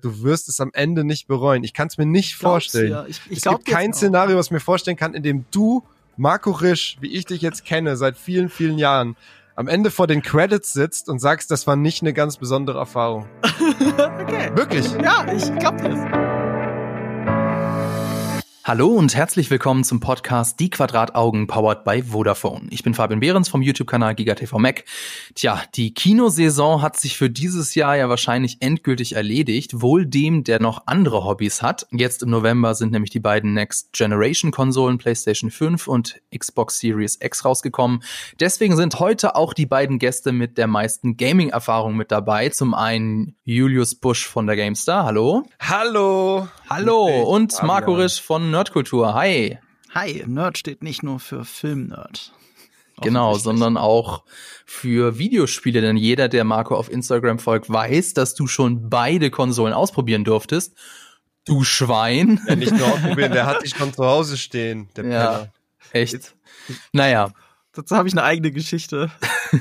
Du wirst es am Ende nicht bereuen. Ich kann es mir nicht vorstellen. Ja. Ich, ich es gibt kein Szenario, was ich mir vorstellen kann, in dem du, Marco Risch, wie ich dich jetzt kenne, seit vielen, vielen Jahren, am Ende vor den Credits sitzt und sagst, das war nicht eine ganz besondere Erfahrung. okay. Wirklich? Ja, ich glaub das. Hallo und herzlich willkommen zum Podcast Die Quadrataugen powered by Vodafone. Ich bin Fabian Behrens vom YouTube-Kanal GigaTV Mac. Tja, die Kinosaison hat sich für dieses Jahr ja wahrscheinlich endgültig erledigt, wohl dem, der noch andere Hobbys hat. Jetzt im November sind nämlich die beiden Next Generation Konsolen PlayStation 5 und Xbox Series X rausgekommen. Deswegen sind heute auch die beiden Gäste mit der meisten Gaming-Erfahrung mit dabei. Zum einen Julius Busch von der GameStar. Hallo. Hallo. Hallo. Und Marco Risch von Nerdkultur. Hi. Hi, Nerd steht nicht nur für Filmnerd. Genau, sondern auch für Videospiele, denn jeder, der Marco auf Instagram folgt, weiß, dass du schon beide Konsolen ausprobieren durftest. Du Schwein. Ja, nicht nur ausprobieren, der hat dich schon zu Hause stehen, der ja, Penner. Echt. Naja, Dazu habe ich eine eigene Geschichte.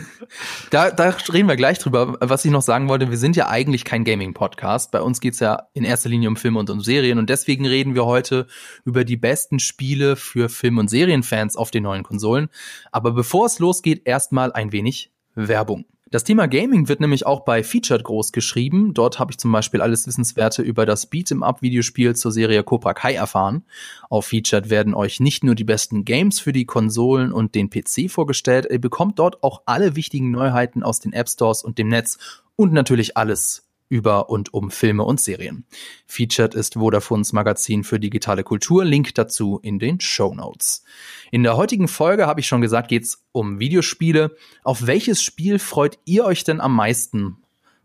da, da reden wir gleich drüber. Was ich noch sagen wollte, wir sind ja eigentlich kein Gaming-Podcast. Bei uns geht's ja in erster Linie um Filme und um Serien und deswegen reden wir heute über die besten Spiele für Film- und Serienfans auf den neuen Konsolen. Aber bevor es losgeht, erstmal ein wenig Werbung. Das Thema Gaming wird nämlich auch bei Featured groß geschrieben. Dort habe ich zum Beispiel alles Wissenswerte über das Beat'em-up-Videospiel zur Serie Cobra Kai erfahren. Auf Featured werden euch nicht nur die besten Games für die Konsolen und den PC vorgestellt, ihr bekommt dort auch alle wichtigen Neuheiten aus den App Stores und dem Netz und natürlich alles über und um Filme und Serien. Featured ist Vodafones Magazin für digitale Kultur. Link dazu in den Show Notes. In der heutigen Folge, habe ich schon gesagt, geht's um Videospiele. Auf welches Spiel freut ihr euch denn am meisten?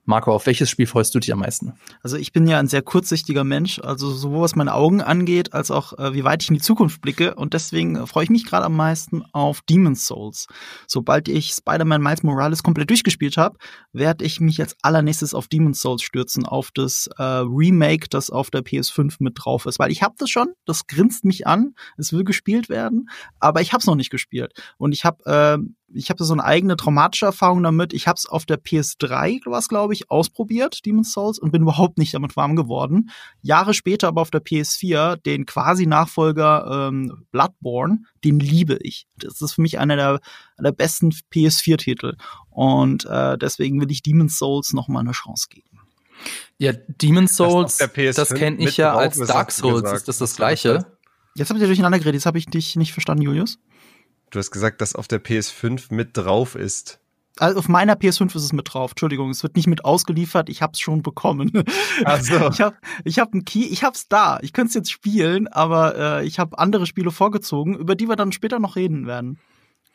Marco, auf welches Spiel freust du dich am meisten? Also ich bin ja ein sehr kurzsichtiger Mensch, also sowohl was meine Augen angeht, als auch äh, wie weit ich in die Zukunft blicke. Und deswegen äh, freue ich mich gerade am meisten auf Demon's Souls. Sobald ich Spider-Man Miles Morales komplett durchgespielt habe, werde ich mich als allernächstes auf Demon's Souls stürzen, auf das äh, Remake, das auf der PS5 mit drauf ist. Weil ich habe das schon, das grinst mich an, es will gespielt werden, aber ich habe es noch nicht gespielt. Und ich habe äh, ich habe so eine eigene traumatische Erfahrung damit. Ich habe es auf der PS3, was glaube ich, ausprobiert, Demon's Souls, und bin überhaupt nicht damit warm geworden. Jahre später aber auf der PS4 den quasi Nachfolger ähm, Bloodborne, den liebe ich. Das ist für mich einer der, der besten PS4-Titel. Und äh, deswegen will ich Demon's Souls noch mal eine Chance geben. Ja, Demon's Souls, das, das kenne ich ja als Dark Souls. Ist das das gleiche? Jetzt habe ich ja durcheinander geredet. Jetzt habe ich dich nicht verstanden, Julius. Du hast gesagt, dass auf der PS5 mit drauf ist. Also auf meiner PS5 ist es mit drauf. Entschuldigung, es wird nicht mit ausgeliefert. Ich habe es schon bekommen. Also ich habe ich hab einen Key, ich hab's da. Ich könnte es jetzt spielen, aber äh, ich habe andere Spiele vorgezogen, über die wir dann später noch reden werden.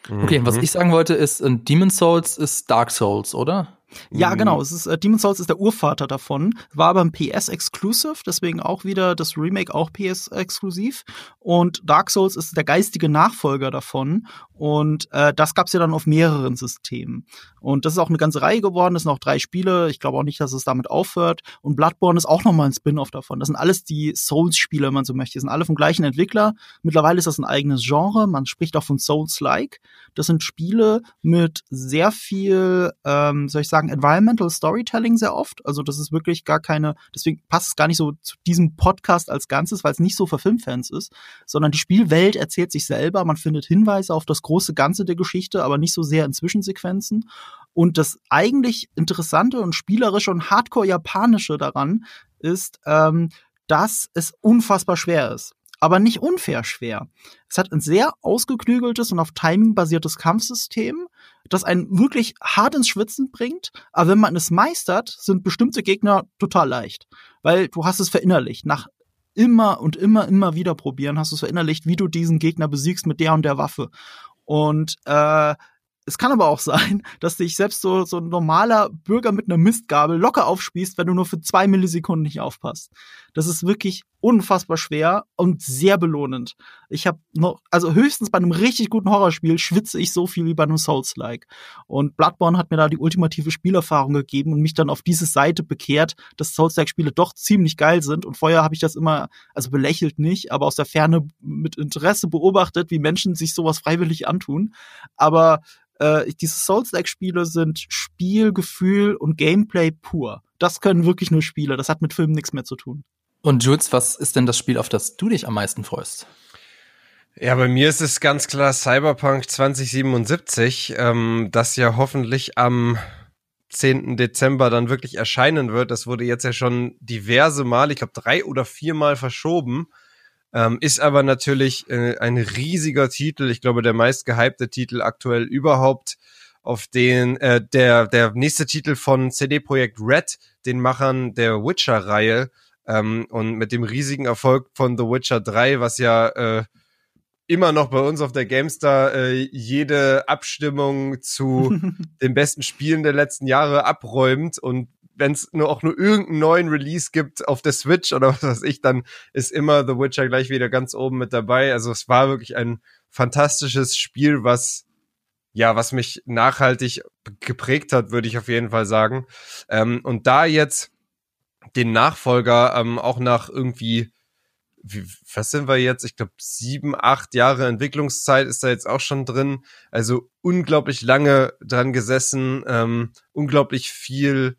Okay, was ich sagen wollte ist, Demon's Souls ist Dark Souls, oder? Ja, genau. Es ist, äh, Demon's Souls ist der Urvater davon. War aber ein PS-Exclusive, deswegen auch wieder das Remake auch PS-exklusiv. Und Dark Souls ist der geistige Nachfolger davon. Und äh, das gab's ja dann auf mehreren Systemen. Und das ist auch eine ganze Reihe geworden. Das sind auch drei Spiele. Ich glaube auch nicht, dass es damit aufhört. Und Bloodborne ist auch nochmal ein Spin-off davon. Das sind alles die Souls-Spiele, wenn man so möchte. Die sind alle vom gleichen Entwickler. Mittlerweile ist das ein eigenes Genre. Man spricht auch von Souls-like. Das sind Spiele mit sehr viel, ähm, soll ich sagen, Environmental Storytelling sehr oft. Also das ist wirklich gar keine, deswegen passt es gar nicht so zu diesem Podcast als Ganzes, weil es nicht so für Filmfans ist, sondern die Spielwelt erzählt sich selber. Man findet Hinweise auf das große Ganze der Geschichte, aber nicht so sehr in Zwischensequenzen. Und das eigentlich Interessante und Spielerische und Hardcore-Japanische daran ist, ähm, dass es unfassbar schwer ist aber nicht unfair schwer. Es hat ein sehr ausgeklügeltes und auf Timing basiertes Kampfsystem, das einen wirklich hart ins Schwitzen bringt. Aber wenn man es meistert, sind bestimmte Gegner total leicht, weil du hast es verinnerlicht. Nach immer und immer, immer wieder probieren hast du es verinnerlicht, wie du diesen Gegner besiegst mit der und der Waffe. Und äh, es kann aber auch sein, dass dich selbst so, so ein normaler Bürger mit einer Mistgabel locker aufspießt, wenn du nur für zwei Millisekunden nicht aufpasst. Das ist wirklich unfassbar schwer und sehr belohnend. Ich habe noch, also höchstens bei einem richtig guten Horrorspiel schwitze ich so viel wie bei einem Souls-like. Und Bloodborne hat mir da die ultimative Spielerfahrung gegeben und mich dann auf diese Seite bekehrt, dass Souls-like-Spiele doch ziemlich geil sind. Und vorher habe ich das immer, also belächelt nicht, aber aus der Ferne mit Interesse beobachtet, wie Menschen sich sowas freiwillig antun. Aber äh, diese Souls-like-Spiele sind Spielgefühl und Gameplay pur. Das können wirklich nur Spiele. Das hat mit Filmen nichts mehr zu tun. Und Jules, was ist denn das Spiel, auf das du dich am meisten freust? Ja, bei mir ist es ganz klar Cyberpunk 2077, ähm, das ja hoffentlich am 10. Dezember dann wirklich erscheinen wird. Das wurde jetzt ja schon diverse Mal, ich glaube drei oder viermal verschoben. Ähm, ist aber natürlich äh, ein riesiger Titel. Ich glaube, der meist gehypte Titel aktuell überhaupt. Auf den äh, der der nächste Titel von CD Projekt Red, den Machern der Witcher-Reihe ähm, und mit dem riesigen Erfolg von The Witcher 3, was ja äh, immer noch bei uns auf der GameStar äh, jede Abstimmung zu den besten Spielen der letzten Jahre abräumt und wenn es nur auch nur irgendeinen neuen Release gibt auf der Switch oder was weiß ich, dann ist immer The Witcher gleich wieder ganz oben mit dabei. Also es war wirklich ein fantastisches Spiel, was ja, was mich nachhaltig geprägt hat, würde ich auf jeden Fall sagen. Ähm, und da jetzt den Nachfolger ähm, auch nach irgendwie wie, was sind wir jetzt? Ich glaube, sieben, acht Jahre Entwicklungszeit ist da jetzt auch schon drin. Also unglaublich lange dran gesessen, ähm, unglaublich viel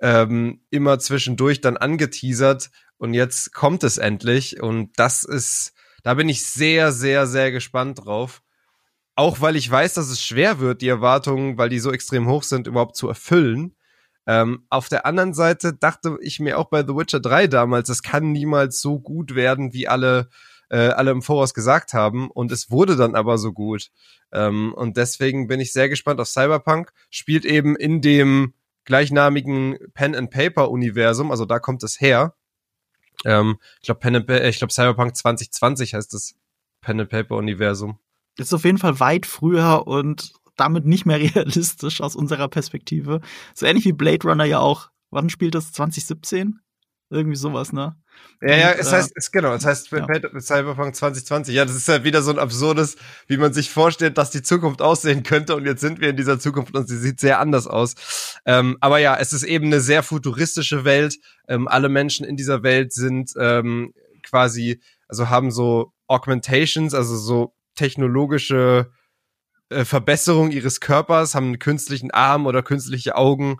ähm, immer zwischendurch dann angeteasert und jetzt kommt es endlich und das ist, da bin ich sehr, sehr, sehr gespannt drauf. Auch weil ich weiß, dass es schwer wird, die Erwartungen, weil die so extrem hoch sind, überhaupt zu erfüllen. Ähm, auf der anderen Seite dachte ich mir auch bei The Witcher 3 damals, es kann niemals so gut werden, wie alle, äh, alle im Voraus gesagt haben. Und es wurde dann aber so gut. Ähm, und deswegen bin ich sehr gespannt auf Cyberpunk. Spielt eben in dem gleichnamigen Pen and Paper Universum, also da kommt es her. Ähm, ich glaube Pen and äh, ich glaube Cyberpunk 2020 heißt das Pen and Paper Universum. Ist auf jeden Fall weit früher und damit nicht mehr realistisch aus unserer Perspektive. So ähnlich wie Blade Runner ja auch. Wann spielt das? 2017? Irgendwie sowas, ne? Ja, ja, es heißt, es, genau, es heißt ja. Cyberpunk 2020. Ja, das ist ja wieder so ein absurdes, wie man sich vorstellt, dass die Zukunft aussehen könnte. Und jetzt sind wir in dieser Zukunft und sie sieht sehr anders aus. Ähm, aber ja, es ist eben eine sehr futuristische Welt. Ähm, alle Menschen in dieser Welt sind ähm, quasi, also haben so Augmentations, also so technologische äh, Verbesserung ihres Körpers, haben einen künstlichen Arm oder künstliche Augen,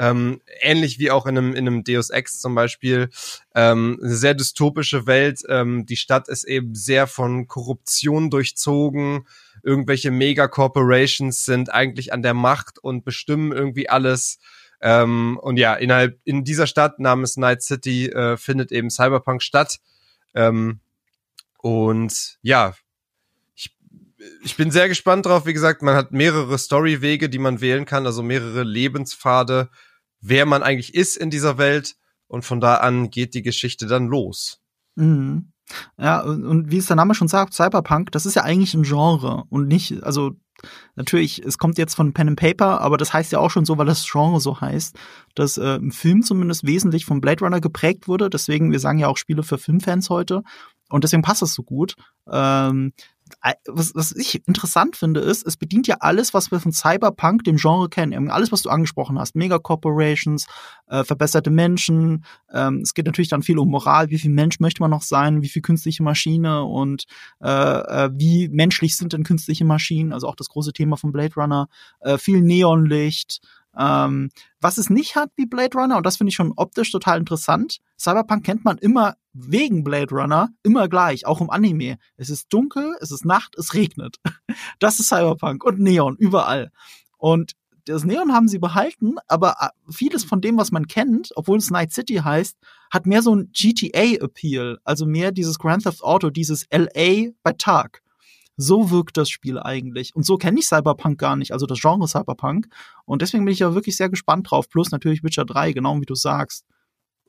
ähm, ähnlich wie auch in einem, in einem Deus Ex zum Beispiel. Ähm, eine sehr dystopische Welt. Ähm, die Stadt ist eben sehr von Korruption durchzogen. Irgendwelche Mega-Corporations sind eigentlich an der Macht und bestimmen irgendwie alles. Ähm, und ja, innerhalb in dieser Stadt namens Night City äh, findet eben Cyberpunk statt. Ähm, und ja, ich bin sehr gespannt drauf. Wie gesagt, man hat mehrere Storywege, die man wählen kann, also mehrere Lebenspfade, wer man eigentlich ist in dieser Welt. Und von da an geht die Geschichte dann los. Mhm. Ja, und, wie es der Name schon sagt, Cyberpunk, das ist ja eigentlich ein Genre und nicht, also natürlich, es kommt jetzt von Pen and Paper, aber das heißt ja auch schon so, weil das Genre so heißt, dass äh, im Film zumindest wesentlich von Blade Runner geprägt wurde. Deswegen, wir sagen ja auch Spiele für Filmfans heute. Und deswegen passt es so gut. Ähm, was, was ich interessant finde, ist, es bedient ja alles, was wir von Cyberpunk, dem Genre kennen. Alles, was du angesprochen hast. Megacorporations, äh, verbesserte Menschen. Ähm, es geht natürlich dann viel um Moral. Wie viel Mensch möchte man noch sein? Wie viel künstliche Maschine? Und äh, äh, wie menschlich sind denn künstliche Maschinen? Also auch das große Thema von Blade Runner. Äh, viel Neonlicht. Ähm, was es nicht hat wie Blade Runner, und das finde ich schon optisch total interessant, Cyberpunk kennt man immer wegen Blade Runner, immer gleich, auch im Anime. Es ist dunkel, es ist Nacht, es regnet. Das ist Cyberpunk und Neon, überall. Und das Neon haben sie behalten, aber äh, vieles von dem, was man kennt, obwohl es Night City heißt, hat mehr so ein GTA-Appeal, also mehr dieses Grand Theft Auto, dieses LA bei Tag. So wirkt das Spiel eigentlich. Und so kenne ich Cyberpunk gar nicht, also das Genre Cyberpunk. Und deswegen bin ich ja wirklich sehr gespannt drauf. Plus natürlich Witcher 3, genau wie du sagst.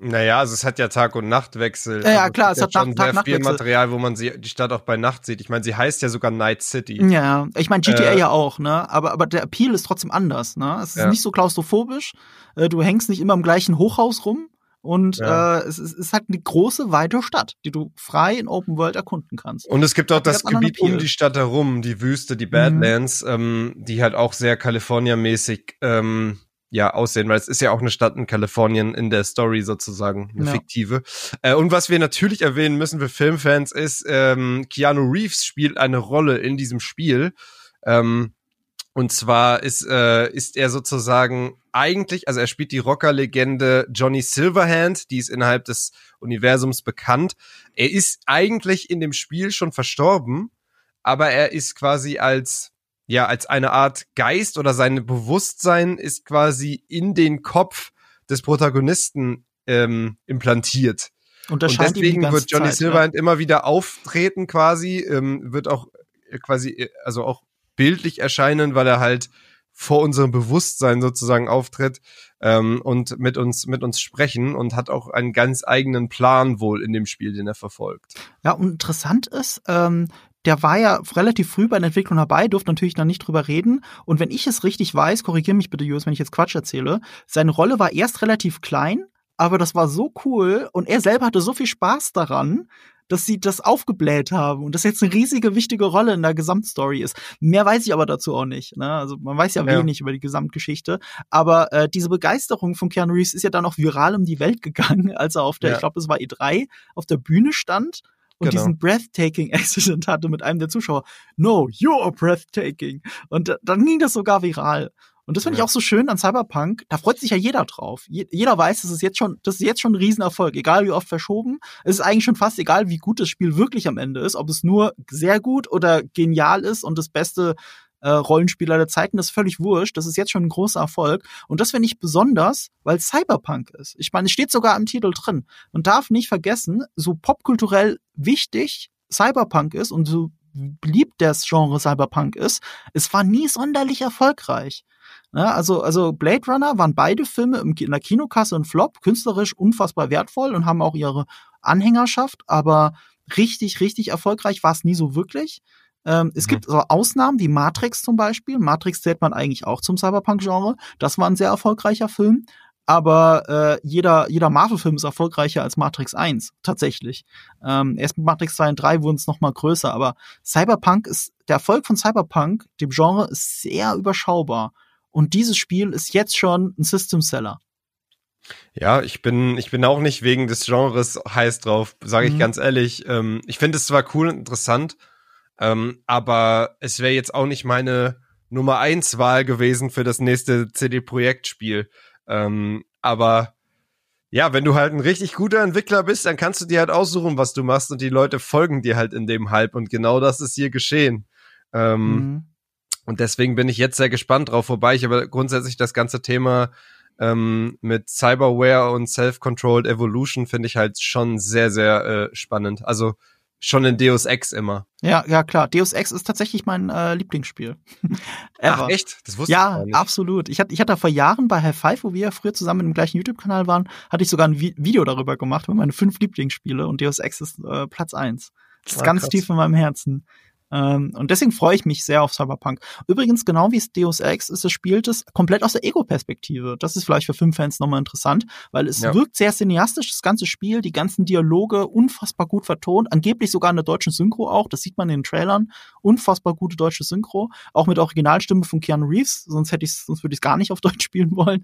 Naja, also es hat ja Tag- und Nachtwechsel. Ja, ja also klar, es, es hat schon Tag, sehr viel Material, wo man sie, die Stadt auch bei Nacht sieht. Ich meine, sie heißt ja sogar Night City. Ja, ich meine GTA äh, ja auch, ne? Aber, aber der Appeal ist trotzdem anders, ne? Es ist ja. nicht so klaustrophobisch. Äh, du hängst nicht immer im gleichen Hochhaus rum. Und ja. äh, es, ist, es ist halt eine große, weite Stadt, die du frei in Open World erkunden kannst. Und es gibt auch das Gebiet um die Stadt herum, die Wüste, die Badlands, mhm. ähm, die halt auch sehr California-mäßig ähm, ja aussehen, weil es ist ja auch eine Stadt in Kalifornien in der Story sozusagen, eine ja. fiktive. Äh, und was wir natürlich erwähnen müssen für Filmfans ist, ähm, Keanu Reeves spielt eine Rolle in diesem Spiel. Ähm, Und zwar ist, äh, ist er sozusagen eigentlich, also er spielt die Rocker-Legende Johnny Silverhand, die ist innerhalb des Universums bekannt. Er ist eigentlich in dem Spiel schon verstorben, aber er ist quasi als, ja, als eine Art Geist oder sein Bewusstsein ist quasi in den Kopf des Protagonisten ähm, implantiert. Und, und deswegen wird Johnny Zeit, Silverhand ja. immer wieder auftreten quasi, ähm, wird auch äh, quasi, äh, also auch bildlich erscheinen, weil er halt vor unserem Bewusstsein sozusagen auftritt ähm, und mit uns mit uns sprechen und hat auch einen ganz eigenen Plan wohl in dem Spiel, den er verfolgt. Ja, und interessant ist, ähm, der war ja relativ früh bei der Entwicklung dabei, durfte natürlich noch nicht drüber reden. Und wenn ich es richtig weiß, korrigiere mich bitte, Jus, wenn ich jetzt Quatsch erzähle, seine Rolle war erst relativ klein, aber das war so cool und er selber hatte so viel Spaß daran, dass sie das aufgebläht haben und das jetzt eine riesige, wichtige Rolle in der Gesamtstory ist. Mehr weiß ich aber dazu auch nicht. Ne? Also man weiß ja, ja. wenig über die Gesamtgeschichte. Aber äh, diese Begeisterung von Keanu Reeves ist ja dann auch viral um die Welt gegangen, als er auf der, ja. ich glaube, es war E3, auf der Bühne stand und genau. diesen breathtaking Accident hatte mit einem der Zuschauer. No, you're breathtaking. Und dann ging das sogar viral. Und das finde ja. ich auch so schön an Cyberpunk. Da freut sich ja jeder drauf. Je jeder weiß, das ist jetzt schon, das ist jetzt schon ein Riesenerfolg. Egal wie oft verschoben. Es ist eigentlich schon fast egal, wie gut das Spiel wirklich am Ende ist. Ob es nur sehr gut oder genial ist und das beste äh, Rollenspieler der Zeiten, das ist völlig wurscht. Das ist jetzt schon ein großer Erfolg. Und das finde ich besonders, weil Cyberpunk ist. Ich meine, es steht sogar im Titel drin. Man darf nicht vergessen, so popkulturell wichtig Cyberpunk ist und so beliebt das Genre Cyberpunk ist, es war nie sonderlich erfolgreich. Ja, also, also Blade Runner waren beide Filme in der Kinokasse ein Flop, künstlerisch unfassbar wertvoll und haben auch ihre Anhängerschaft, aber richtig, richtig erfolgreich war es nie so wirklich. Ähm, es mhm. gibt so Ausnahmen wie Matrix zum Beispiel. Matrix zählt man eigentlich auch zum Cyberpunk-Genre. Das war ein sehr erfolgreicher Film. Aber äh, jeder, jeder Marvel-Film ist erfolgreicher als Matrix 1, tatsächlich. Ähm, erst mit Matrix 2 und 3 wurden es noch mal größer. Aber Cyberpunk ist, der Erfolg von Cyberpunk, dem Genre, ist sehr überschaubar. Und dieses Spiel ist jetzt schon ein System-Seller. Ja, ich bin, ich bin auch nicht wegen des Genres heiß drauf, sage ich mhm. ganz ehrlich. Ähm, ich finde es zwar cool und interessant, ähm, aber es wäre jetzt auch nicht meine Nummer eins Wahl gewesen für das nächste CD-Projekt-Spiel. Ähm, aber ja, wenn du halt ein richtig guter Entwickler bist, dann kannst du dir halt aussuchen, was du machst und die Leute folgen dir halt in dem Hype und genau das ist hier geschehen. Ähm, mhm. Und deswegen bin ich jetzt sehr gespannt drauf, wobei ich aber grundsätzlich das ganze Thema ähm, mit Cyberware und Self-Controlled Evolution finde ich halt schon sehr, sehr äh, spannend. Also schon in Deus Ex immer. Ja, ja, klar. Deus Ex ist tatsächlich mein äh, Lieblingsspiel. Ach, echt? Das wusste ja, ich gar nicht. Ja, absolut. Ich hatte, ich hatte vor Jahren bei High Five, wo wir ja früher zusammen im gleichen YouTube-Kanal waren, hatte ich sogar ein Vi Video darüber gemacht, über meine fünf Lieblingsspiele und Deus Ex ist äh, Platz eins. Das ist ah, ganz krass. tief in meinem Herzen. Ähm, und deswegen freue ich mich sehr auf Cyberpunk. Übrigens, genau wie es Deus Ex ist, es spielt es komplett aus der Ego-Perspektive. Das ist vielleicht für Filmfans nochmal interessant, weil es ja. wirkt sehr cineastisch, das ganze Spiel, die ganzen Dialoge unfassbar gut vertont, angeblich sogar in der deutschen Synchro auch, das sieht man in den Trailern, unfassbar gute deutsche Synchro, auch mit Originalstimme von Keanu Reeves, sonst hätte ich sonst würde ich es gar nicht auf Deutsch spielen wollen.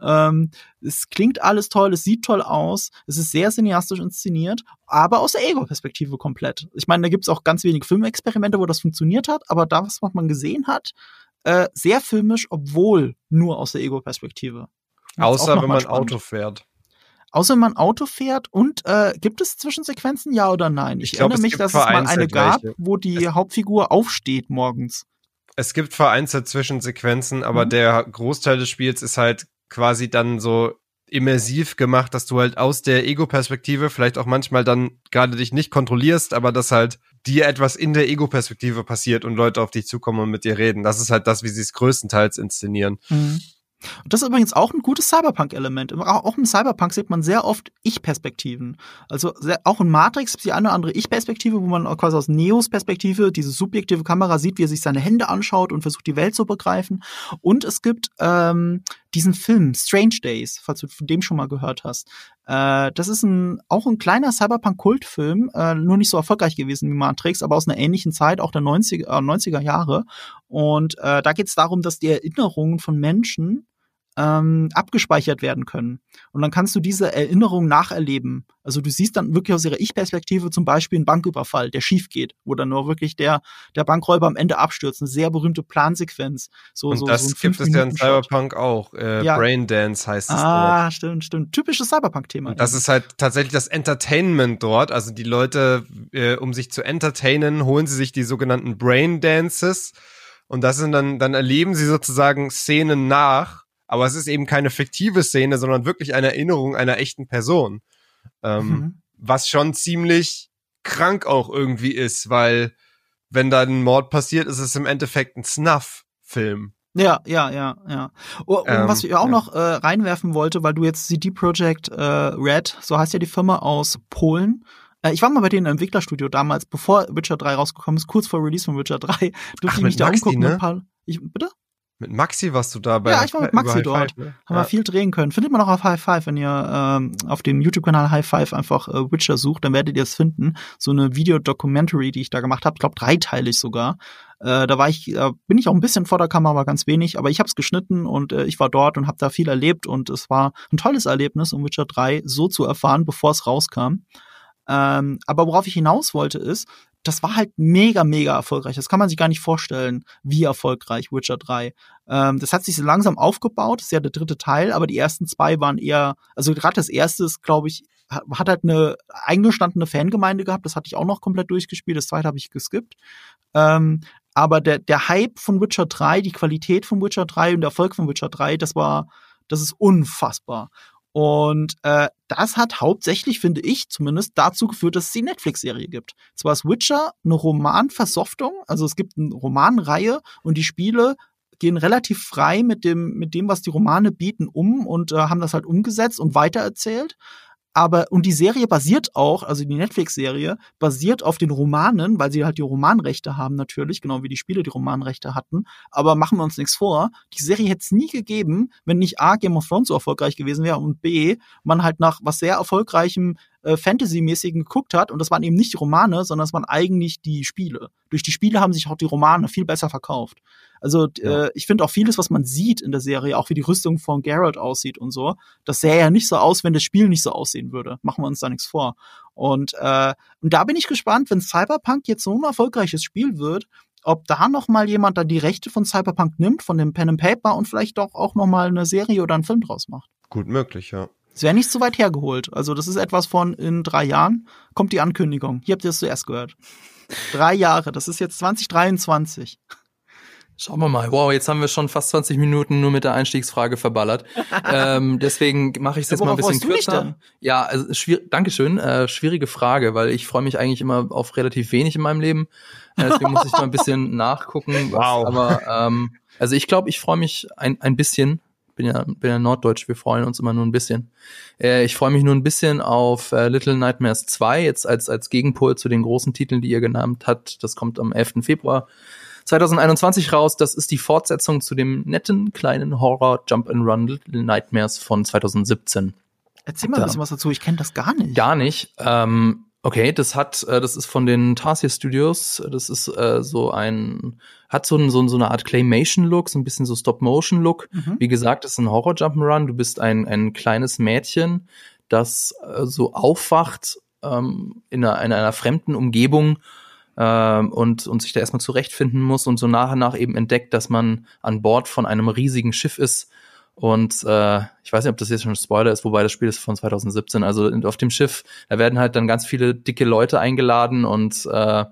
Ähm, es klingt alles toll, es sieht toll aus, es ist sehr cineastisch inszeniert, aber aus der Ego-Perspektive komplett. Ich meine, da gibt es auch ganz wenig Filmexperimente, wo das funktioniert hat, aber das, was man gesehen hat, äh, sehr filmisch, obwohl nur aus der Ego-Perspektive. Außer wenn man spannend. Auto fährt. Außer wenn man Auto fährt und äh, gibt es Zwischensequenzen, ja oder nein? Ich, ich glaub, erinnere mich, dass es mal eine gab, welche. wo die es Hauptfigur aufsteht morgens. Es gibt vereinzelt Zwischensequenzen, aber mhm. der Großteil des Spiels ist halt quasi dann so immersiv gemacht, dass du halt aus der Ego-Perspektive vielleicht auch manchmal dann gerade dich nicht kontrollierst, aber dass halt dir etwas in der Ego-Perspektive passiert und Leute auf dich zukommen und mit dir reden. Das ist halt das, wie sie es größtenteils inszenieren. Mhm. Und das ist übrigens auch ein gutes Cyberpunk-Element. Auch im Cyberpunk sieht man sehr oft Ich-Perspektiven. Also sehr, auch in Matrix gibt es die eine oder andere Ich-Perspektive, wo man quasi aus Neos Perspektive diese subjektive Kamera sieht, wie er sich seine Hände anschaut und versucht, die Welt zu begreifen. Und es gibt ähm, diesen Film Strange Days, falls du von dem schon mal gehört hast. Äh, das ist ein, auch ein kleiner Cyberpunk-Kultfilm, äh, nur nicht so erfolgreich gewesen wie Matrix, aber aus einer ähnlichen Zeit, auch der 90er, äh, 90er Jahre. Und äh, da geht es darum, dass die Erinnerungen von Menschen ähm, abgespeichert werden können. Und dann kannst du diese Erinnerung nacherleben. Also du siehst dann wirklich aus ihrer Ich-Perspektive zum Beispiel einen Banküberfall, der schief geht, wo dann nur wirklich der, der Bankräuber am Ende abstürzt. Eine sehr berühmte Plansequenz. So, Und so, das so gibt es ja in. Cyberpunk auch. Äh, Ja. Braindance heißt es Ah, dort. stimmt, stimmt. Typisches Cyberpunk-Thema. Das ist halt tatsächlich das Entertainment dort. Also die Leute, äh, um sich zu entertainen, holen sie sich die sogenannten Brain Dances. Und das sind dann, dann erleben sie sozusagen Szenen nach. Aber es ist eben keine fiktive Szene, sondern wirklich eine Erinnerung einer echten Person. Ähm, Mhm. Was schon ziemlich krank auch irgendwie ist, weil wenn da ein Mord passiert, ist es im Endeffekt ein Snuff-Film. Ja, ja, ja, ja. Oh, und Ähm, was ich auch ja. noch äh, reinwerfen wollte, weil du jetzt CD Projekt äh, Red, so heißt ja die Firma aus Polen. Äh, ich war mal bei denen im Entwicklerstudio damals, bevor Witcher 3 rausgekommen ist, kurz vor Release von Witcher 3. Durfte Ach, ich mich da Maxi, umgucken. ne? Paar, ich, bitte? Mit Maxi warst du da bei Ja, ich war mit Maxi dort. Five, ne? Haben Ja. wir viel drehen können. Findet man auch auf High Five, wenn ihr ähm, auf dem YouTube-Kanal High Five einfach äh, Witcher sucht, dann werdet ihr es finden. So eine Videodocumentary, die ich da gemacht habe, ich glaube dreiteilig sogar. Äh, da war ich, äh, bin ich auch ein bisschen vor der Kamera, aber ganz wenig. Aber ich habe es geschnitten und äh, ich war dort und habe da viel erlebt und es war ein tolles Erlebnis, um Witcher 3 so zu erfahren, bevor es rauskam. Ähm, aber worauf ich hinaus wollte ist, das war halt mega, mega erfolgreich. Das kann man sich gar nicht vorstellen, wie erfolgreich Witcher 3. Ähm, das hat sich so langsam aufgebaut, das ist ja der dritte Teil, aber die ersten zwei waren eher, also gerade das erste ist, glaube ich, hat halt eine eingestandene Fangemeinde gehabt, das hatte ich auch noch komplett durchgespielt, das zweite habe ich geskippt. Ähm, aber der, der Hype von Witcher 3, die Qualität von Witcher 3 und der Erfolg von Witcher 3, das war, das ist unfassbar. Und äh, das hat hauptsächlich, finde ich zumindest, dazu geführt, dass es die Netflix-Serie gibt. Zwar ist Witcher eine Romanversoftung, also es gibt eine Romanreihe und die Spiele gehen relativ frei mit dem, mit dem, was die Romane bieten, um und äh, haben das halt umgesetzt und weitererzählt. Aber, und die Serie basiert auch, also die Netflix-Serie, basiert auf den Romanen, weil sie halt die Romanrechte haben natürlich, genau wie die Spiele die Romanrechte hatten. Aber machen wir uns nichts vor, die Serie hätte es nie gegeben, wenn nicht A, Game of Thrones so erfolgreich gewesen wäre und B, man halt nach was sehr erfolgreichem äh, Fantasy-mäßigen geguckt hat und das waren eben nicht die Romane, sondern das waren eigentlich die Spiele. Durch die Spiele haben sich auch die Romane viel besser verkauft. Also Ja. äh, ich finde auch vieles, was man sieht in der Serie, auch wie die Rüstung von Geralt aussieht und so, das sähe ja nicht so aus, wenn das Spiel nicht so aussehen würde. Machen wir uns da nichts vor. Und, äh, und da bin ich gespannt, wenn Cyberpunk jetzt so ein erfolgreiches Spiel wird, ob da noch mal jemand dann die Rechte von Cyberpunk nimmt, von dem Pen and Paper und vielleicht doch auch noch mal eine Serie oder einen Film draus macht. Gut möglich, ja. Es wäre nicht so weit hergeholt. Also das ist etwas von in drei Jahren kommt die Ankündigung. Hier habt ihr es zuerst gehört. Drei Jahre, das ist jetzt 2023. Schauen wir mal. Wow, jetzt haben wir schon fast 20 Minuten nur mit der Einstiegsfrage verballert. ähm, deswegen mache ich es jetzt Ja, mal ein bisschen kürzer. Ja, also schwier Dankeschön. Äh, schwierige Frage, weil ich freue mich eigentlich immer auf relativ wenig in meinem Leben. Äh, deswegen muss ich mal ein bisschen nachgucken. Was, Wow. Aber ähm, also ich glaube, ich freue mich ein, ein bisschen. Bin ja, bin ja Norddeutsch, wir freuen uns immer nur ein bisschen. Äh, ich freue mich nur ein bisschen auf äh, Little Nightmares 2, jetzt als, als Gegenpol zu den großen Titeln, die ihr genannt habt. Das kommt am 11. Februar 2021 raus. Das ist die Fortsetzung zu dem netten kleinen Horror Jump and Run Little Nightmares von 2017. Erzähl mal ein bisschen was dazu. Ich kenne das gar nicht. Gar nicht. Ähm, okay, das hat, äh, das ist von den Tarsier Studios. Das ist äh, so ein, hat so, ein, so, so eine Art Claymation-Look, so ein bisschen so Stop-Motion-Look. Mhm. Wie gesagt, es ist ein Horror Jump'n'Run. Du bist ein, ein kleines Mädchen, das äh, so aufwacht ähm, in, einer, in einer fremden Umgebung ähm, und, und sich da erstmal zurechtfinden muss und so nach und nach eben entdeckt, dass man an Bord von einem riesigen Schiff ist. Und äh, ich weiß nicht, ob das jetzt schon ein Spoiler ist, wobei das Spiel ist von 2017. Also auf dem Schiff, da werden halt dann ganz viele dicke Leute eingeladen und äh,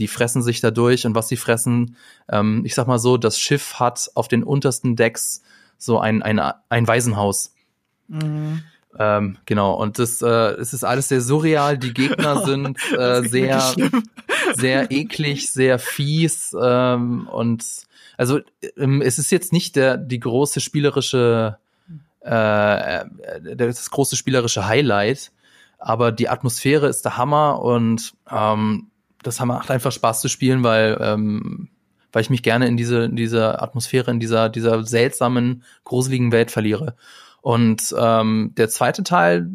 die fressen sich da durch. Und was sie fressen, ähm, ich sag mal so, das Schiff hat auf den untersten Decks so ein, ein, ein Waisenhaus. Mhm. Ähm, genau, und das äh, es ist alles sehr surreal. Die Gegner sind äh, sehr, sehr eklig, sehr fies ähm, und also ähm, es ist jetzt nicht der die große spielerische äh, äh, das große spielerische Highlight, aber die Atmosphäre ist der Hammer und ähm, das macht einfach Spaß zu spielen, weil ähm, weil ich mich gerne in diese in diese Atmosphäre in dieser dieser seltsamen gruseligen Welt verliere. Und ähm, der zweite Teil,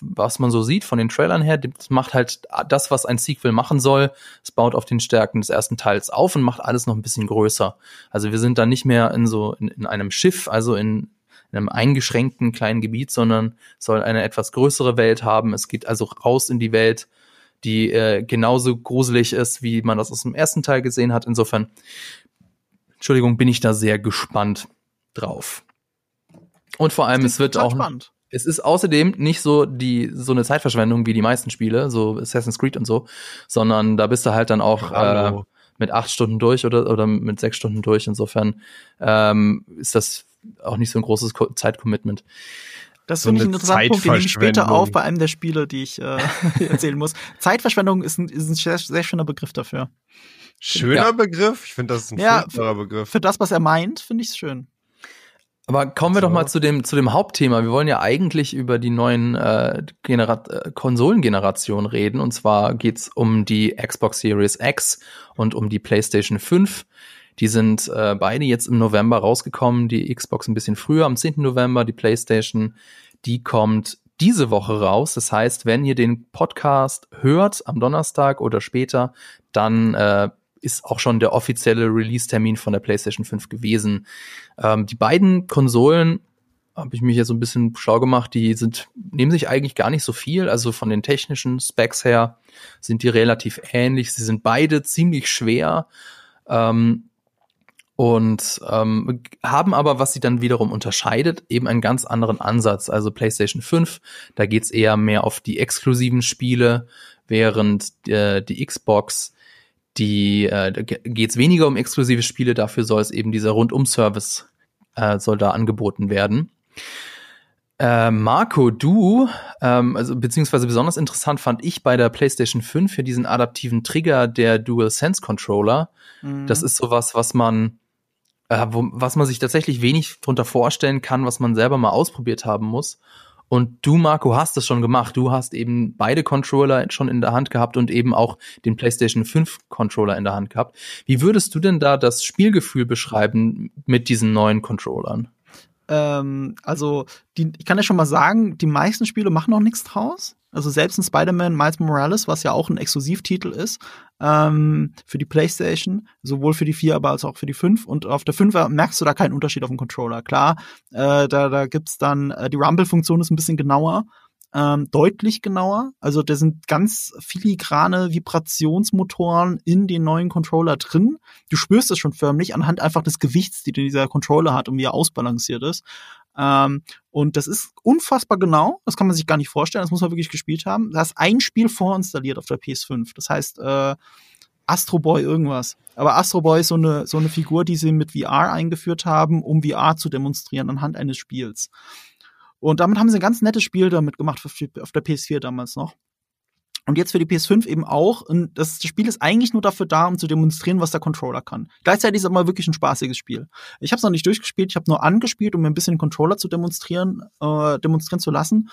was man so sieht von den Trailern her, macht halt das, was ein Sequel machen soll. Es baut auf den Stärken des ersten Teils auf und macht alles noch ein bisschen größer. Also wir sind dann nicht mehr in so in, in einem Schiff, also in in einem eingeschränkten kleinen Gebiet, sondern soll eine etwas größere Welt haben. Es geht also raus in die Welt, die äh, genauso gruselig ist, wie man das aus dem ersten Teil gesehen hat. Insofern, Entschuldigung, bin ich da sehr gespannt drauf. Und vor allem, es wird auch. Spannend. Es ist außerdem nicht so die so eine Zeitverschwendung wie die meisten Spiele, so Assassin's Creed und so, sondern da bist du halt dann auch äh, mit acht Stunden durch oder oder mit sechs Stunden durch. Insofern ähm, ist das auch nicht so ein großes Zeitcommitment. Das so finde ich einen interessanten Punkt, den nehme ich später auf bei einem der Spiele, die ich äh, erzählen muss. Zeitverschwendung ist ein, ist ein sehr, sehr schöner Begriff dafür. Schöner ja. Begriff? Ich finde, das ist ein ja, Begriff. Für das, was er meint, finde ich es schön. Aber kommen wir so. doch mal zu dem, zu dem Hauptthema. Wir wollen ja eigentlich über die neuen äh, Genera äh, Konsolengenerationen reden. Und zwar geht's um die Xbox Series X und um die PlayStation 5. Die sind äh, beide jetzt im November rausgekommen. Die Xbox ein bisschen früher, am 10. November. Die PlayStation, die kommt diese Woche raus. Das heißt, wenn ihr den Podcast hört am Donnerstag oder später, dann äh, ist auch schon der offizielle Release-Termin von der PlayStation 5 gewesen. Ähm, die beiden Konsolen habe ich mich jetzt so ein bisschen schlau gemacht, die sind, nehmen sich eigentlich gar nicht so viel. Also von den technischen Specs her sind die relativ ähnlich. Sie sind beide ziemlich schwer. Ähm, und ähm, haben aber, was sie dann wiederum unterscheidet, eben einen ganz anderen Ansatz. Also PlayStation 5, da geht's eher mehr auf die exklusiven Spiele, während äh, die Xbox, die äh, geht's weniger um exklusive Spiele, dafür soll es eben dieser Rundum-Service äh, soll da angeboten werden. Äh, Marco, du, ähm, also beziehungsweise besonders interessant fand ich bei der PlayStation 5 für diesen adaptiven Trigger der Dual Sense Controller. Mhm. Das ist sowas, was man äh, wo, was man sich tatsächlich wenig drunter vorstellen kann, was man selber mal ausprobiert haben muss. Und du, Marco, hast es schon gemacht. Du hast eben beide Controller schon in der Hand gehabt und eben auch den PlayStation 5 Controller in der Hand gehabt. Wie würdest du denn da das Spielgefühl beschreiben mit diesen neuen Controllern? Ähm, also, die, ich kann ja schon mal sagen, die meisten Spiele machen noch nichts draus. Also selbst in Spider-Man Miles Morales, was ja auch ein Exklusivtitel ist, ähm, für die PlayStation, sowohl für die 4, aber als auch für die 5. Und auf der 5 merkst du da keinen Unterschied auf dem Controller. Klar, äh, da, da gibt's dann, äh, die Rumble-Funktion ist ein bisschen genauer, ähm, deutlich genauer. Also da sind ganz filigrane Vibrationsmotoren in den neuen Controller drin. Du spürst es schon förmlich anhand einfach des Gewichts, die dieser Controller hat und wie er ausbalanciert ist. Ähm, und das ist unfassbar genau. Das kann man sich gar nicht vorstellen. Das muss man wirklich gespielt haben. Da ist ein Spiel vorinstalliert auf der PS5. Das heißt, äh, Astro Boy irgendwas. Aber Astro Boy ist so eine, so eine Figur, die sie mit VR eingeführt haben, um VR zu demonstrieren anhand eines Spiels. Und damit haben sie ein ganz nettes Spiel damit gemacht auf der PS4 damals noch. Und jetzt für die PS5 eben auch. Und das, das Spiel ist eigentlich nur dafür da, um zu demonstrieren, was der Controller kann. Gleichzeitig ist es aber wirklich ein spaßiges Spiel. Ich habe es noch nicht durchgespielt, ich habe nur angespielt, um mir ein bisschen den Controller zu demonstrieren, äh, demonstrieren zu lassen.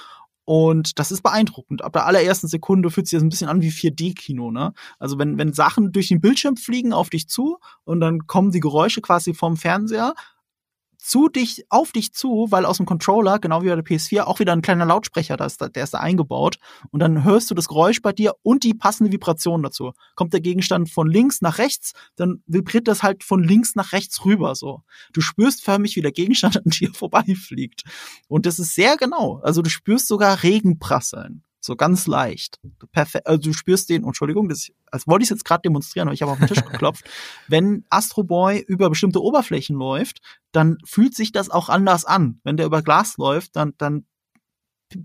Und das ist beeindruckend. Ab der allerersten Sekunde fühlt sich das ein bisschen an wie 4D-Kino, ne? Also wenn, wenn Sachen durch den Bildschirm fliegen auf dich zu und dann kommen die Geräusche quasi vom Fernseher zu dich, auf dich zu, weil aus dem Controller, genau wie bei der PS4, auch wieder ein kleiner Lautsprecher, da ist, der ist da eingebaut. Und dann hörst du das Geräusch bei dir und die passende Vibration dazu. Kommt der Gegenstand von links nach rechts, dann vibriert das halt von links nach rechts rüber, so. Du spürst förmlich, wie der Gegenstand an dir vorbeifliegt. Und das ist sehr genau. Also du spürst sogar Regen prasseln. So ganz leicht. Perfekt. Also du spürst den, Entschuldigung, das, als wollte ich es jetzt gerade demonstrieren, aber ich habe auf den Tisch geklopft. Wenn Astro Boy über bestimmte Oberflächen läuft, dann fühlt sich das auch anders an. Wenn der über Glas läuft, dann, dann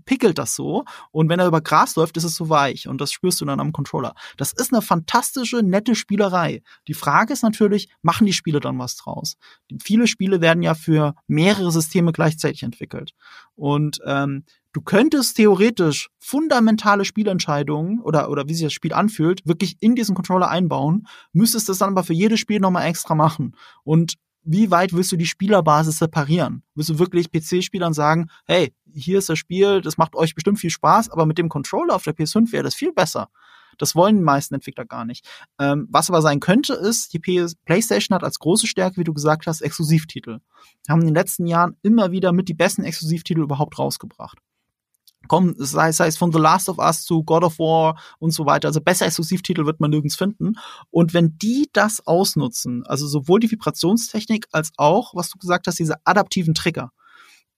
pickelt das so. Und wenn er über Gras läuft, ist es so weich. Und das spürst du dann am Controller. Das ist eine fantastische, nette Spielerei. Die Frage ist natürlich, machen die Spiele dann was draus? Viele Spiele werden ja für mehrere Systeme gleichzeitig entwickelt. Und ähm, du könntest theoretisch fundamentale Spielentscheidungen oder, oder wie sich das Spiel anfühlt, wirklich in diesen Controller einbauen, müsstest das dann aber für jedes Spiel nochmal extra machen. Und wie weit willst du die Spielerbasis separieren? Willst du wirklich PC-Spielern sagen, hey, hier ist das Spiel, das macht euch bestimmt viel Spaß, aber mit dem Controller auf der PS5 wäre das viel besser. Das wollen die meisten Entwickler gar nicht. Ähm, was aber sein könnte, ist, die PS PlayStation hat als große Stärke, wie du gesagt hast, Exklusivtitel. Haben in den letzten Jahren immer wieder mit die besten Exklusivtitel überhaupt rausgebracht kommen, sei, sei es von The Last of Us zu God of War und so weiter. Also besser Exklusivtitel wird man nirgends finden. Und wenn die das ausnutzen, also sowohl die Vibrationstechnik als auch, was du gesagt hast, diese adaptiven Trigger,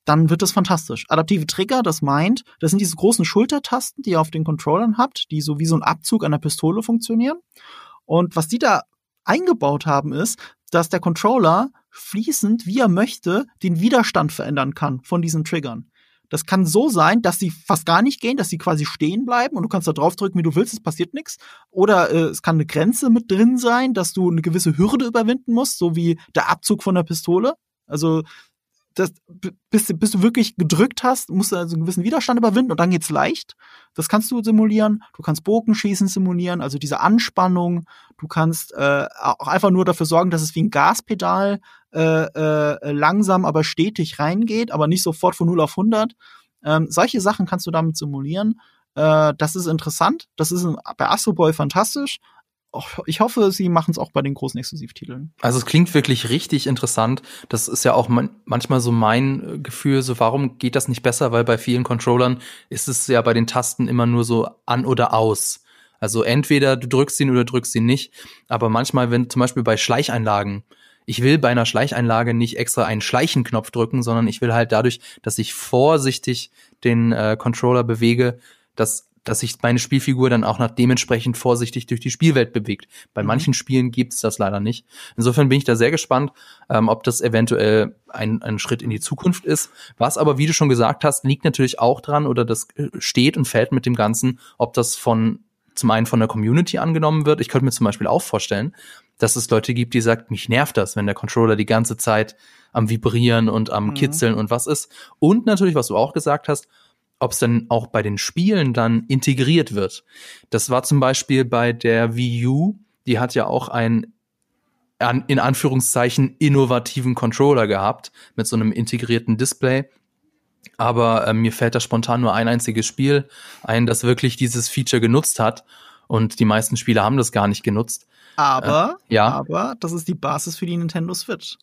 dann wird das fantastisch. Adaptive Trigger, das meint, das sind diese großen Schultertasten, die ihr auf den Controllern habt, die so wie so ein Abzug einer Pistole funktionieren. Und was die da eingebaut haben, ist, dass der Controller fließend, wie er möchte, den Widerstand verändern kann von diesen Triggern. Das kann so sein, dass sie fast gar nicht gehen, dass sie quasi stehen bleiben und du kannst da draufdrücken, wie du willst, es passiert nichts. Oder äh, es kann eine Grenze mit drin sein, dass du eine gewisse Hürde überwinden musst, so wie der Abzug von der Pistole. Also das, bis, bis du wirklich gedrückt hast, musst du also einen gewissen Widerstand überwinden und dann geht's leicht. Das kannst du simulieren. Du kannst Bogenschießen simulieren, also diese Anspannung. Du kannst äh, auch einfach nur dafür sorgen, dass es wie ein Gaspedal äh, äh, langsam, aber stetig reingeht, aber nicht sofort von 0 auf 100. Ähm, solche Sachen kannst du damit simulieren. Äh, das ist interessant. Das ist bei Astro Boy fantastisch ich hoffe, sie machen es auch bei den großen Exklusivtiteln. Also es klingt wirklich richtig interessant. Das ist ja auch man manchmal so mein äh, Gefühl, so warum geht das nicht besser? Weil bei vielen Controllern ist es ja bei den Tasten immer nur so an oder aus. Also entweder du drückst ihn oder drückst ihn nicht. Aber manchmal, wenn zum Beispiel bei Schleicheinlagen, ich will bei einer Schleicheinlage nicht extra einen Schleichenknopf drücken, sondern ich will halt dadurch, dass ich vorsichtig den äh, Controller bewege, dass dass sich meine Spielfigur dann auch nach dementsprechend vorsichtig durch die Spielwelt bewegt. Bei mhm. manchen Spielen gibt's das leider nicht. Insofern bin ich da sehr gespannt, ähm, ob das eventuell ein, ein Schritt in die Zukunft ist. Was aber, wie du schon gesagt hast, liegt natürlich auch dran oder das äh, steht und fällt mit dem Ganzen, ob das von zum einen von der Community angenommen wird. Ich könnte mir zum Beispiel auch vorstellen, dass es Leute gibt, die sagt, mich nervt das, wenn der Controller die ganze Zeit am Vibrieren und am mhm. Kitzeln und was ist. Und natürlich, was du auch gesagt hast, ob es dann auch bei den Spielen dann integriert wird. Das war zum Beispiel bei der Wii U, die hat ja auch einen in Anführungszeichen innovativen Controller gehabt mit so einem integrierten Display. Aber äh, mir fällt da spontan nur ein einziges Spiel ein, das wirklich dieses Feature genutzt hat. Und die meisten Spiele haben das gar nicht genutzt. Aber, äh, ja. aber das ist die Basis für die Nintendo Switch.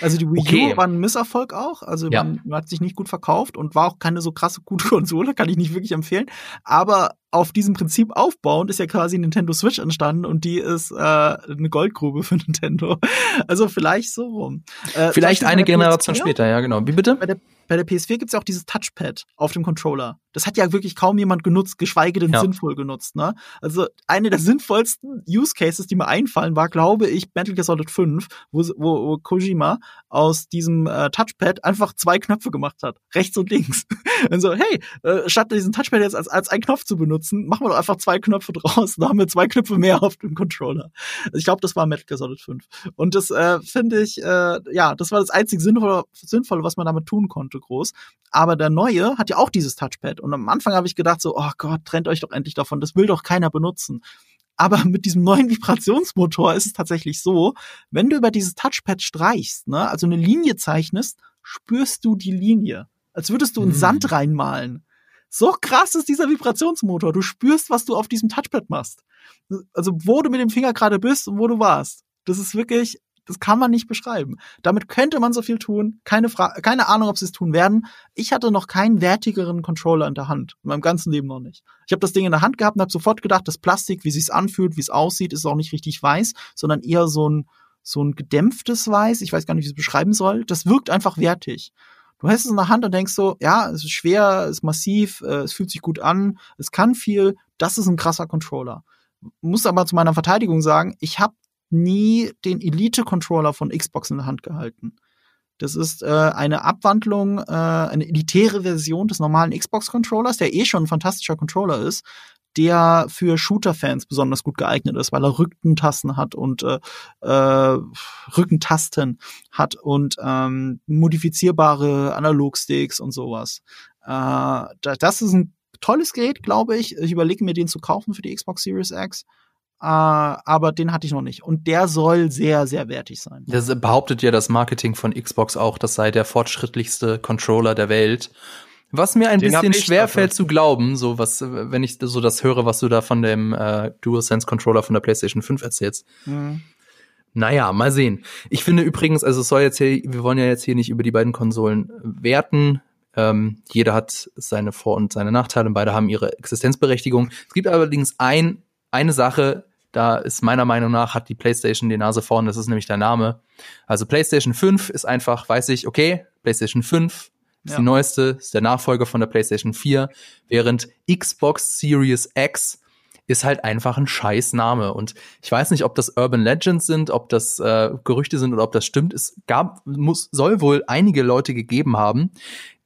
Also die Wii okay. U war ein Misserfolg auch. Also ja. man, man, hat sich nicht gut verkauft und war auch keine so krasse gute Konsole, kann ich nicht wirklich empfehlen. Aber auf diesem Prinzip aufbauend ist ja quasi Nintendo Switch entstanden und die ist äh, eine Goldgrube für Nintendo. Also vielleicht so rum. Äh, vielleicht eine Generation später, ja genau. Wie bitte? Bei der bei der PS4 gibt es ja auch dieses Touchpad auf dem Controller. Das hat ja wirklich kaum jemand genutzt, geschweige denn ja. sinnvoll genutzt. Ne? Also eine der sinnvollsten Use Cases, die mir einfallen, war, glaube ich, Metal Gear Solid 5, wo, wo, wo Kojima aus diesem äh, Touchpad einfach zwei Knöpfe gemacht hat, rechts und links. und so, hey, äh, statt diesen Touchpad jetzt als, als ein Knopf zu benutzen, machen wir doch einfach zwei Knöpfe draus. Da haben wir zwei Knöpfe mehr auf dem Controller. Also ich glaube, das war Metal Gear Solid 5. Und das äh, finde ich, äh, ja, das war das einzig Sinnvolle, Sinnvolle, was man damit tun konnte. Groß. Aber der neue hat ja auch dieses Touchpad. Und am Anfang habe ich gedacht so, oh Gott, trennt euch doch endlich davon. Das will doch keiner benutzen. Aber mit diesem neuen Vibrationsmotor ist es tatsächlich so, wenn du über dieses Touchpad streichst, ne, also eine Linie zeichnest, spürst du die Linie. Als würdest du in mhm. Sand reinmalen. So krass ist dieser Vibrationsmotor. Du spürst, was du auf diesem Touchpad machst. Also, wo du mit dem Finger gerade bist und wo du warst. Das ist wirklich das kann man nicht beschreiben. Damit könnte man so viel tun. Keine, Fra keine Ahnung, ob sie es tun werden. Ich hatte noch keinen wertigeren Controller in der Hand. In meinem ganzen Leben noch nicht. Ich habe das Ding in der Hand gehabt und habe sofort gedacht, das Plastik, wie sich's anfühlt, wie es aussieht, ist auch nicht richtig weiß, sondern eher so ein, so ein gedämpftes Weiß. Ich weiß gar nicht, wie ich es beschreiben soll. Das wirkt einfach wertig. Du hast es in der Hand und denkst so, ja, es ist schwer, es ist massiv, äh, es fühlt sich gut an, es kann viel. Das ist ein krasser Controller muss aber zu meiner Verteidigung sagen, ich habe nie den Elite-Controller von Xbox in der Hand gehalten. Das ist äh, eine Abwandlung, äh, eine elitäre Version des normalen Xbox-Controllers, der eh schon ein fantastischer Controller ist, der für Shooter-Fans besonders gut geeignet ist, weil er Rückentasten hat und äh, äh, Rückentasten hat und ähm, modifizierbare Analogsticks und sowas. Äh, das ist ein tolles Gerät, glaube ich. Ich überlege mir, den zu kaufen für die Xbox Series X. Uh, aber den hatte ich noch nicht. Und der soll sehr, sehr wertig sein. Das behauptet ja das Marketing von Xbox auch, das sei der fortschrittlichste Controller der Welt. Was mir ein den bisschen schwer fällt zu glauben, so was, wenn ich so das höre, was du da von dem äh, DualSense Controller von der PlayStation 5 erzählst. Mhm. Naja, mal sehen. Ich finde übrigens, also es soll jetzt hier, wir wollen ja jetzt hier nicht über die beiden Konsolen werten. Ähm, jeder hat seine Vor- und seine Nachteile und beide haben ihre Existenzberechtigung. Es gibt allerdings ein eine Sache, da ist meiner Meinung nach, hat die PlayStation die Nase vorn, das ist nämlich der Name. Also PlayStation 5 ist einfach, weiß ich, okay, PlayStation 5 Ist ja. die neueste, ist der Nachfolger von der PlayStation 4, während Xbox Series X ist halt einfach ein scheiß Name. Und ich weiß nicht, ob das Urban Legends sind, ob das äh, Gerüchte sind oder ob das stimmt. Es gab, muss, soll wohl einige Leute gegeben haben,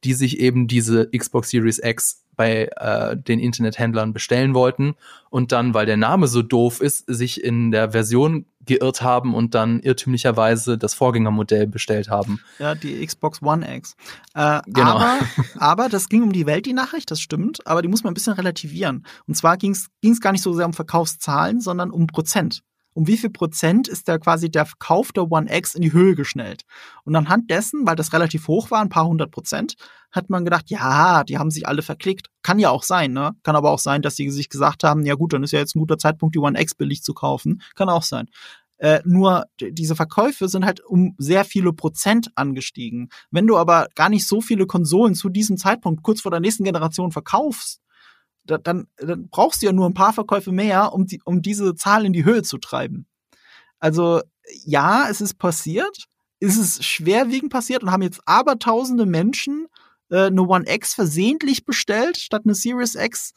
die sich eben diese Xbox Series X bei äh, den Internethändlern bestellen wollten und dann, weil der Name so doof ist, sich in der Version geirrt haben und dann irrtümlicherweise das Vorgängermodell bestellt haben. Ja, die Xbox One X. Äh, genau. Aber, aber das ging um die Welt, die Nachricht, das stimmt, aber die muss man ein bisschen relativieren. Und zwar ging es gar nicht so sehr um Verkaufszahlen, sondern um Prozent um wie viel Prozent ist da quasi der Verkauf der One X in die Höhe geschnellt. Und anhand dessen, weil das relativ hoch war, ein paar hundert Prozent, hat man gedacht, ja, die haben sich alle verklickt. Kann ja auch sein, ne? Kann aber auch sein, dass sie sich gesagt haben, ja gut, dann ist ja jetzt ein guter Zeitpunkt, die One X billig zu kaufen. Kann auch sein. Äh, nur diese Verkäufe sind halt um sehr viele Prozent angestiegen. Wenn du aber gar nicht so viele Konsolen zu diesem Zeitpunkt kurz vor der nächsten Generation verkaufst, dann, dann brauchst du ja nur ein paar Verkäufe mehr, um, die, um diese Zahl in die Höhe zu treiben. Also ja, es ist passiert, es ist schwerwiegend passiert und haben jetzt aber tausende Menschen äh, eine One X versehentlich bestellt statt eine Series X.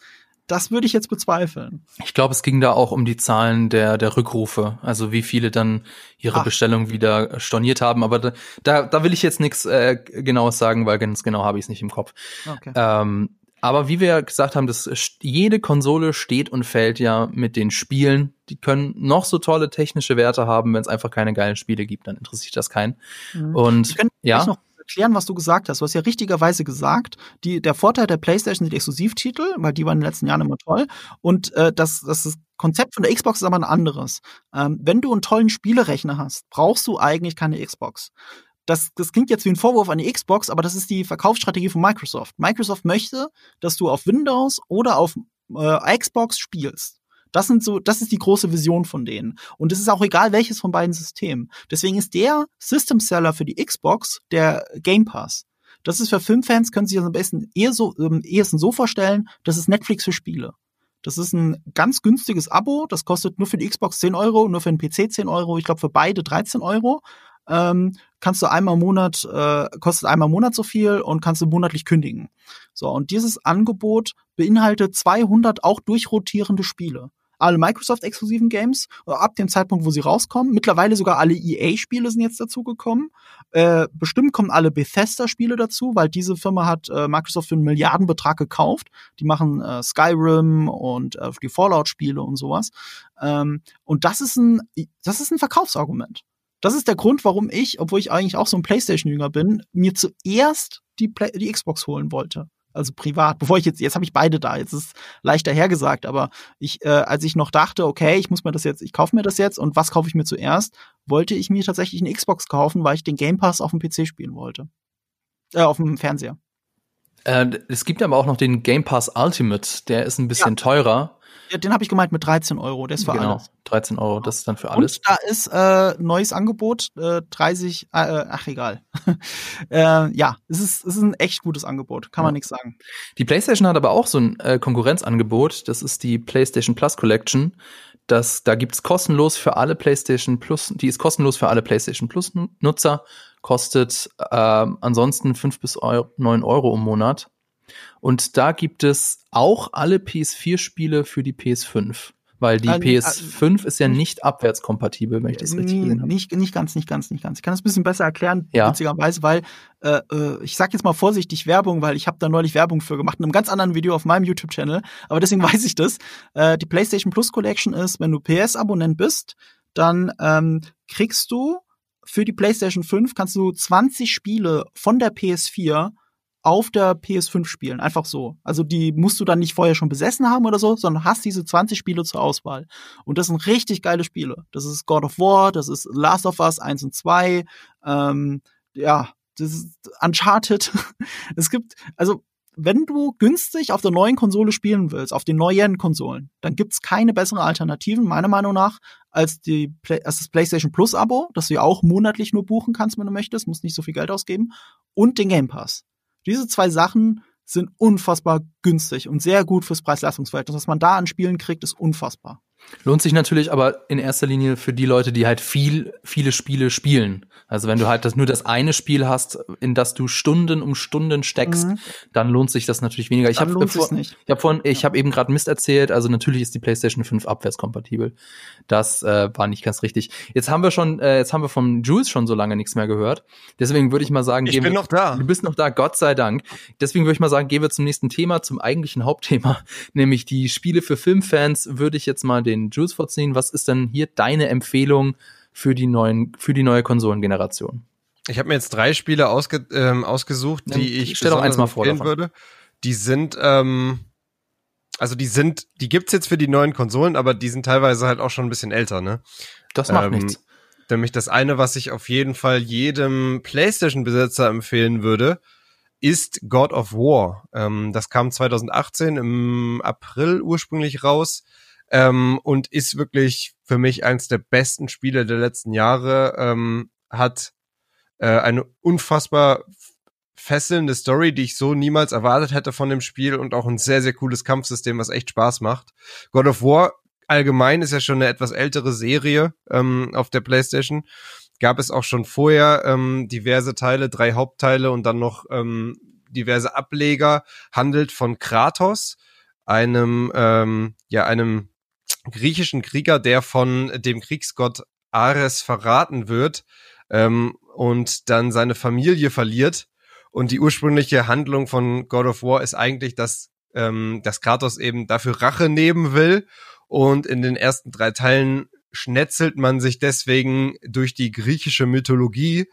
Das würde ich jetzt bezweifeln. Ich glaube, es ging da auch um die Zahlen der, der Rückrufe, also wie viele dann ihre Ach. Bestellung wieder storniert haben. Aber da, da, da will ich jetzt nichts äh, Genaues sagen, weil ganz genau habe ich es nicht im Kopf. Okay. Ähm, aber wie wir ja gesagt haben, das, jede Konsole steht und fällt ja mit den Spielen. Die können noch so tolle technische Werte haben, wenn es einfach keine geilen Spiele gibt, dann interessiert das keinen. Mhm. Und ja. Noch erklären, was du gesagt hast. Du hast ja richtigerweise gesagt, die, der Vorteil der PlayStation sind Exklusivtitel, weil die waren in den letzten Jahren immer toll. Und äh, das, das Konzept von der Xbox ist aber ein anderes. Ähm, wenn du einen tollen Spielerechner hast, brauchst du eigentlich keine Xbox das, das klingt jetzt wie ein Vorwurf an die Xbox, aber das ist die Verkaufsstrategie von Microsoft. Microsoft möchte, dass du auf Windows oder auf äh, Xbox spielst. Das sind so, das ist die große Vision von denen. Und es ist auch egal, welches von beiden Systemen. Deswegen ist der System Seller für die Xbox der Game Pass. Das ist für Filmfans, können Sie sich das am besten eher so, ähm, ehesten so vorstellen, das ist Netflix für Spiele. Das ist ein ganz günstiges Abo. Das kostet nur für die Xbox 10 Euro, nur für den PC 10 Euro. Ich glaube, für beide 13 Euro ähm, kannst du einmal im Monat, äh, kostet einmal im Monat so viel und kannst du monatlich kündigen. So, und dieses Angebot beinhaltet 200 auch durchrotierende Spiele. Alle Microsoft-exklusiven Games, äh, ab dem Zeitpunkt, wo sie rauskommen. Mittlerweile sogar alle EA-Spiele sind jetzt dazugekommen. Äh, bestimmt kommen alle Bethesda-Spiele dazu, weil diese Firma hat äh, Microsoft für einen Milliardenbetrag gekauft. Die machen äh, Skyrim und äh, die Fallout-Spiele und sowas. Ähm, und das ist ein, das ist ein Verkaufsargument. Das ist der Grund, warum ich, obwohl ich eigentlich auch so ein PlayStation-Jünger bin, mir zuerst die, Play die Xbox holen wollte. Also privat, bevor ich jetzt, jetzt habe ich beide da, jetzt ist leichter hergesagt, aber ich, äh, als ich noch dachte, okay, ich muss mir das jetzt, ich kaufe mir das jetzt und was kaufe ich mir zuerst, wollte ich mir tatsächlich eine Xbox kaufen, weil ich den Game Pass auf dem PC spielen wollte. Äh, auf dem Fernseher. Äh, es gibt aber auch noch den Game Pass Ultimate, der ist ein bisschen ja. teurer. Ja, den habe ich gemeint mit 13 Euro, der ist für genau, alles. 13 Euro, das ist dann für alles. Und da ist äh, neues Angebot, äh, 30, äh, ach egal. äh, ja, es ist, es ist ein echt gutes Angebot, kann ja. man nichts sagen. Die PlayStation hat aber auch so ein äh, Konkurrenzangebot, das ist die PlayStation Plus Collection. Das, da gibt's kostenlos für alle PlayStation Plus, die ist kostenlos für alle PlayStation Plus Nutzer, kostet äh, ansonsten 5 bis 9 Euro im Monat. Und da gibt es auch alle PS4-Spiele für die PS5. Weil die äh, PS5 äh, ist ja nicht abwärtskompatibel, wenn ich das richtig gesehen habe. Nicht, nicht ganz, nicht ganz, nicht ganz. Ich kann das ein bisschen besser erklären, ja. witzigerweise, weil äh, äh ich sag jetzt mal vorsichtig Werbung, weil ich habe da neulich Werbung für gemacht in einem ganz anderen Video auf meinem YouTube-Channel. Aber deswegen weiß ich das. Äh, die PlayStation Plus Collection ist, wenn du PS-Abonnent bist, dann ähm, kriegst du für die PlayStation 5 kannst du 20 Spiele von der PS4 auf der PS5 spielen. Einfach so. Also die musst du dann nicht vorher schon besessen haben oder so, sondern hast diese 20 Spiele zur Auswahl. Und das sind richtig geile Spiele. Das ist God of War, das ist Last of Us 1 und 2, ähm, ja, das ist Uncharted. es gibt, also wenn du günstig auf der neuen Konsole spielen willst, auf den neuen Konsolen, dann gibt's keine bessere Alternativen, meiner Meinung nach, als, die als das PlayStation Plus Abo, das du ja auch monatlich nur buchen kannst, wenn du möchtest, musst nicht so viel Geld ausgeben, und den Game Pass. Diese zwei Sachen sind unfassbar günstig und sehr gut fürs Preis-Leistungs-Verhältnis. Was man da an Spielen kriegt, ist unfassbar. Lohnt sich natürlich aber in erster Linie für die Leute, die halt viel, viele Spiele spielen. Also wenn du halt das, nur das eine Spiel hast, in das du Stunden um Stunden steckst, mhm. dann lohnt sich das natürlich weniger. Ich habe vor, ich habe vorhin, ich ja. habe eben gerade Mist erzählt. Also natürlich ist die PlayStation 5 abwärtskompatibel. Das äh, war nicht ganz richtig. Jetzt haben wir schon, äh, jetzt haben wir von Jules schon so lange nichts mehr gehört. Deswegen würde ich mal sagen, ich bin wir, noch da. Du bist noch da, Gott sei Dank. Deswegen würde ich mal sagen, gehen wir zum nächsten Thema, zum eigentlichen Hauptthema, nämlich die Spiele für Filmfans. Würde ich jetzt mal den Jules vorziehen. Was ist denn hier deine Empfehlung? für die neuen, für die neue Konsolengeneration? Ich habe mir jetzt drei Spiele ausge, ähm, ausgesucht, die ich stell doch eins mal vor würde. Die sind, ähm, also die sind, die gibt's jetzt für die neuen Konsolen, aber die sind teilweise halt auch schon ein bisschen älter, ne? Das macht ähm, nichts. Nämlich das eine, was ich auf jeden Fall jedem PlayStation-Besitzer empfehlen würde, ist God of War. Ähm, das kam 2018 im April ursprünglich raus ähm, und ist wirklich für mich eines der besten Spiele der letzten Jahre. Ähm, hat äh, eine unfassbar fesselnde Story, die ich so niemals erwartet hätte von dem Spiel und auch ein sehr, sehr cooles Kampfsystem, was echt Spaß macht. God of War allgemein ist ja schon eine etwas ältere Serie ähm, auf der PlayStation. Gab es auch schon vorher ähm, diverse Teile, drei Hauptteile und dann noch ähm, diverse Ableger. Handelt von Kratos, einem ähm, ja einem griechischen Krieger, der von dem Kriegsgott Ares verraten wird ähm, und dann seine Familie verliert. Und die ursprüngliche Handlung von God of War ist eigentlich, dass, ähm, dass Kratos eben dafür Rache nehmen will. Und in den ersten drei Teilen schnetzelt man sich deswegen durch die griechische Mythologie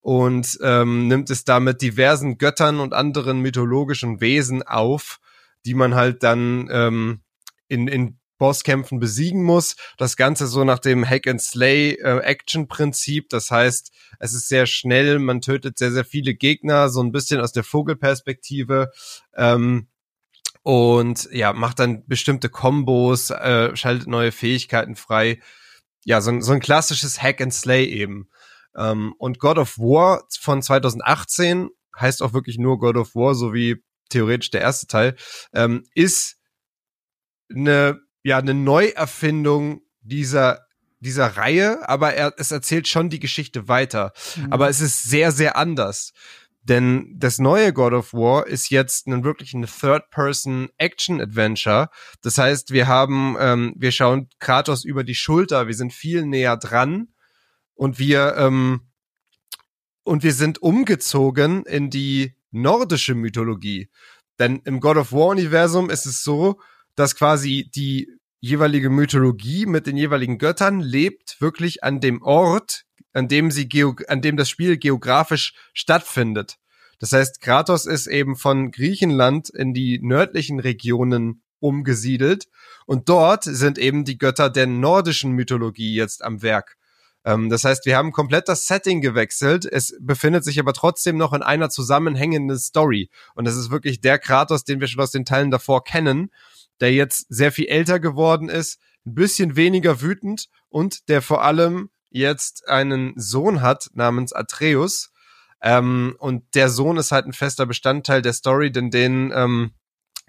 und ähm, nimmt es damit diversen Göttern und anderen mythologischen Wesen auf, die man halt dann ähm, in, in Bosskämpfen besiegen muss. Das Ganze so nach dem Hack and Slay äh, Action Prinzip. Das heißt, es ist sehr schnell, man tötet sehr, sehr viele Gegner, so ein bisschen aus der Vogelperspektive. Ähm, und ja, macht dann bestimmte Kombos, äh, schaltet neue Fähigkeiten frei. Ja, so, so ein klassisches Hack and Slay eben. Ähm, und God of War von 2018 heißt auch wirklich nur God of War, so wie theoretisch der erste Teil, ähm, ist eine ja eine Neuerfindung dieser dieser Reihe, aber er, es erzählt schon die Geschichte weiter. Mhm. Aber es ist sehr, sehr anders. Denn das neue God of War ist jetzt ein wirklich ein Third-Person-Action-Adventure. Das heißt, wir haben, ähm, wir schauen Kratos über die Schulter, wir sind viel näher dran und wir ähm, und wir sind umgezogen in die nordische Mythologie. Denn im God of War-Universum ist es so, dass quasi die jeweilige Mythologie mit den jeweiligen Göttern lebt wirklich an dem Ort, an dem sie an dem das Spiel geografisch stattfindet. Das heißt, Kratos ist eben von Griechenland in die nördlichen Regionen umgesiedelt und dort sind eben die Götter der nordischen Mythologie jetzt am Werk. Ähm, das heißt, wir haben komplett das Setting gewechselt. Es befindet sich aber trotzdem noch in einer zusammenhängenden Story. Und das ist wirklich der Kratos, den wir schon aus den Teilen davor kennen der jetzt sehr viel älter geworden ist, ein bisschen weniger wütend und der vor allem jetzt einen Sohn hat namens Atreus. Ähm, und der Sohn ist halt ein fester Bestandteil der Story, denn den, ähm,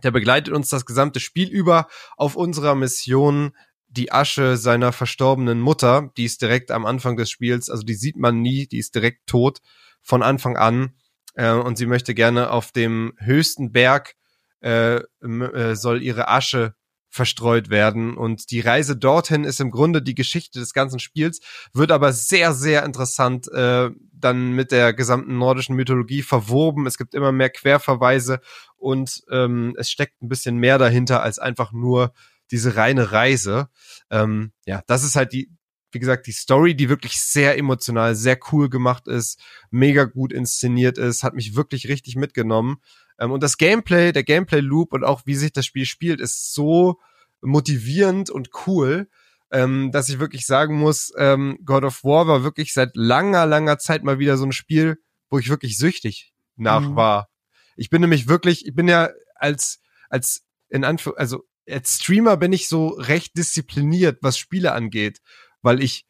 der begleitet uns das gesamte Spiel über auf unserer Mission die Asche seiner verstorbenen Mutter, die ist direkt am Anfang des Spiels, also die sieht man nie, die ist direkt tot von Anfang an. Äh, und sie möchte gerne auf dem höchsten Berg äh, äh, soll ihre Asche verstreut werden. Und die Reise dorthin ist im Grunde die Geschichte des ganzen Spiels, wird aber sehr, sehr interessant äh, dann mit der gesamten nordischen Mythologie verwoben. Es gibt immer mehr Querverweise und ähm, es steckt ein bisschen mehr dahinter als einfach nur diese reine Reise. Ähm, ja, das ist halt die, wie gesagt, die Story, die wirklich sehr emotional, sehr cool gemacht ist, mega gut inszeniert ist, hat mich wirklich richtig mitgenommen. Ähm, und das Gameplay, der Gameplay-Loop und auch wie sich das Spiel spielt, ist so motivierend und cool, ähm, dass ich wirklich sagen muss, ähm, God of War war wirklich seit langer, langer Zeit mal wieder so ein Spiel, wo ich wirklich süchtig nach mhm. war. Ich bin nämlich wirklich, ich bin ja als, als in Anführ also als Streamer bin ich so recht diszipliniert, was Spiele angeht, weil ich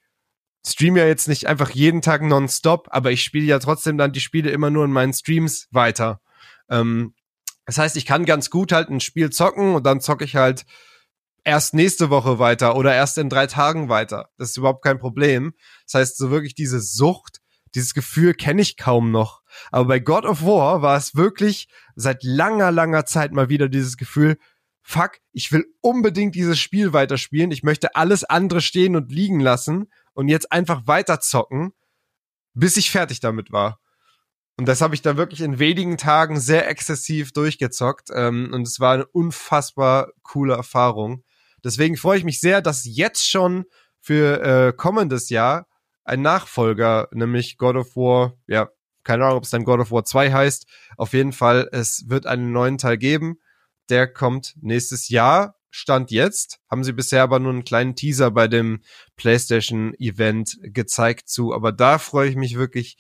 streame ja jetzt nicht einfach jeden Tag nonstop, aber ich spiele ja trotzdem dann die Spiele immer nur in meinen Streams weiter. Ähm, das heißt, ich kann ganz gut halt ein Spiel zocken und dann zocke ich halt erst nächste Woche weiter oder erst in drei Tagen weiter. Das ist überhaupt kein Problem. Das heißt, so wirklich diese Sucht, dieses Gefühl kenne ich kaum noch. Aber bei God of War war es wirklich seit langer, langer Zeit mal wieder dieses Gefühl, fuck, ich will unbedingt dieses Spiel weiterspielen. Ich möchte alles andere stehen und liegen lassen und jetzt einfach weiterzocken, bis ich fertig damit war. Und das habe ich da wirklich in wenigen Tagen sehr exzessiv durchgezockt. Ähm, und es war eine unfassbar coole Erfahrung. Deswegen freue ich mich sehr, dass jetzt schon für äh, kommendes Jahr ein Nachfolger, nämlich God of War, ja, keine Ahnung, ob es dann God of War 2 heißt. Auf jeden Fall, es wird einen neuen Teil geben. Der kommt nächstes Jahr. Stand jetzt. Haben sie bisher aber nur einen kleinen Teaser bei dem PlayStation Event gezeigt zu. Aber da freue ich mich wirklich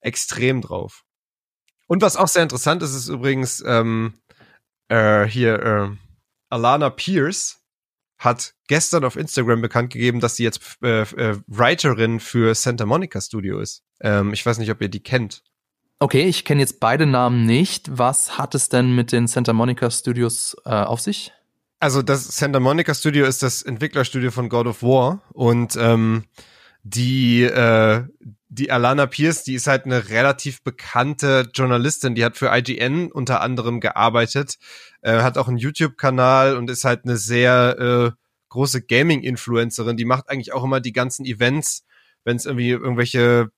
extrem drauf. Und was auch sehr interessant ist, ist übrigens ähm, äh, hier äh, Alana Pierce hat gestern auf Instagram bekannt gegeben, dass sie jetzt äh, äh, Writerin für Santa Monica Studio ist. Ähm, ich weiß nicht, ob ihr die kennt. Okay, ich kenne jetzt beide Namen nicht. Was hat es denn mit den Santa Monica Studios äh, auf sich? Also das Santa Monica Studio ist das Entwicklerstudio von God of War und ähm, die äh, die Alana Pierce, die ist halt eine relativ bekannte Journalistin, die hat für IGN unter anderem gearbeitet, äh, hat auch einen YouTube-Kanal und ist halt eine sehr äh, große Gaming-Influencerin. Die macht eigentlich auch immer die ganzen Events, wenn es irgendwie irgendwelche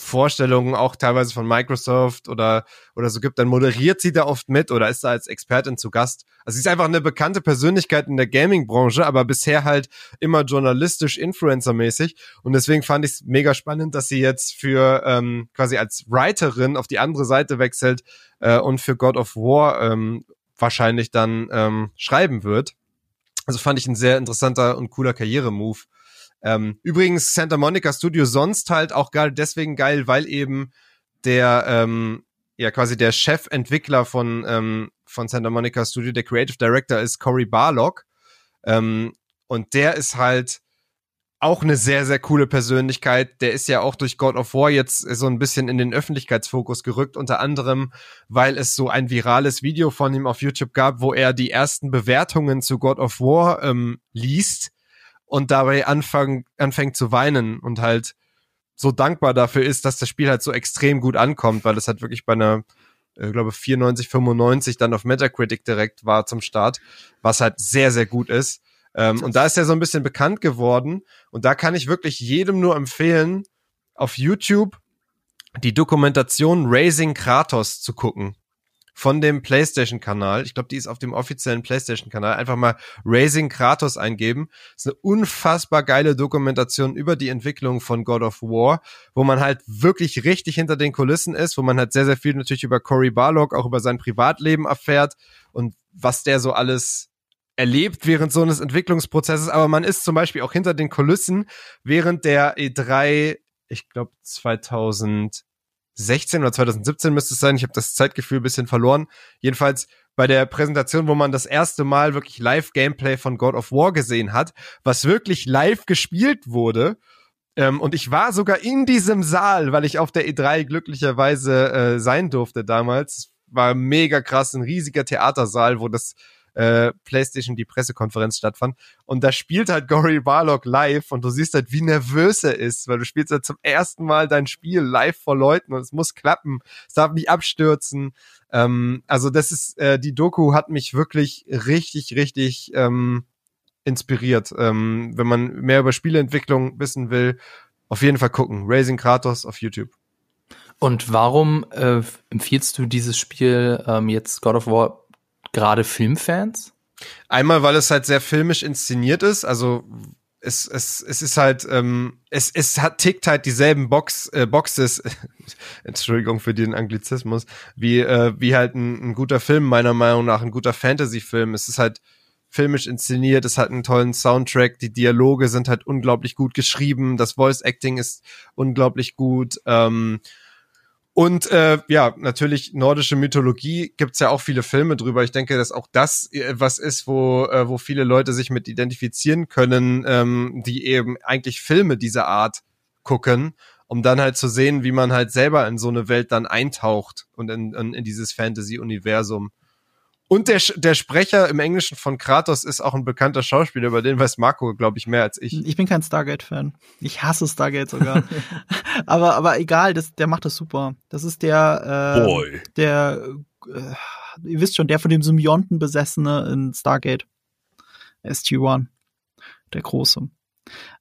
Vorstellungen auch teilweise von Microsoft oder, oder so gibt, dann moderiert sie da oft mit oder ist da als Expertin zu Gast. Also sie ist einfach eine bekannte Persönlichkeit in der Gaming-Branche, aber bisher halt immer journalistisch, influencermäßig. Und deswegen fand ich es mega spannend, dass sie jetzt für ähm, quasi als Writerin auf die andere Seite wechselt äh, und für God of War ähm, wahrscheinlich dann ähm, schreiben wird. Also fand ich ein sehr interessanter und cooler Karrieremove. Ähm, übrigens, Santa Monica Studio sonst halt auch gerade deswegen geil, weil eben der, ähm, ja, quasi der Chefentwickler von, ähm, von Santa Monica Studio, der Creative Director ist Cory Barlock. Ähm, und der ist halt auch eine sehr, sehr coole Persönlichkeit. Der ist ja auch durch God of War jetzt so ein bisschen in den Öffentlichkeitsfokus gerückt, unter anderem, weil es so ein virales Video von ihm auf YouTube gab, wo er die ersten Bewertungen zu God of War ähm, liest und dabei anfangen, anfängt zu weinen und halt so dankbar dafür ist, dass das Spiel halt so extrem gut ankommt, weil es halt wirklich bei einer, ich äh, glaube 94, 95 dann auf Metacritic direkt war zum Start, was halt sehr, sehr gut ist. Ähm, und da ist er so ein bisschen bekannt geworden und da kann ich wirklich jedem nur empfehlen, auf YouTube die Dokumentation Raising Kratos zu gucken von dem PlayStation-Kanal. Ich glaube, die ist auf dem offiziellen PlayStation-Kanal. Einfach mal Raising Kratos eingeben. Das ist eine unfassbar geile Dokumentation über die Entwicklung von God of War, wo man halt wirklich richtig hinter den Kulissen ist, wo man halt sehr, sehr viel natürlich über Cory Barlog, auch über sein Privatleben erfährt und was der so alles erlebt während so eines Entwicklungsprozesses, aber man ist zum Beispiel auch hinter den Kulissen während der E3, ich glaube 2000 2016 oder 2017 müsste es sein. Ich habe das Zeitgefühl ein bisschen verloren. Jedenfalls bei der Präsentation, wo man das erste Mal wirklich Live-Gameplay von God of War gesehen hat, was wirklich live gespielt wurde. Ähm, und ich war sogar in diesem Saal, weil ich auf der E3 glücklicherweise äh, sein durfte damals. War mega krass, ein riesiger Theatersaal, wo das äh, PlayStation die Pressekonferenz stattfand. Und da spielt halt Gory Barlock live und du siehst halt, wie nervös er ist, weil du spielst halt zum ersten Mal dein Spiel live vor Leuten und es muss klappen. Es darf nicht abstürzen. Ähm, also das ist, äh, die Doku hat mich wirklich richtig, richtig ähm, inspiriert. Ähm, wenn man mehr über Spieleentwicklung wissen will, auf jeden Fall gucken. Raising Kratos auf YouTube. Und warum äh, empfiehlst du dieses Spiel ähm, jetzt God of War gerade Filmfans? Einmal, weil es halt sehr filmisch inszeniert ist, also es, es, es ist halt, ähm, es, es hat, tickt halt dieselben Box, äh, Boxes, Entschuldigung für den Anglizismus, wie, äh, wie halt ein, ein guter Film, meiner Meinung nach, ein guter Fantasy-Film. Es ist halt filmisch inszeniert, es hat einen tollen Soundtrack, die Dialoge sind halt unglaublich gut geschrieben, das Voice-Acting ist unglaublich gut, ähm, und äh, ja, natürlich nordische Mythologie gibt's ja auch viele Filme drüber. Ich denke, dass auch das äh, was ist, wo, äh, wo viele Leute sich mit identifizieren können, ähm, die eben eigentlich Filme dieser Art gucken, um dann halt zu sehen, wie man halt selber in so eine Welt dann eintaucht und in, in, in dieses Fantasy-Universum. Und der, der Sprecher im Englischen von Kratos ist auch ein bekannter Schauspieler, über den weiß Marco, glaube ich, mehr als ich. Ich bin kein Stargate-Fan. Ich hasse Stargate sogar. aber, aber egal, das, der macht das super. Das ist der, äh, Boy. der, äh, ihr wisst schon, der von dem Symbionten besessene in Stargate. SG-1. Der Große.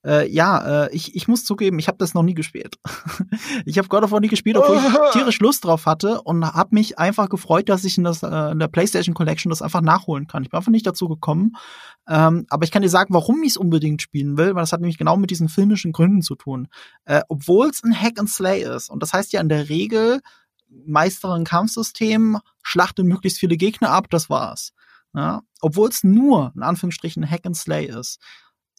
Äh, ja, äh, ich, ich muss zugeben, ich habe das noch nie gespielt. ich habe God of War nie gespielt, obwohl ich tierisch Lust drauf hatte und habe mich einfach gefreut, dass ich in, das, äh, in der PlayStation Collection das einfach nachholen kann. Ich bin einfach nicht dazu gekommen. Ähm, aber ich kann dir sagen, warum ich es unbedingt spielen will, weil das hat nämlich genau mit diesen filmischen Gründen zu tun. Äh, Obwohl es ein Hack and Slay ist, und das heißt ja in der Regel, meistere ein Kampfsystem, schlachte möglichst viele Gegner ab, das war's. Ja? Obwohl es nur, in Anführungsstrichen, Hack and Slay ist,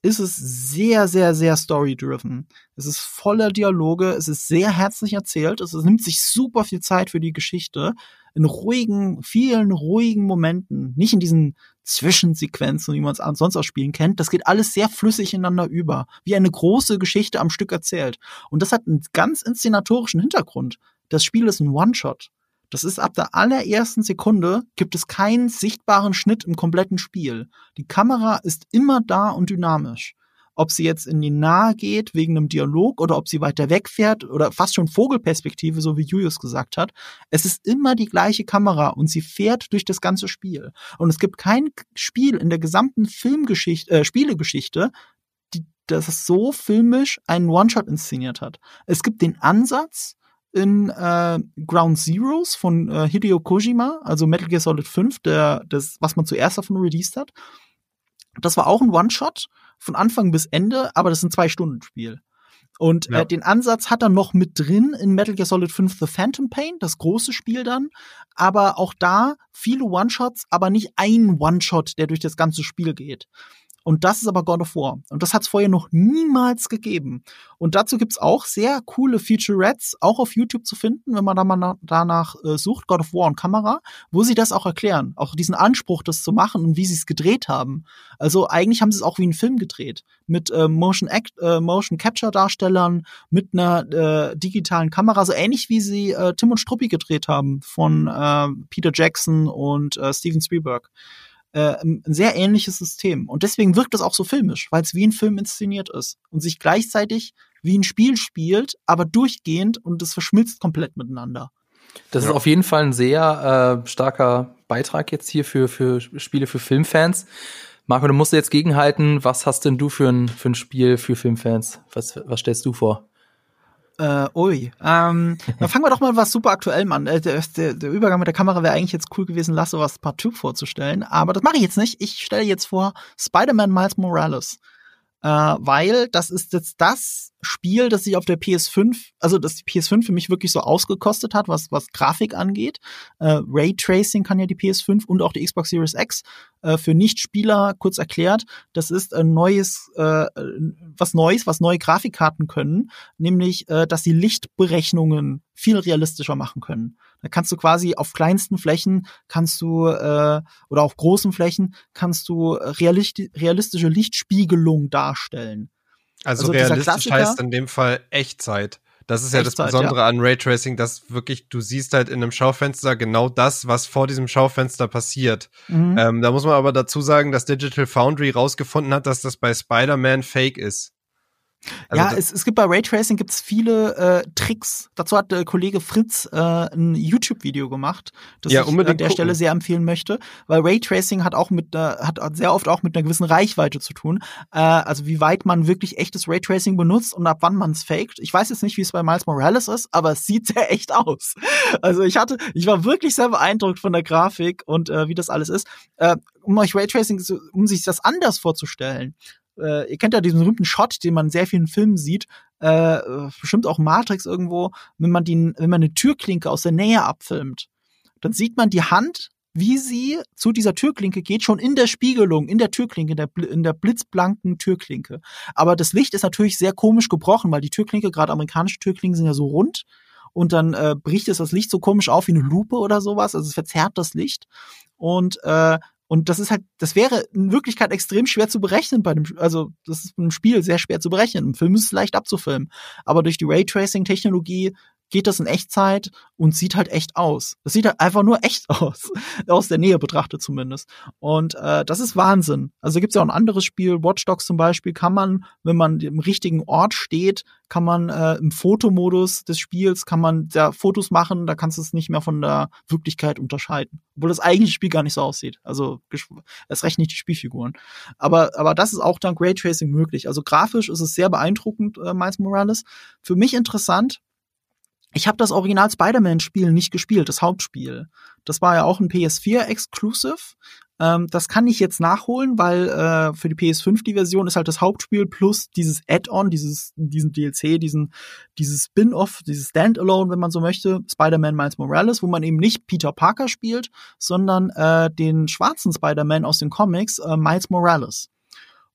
ist es sehr, sehr, sehr story-driven. Es ist voller Dialoge, es ist sehr herzlich erzählt, es nimmt sich super viel Zeit für die Geschichte, in ruhigen, vielen ruhigen Momenten, nicht in diesen Zwischensequenzen, wie man es sonst aus Spielen kennt. Das geht alles sehr flüssig ineinander über, wie eine große Geschichte am Stück erzählt. Und das hat einen ganz inszenatorischen Hintergrund. Das Spiel ist ein One-Shot. Das ist ab der allerersten Sekunde gibt es keinen sichtbaren Schnitt im kompletten Spiel. Die Kamera ist immer da und dynamisch. Ob sie jetzt in die Nahe geht wegen einem Dialog oder ob sie weiter wegfährt oder fast schon Vogelperspektive, so wie Julius gesagt hat. Es ist immer die gleiche Kamera und sie fährt durch das ganze Spiel. Und es gibt kein Spiel in der gesamten Filmgeschichte, äh, Spielegeschichte, die, das so filmisch einen One-Shot inszeniert hat. Es gibt den Ansatz, in äh, Ground Zeroes von äh, Hideo Kojima, also Metal Gear Solid 5, der, das, was man zuerst davon released hat. Das war auch ein One-Shot von Anfang bis Ende, aber das ist ein Zwei-Stunden-Spiel. Und ja. äh, den Ansatz hat er noch mit drin in Metal Gear Solid 5 The Phantom Pain, das große Spiel dann. Aber auch da viele One-Shots, aber nicht ein One-Shot, der durch das ganze Spiel geht. Und das ist aber God of War. Und das hat es vorher noch niemals gegeben. Und dazu gibt's auch sehr coole Featurettes, auch auf YouTube zu finden, wenn man da mal danach äh, sucht, God of War und Kamera, wo sie das auch erklären. Auch diesen Anspruch, das zu machen und wie sie es gedreht haben. Also eigentlich haben sie es auch wie einen Film gedreht. Mit äh, Motion, Act, äh, Motion Capture Darstellern, mit einer äh, digitalen Kamera, so ähnlich wie sie äh, Tim und Struppi gedreht haben von äh, Peter Jackson und äh, Steven Spielberg äh, ein sehr ähnliches System. Und deswegen wirkt es auch so filmisch, weil es wie ein Film inszeniert ist und sich gleichzeitig wie ein Spiel spielt, aber durchgehend und es verschmilzt komplett miteinander. Das ja. ist auf jeden Fall ein sehr äh, starker Beitrag jetzt hier für, für Spiele für Filmfans. Marco, du musst jetzt gegenhalten. Was hast denn du für ein, für ein Spiel für Filmfans? Was, was stellst du vor? Äh, ui. Ähm, dann fangen wir doch mal was super aktuell an. Äh, der, der, der Übergang mit der Kamera wäre eigentlich jetzt cool gewesen, Lasse was Part 2 vorzustellen. Aber das mache ich jetzt nicht. Ich stelle jetzt vor Spider-Man Miles Morales äh, weil das ist jetzt das Spiel, das sich auf der PS5, also das die PS5 für mich wirklich so ausgekostet hat, was, was Grafik angeht. Äh, Raytracing kann ja die PS5 und auch die Xbox Series X. Äh, für Nichtspieler kurz erklärt, das ist ein neues, äh, was Neues, was neue Grafikkarten können, nämlich, äh, dass sie Lichtberechnungen viel realistischer machen können. Da kannst du quasi auf kleinsten Flächen kannst du äh, oder auf großen Flächen kannst du realisti realistische Lichtspiegelung darstellen. Also, also realistisch heißt in dem Fall Echtzeit. Das ist ja Echtzeit, das Besondere ja. an Raytracing, dass wirklich du siehst halt in einem Schaufenster genau das, was vor diesem Schaufenster passiert. Mhm. Ähm, da muss man aber dazu sagen, dass Digital Foundry rausgefunden hat, dass das bei Spider-Man Fake ist. Also ja, es, es gibt bei Raytracing gibt's viele äh, Tricks. Dazu hat der Kollege Fritz äh, ein YouTube-Video gemacht, das ja, ich an der gucken. Stelle sehr empfehlen möchte, weil Raytracing hat auch mit äh, hat sehr oft auch mit einer gewissen Reichweite zu tun. Äh, also wie weit man wirklich echtes Raytracing benutzt und ab wann man es faked. Ich weiß jetzt nicht, wie es bei Miles Morales ist, aber es sieht sehr echt aus. Also ich hatte, ich war wirklich sehr beeindruckt von der Grafik und äh, wie das alles ist. Äh, um euch Raytracing, um sich das anders vorzustellen äh, ihr kennt ja diesen berühmten Shot, den man in sehr vielen Filmen sieht, äh, bestimmt auch Matrix irgendwo, wenn man die, wenn man eine Türklinke aus der Nähe abfilmt, dann sieht man die Hand, wie sie zu dieser Türklinke geht, schon in der Spiegelung, in der Türklinke, in der, in der blitzblanken Türklinke. Aber das Licht ist natürlich sehr komisch gebrochen, weil die Türklinke, gerade amerikanische Türklinken sind ja so rund und dann äh, bricht es das Licht so komisch auf wie eine Lupe oder sowas, also es verzerrt das Licht. Und äh, und das ist halt, das wäre in Wirklichkeit extrem schwer zu berechnen bei dem, also das ist im Spiel sehr schwer zu berechnen. Im Film ist es leicht abzufilmen. Aber durch die Raytracing-Technologie geht das in Echtzeit und sieht halt echt aus. Das sieht halt einfach nur echt aus, aus der Nähe betrachtet zumindest. Und äh, das ist Wahnsinn. Also gibt's ja auch ein anderes Spiel, Watch Dogs zum Beispiel, kann man, wenn man im richtigen Ort steht, kann man äh, im Fotomodus des Spiels, kann man da Fotos machen, da kannst du es nicht mehr von der Wirklichkeit unterscheiden. Obwohl das eigentliche Spiel gar nicht so aussieht. Also es recht nicht die Spielfiguren. Aber, aber das ist auch dank Raytracing möglich. Also grafisch ist es sehr beeindruckend, äh, Miles Morales. Für mich interessant, ich habe das Original Spider-Man-Spiel nicht gespielt, das Hauptspiel. Das war ja auch ein PS4-Exclusive. Ähm, das kann ich jetzt nachholen, weil äh, für die PS5 die Version ist halt das Hauptspiel plus dieses Add-on, dieses diesen DLC, diesen dieses Spin-off, dieses Standalone, wenn man so möchte, Spider-Man Miles Morales, wo man eben nicht Peter Parker spielt, sondern äh, den schwarzen Spider-Man aus den Comics, äh, Miles Morales.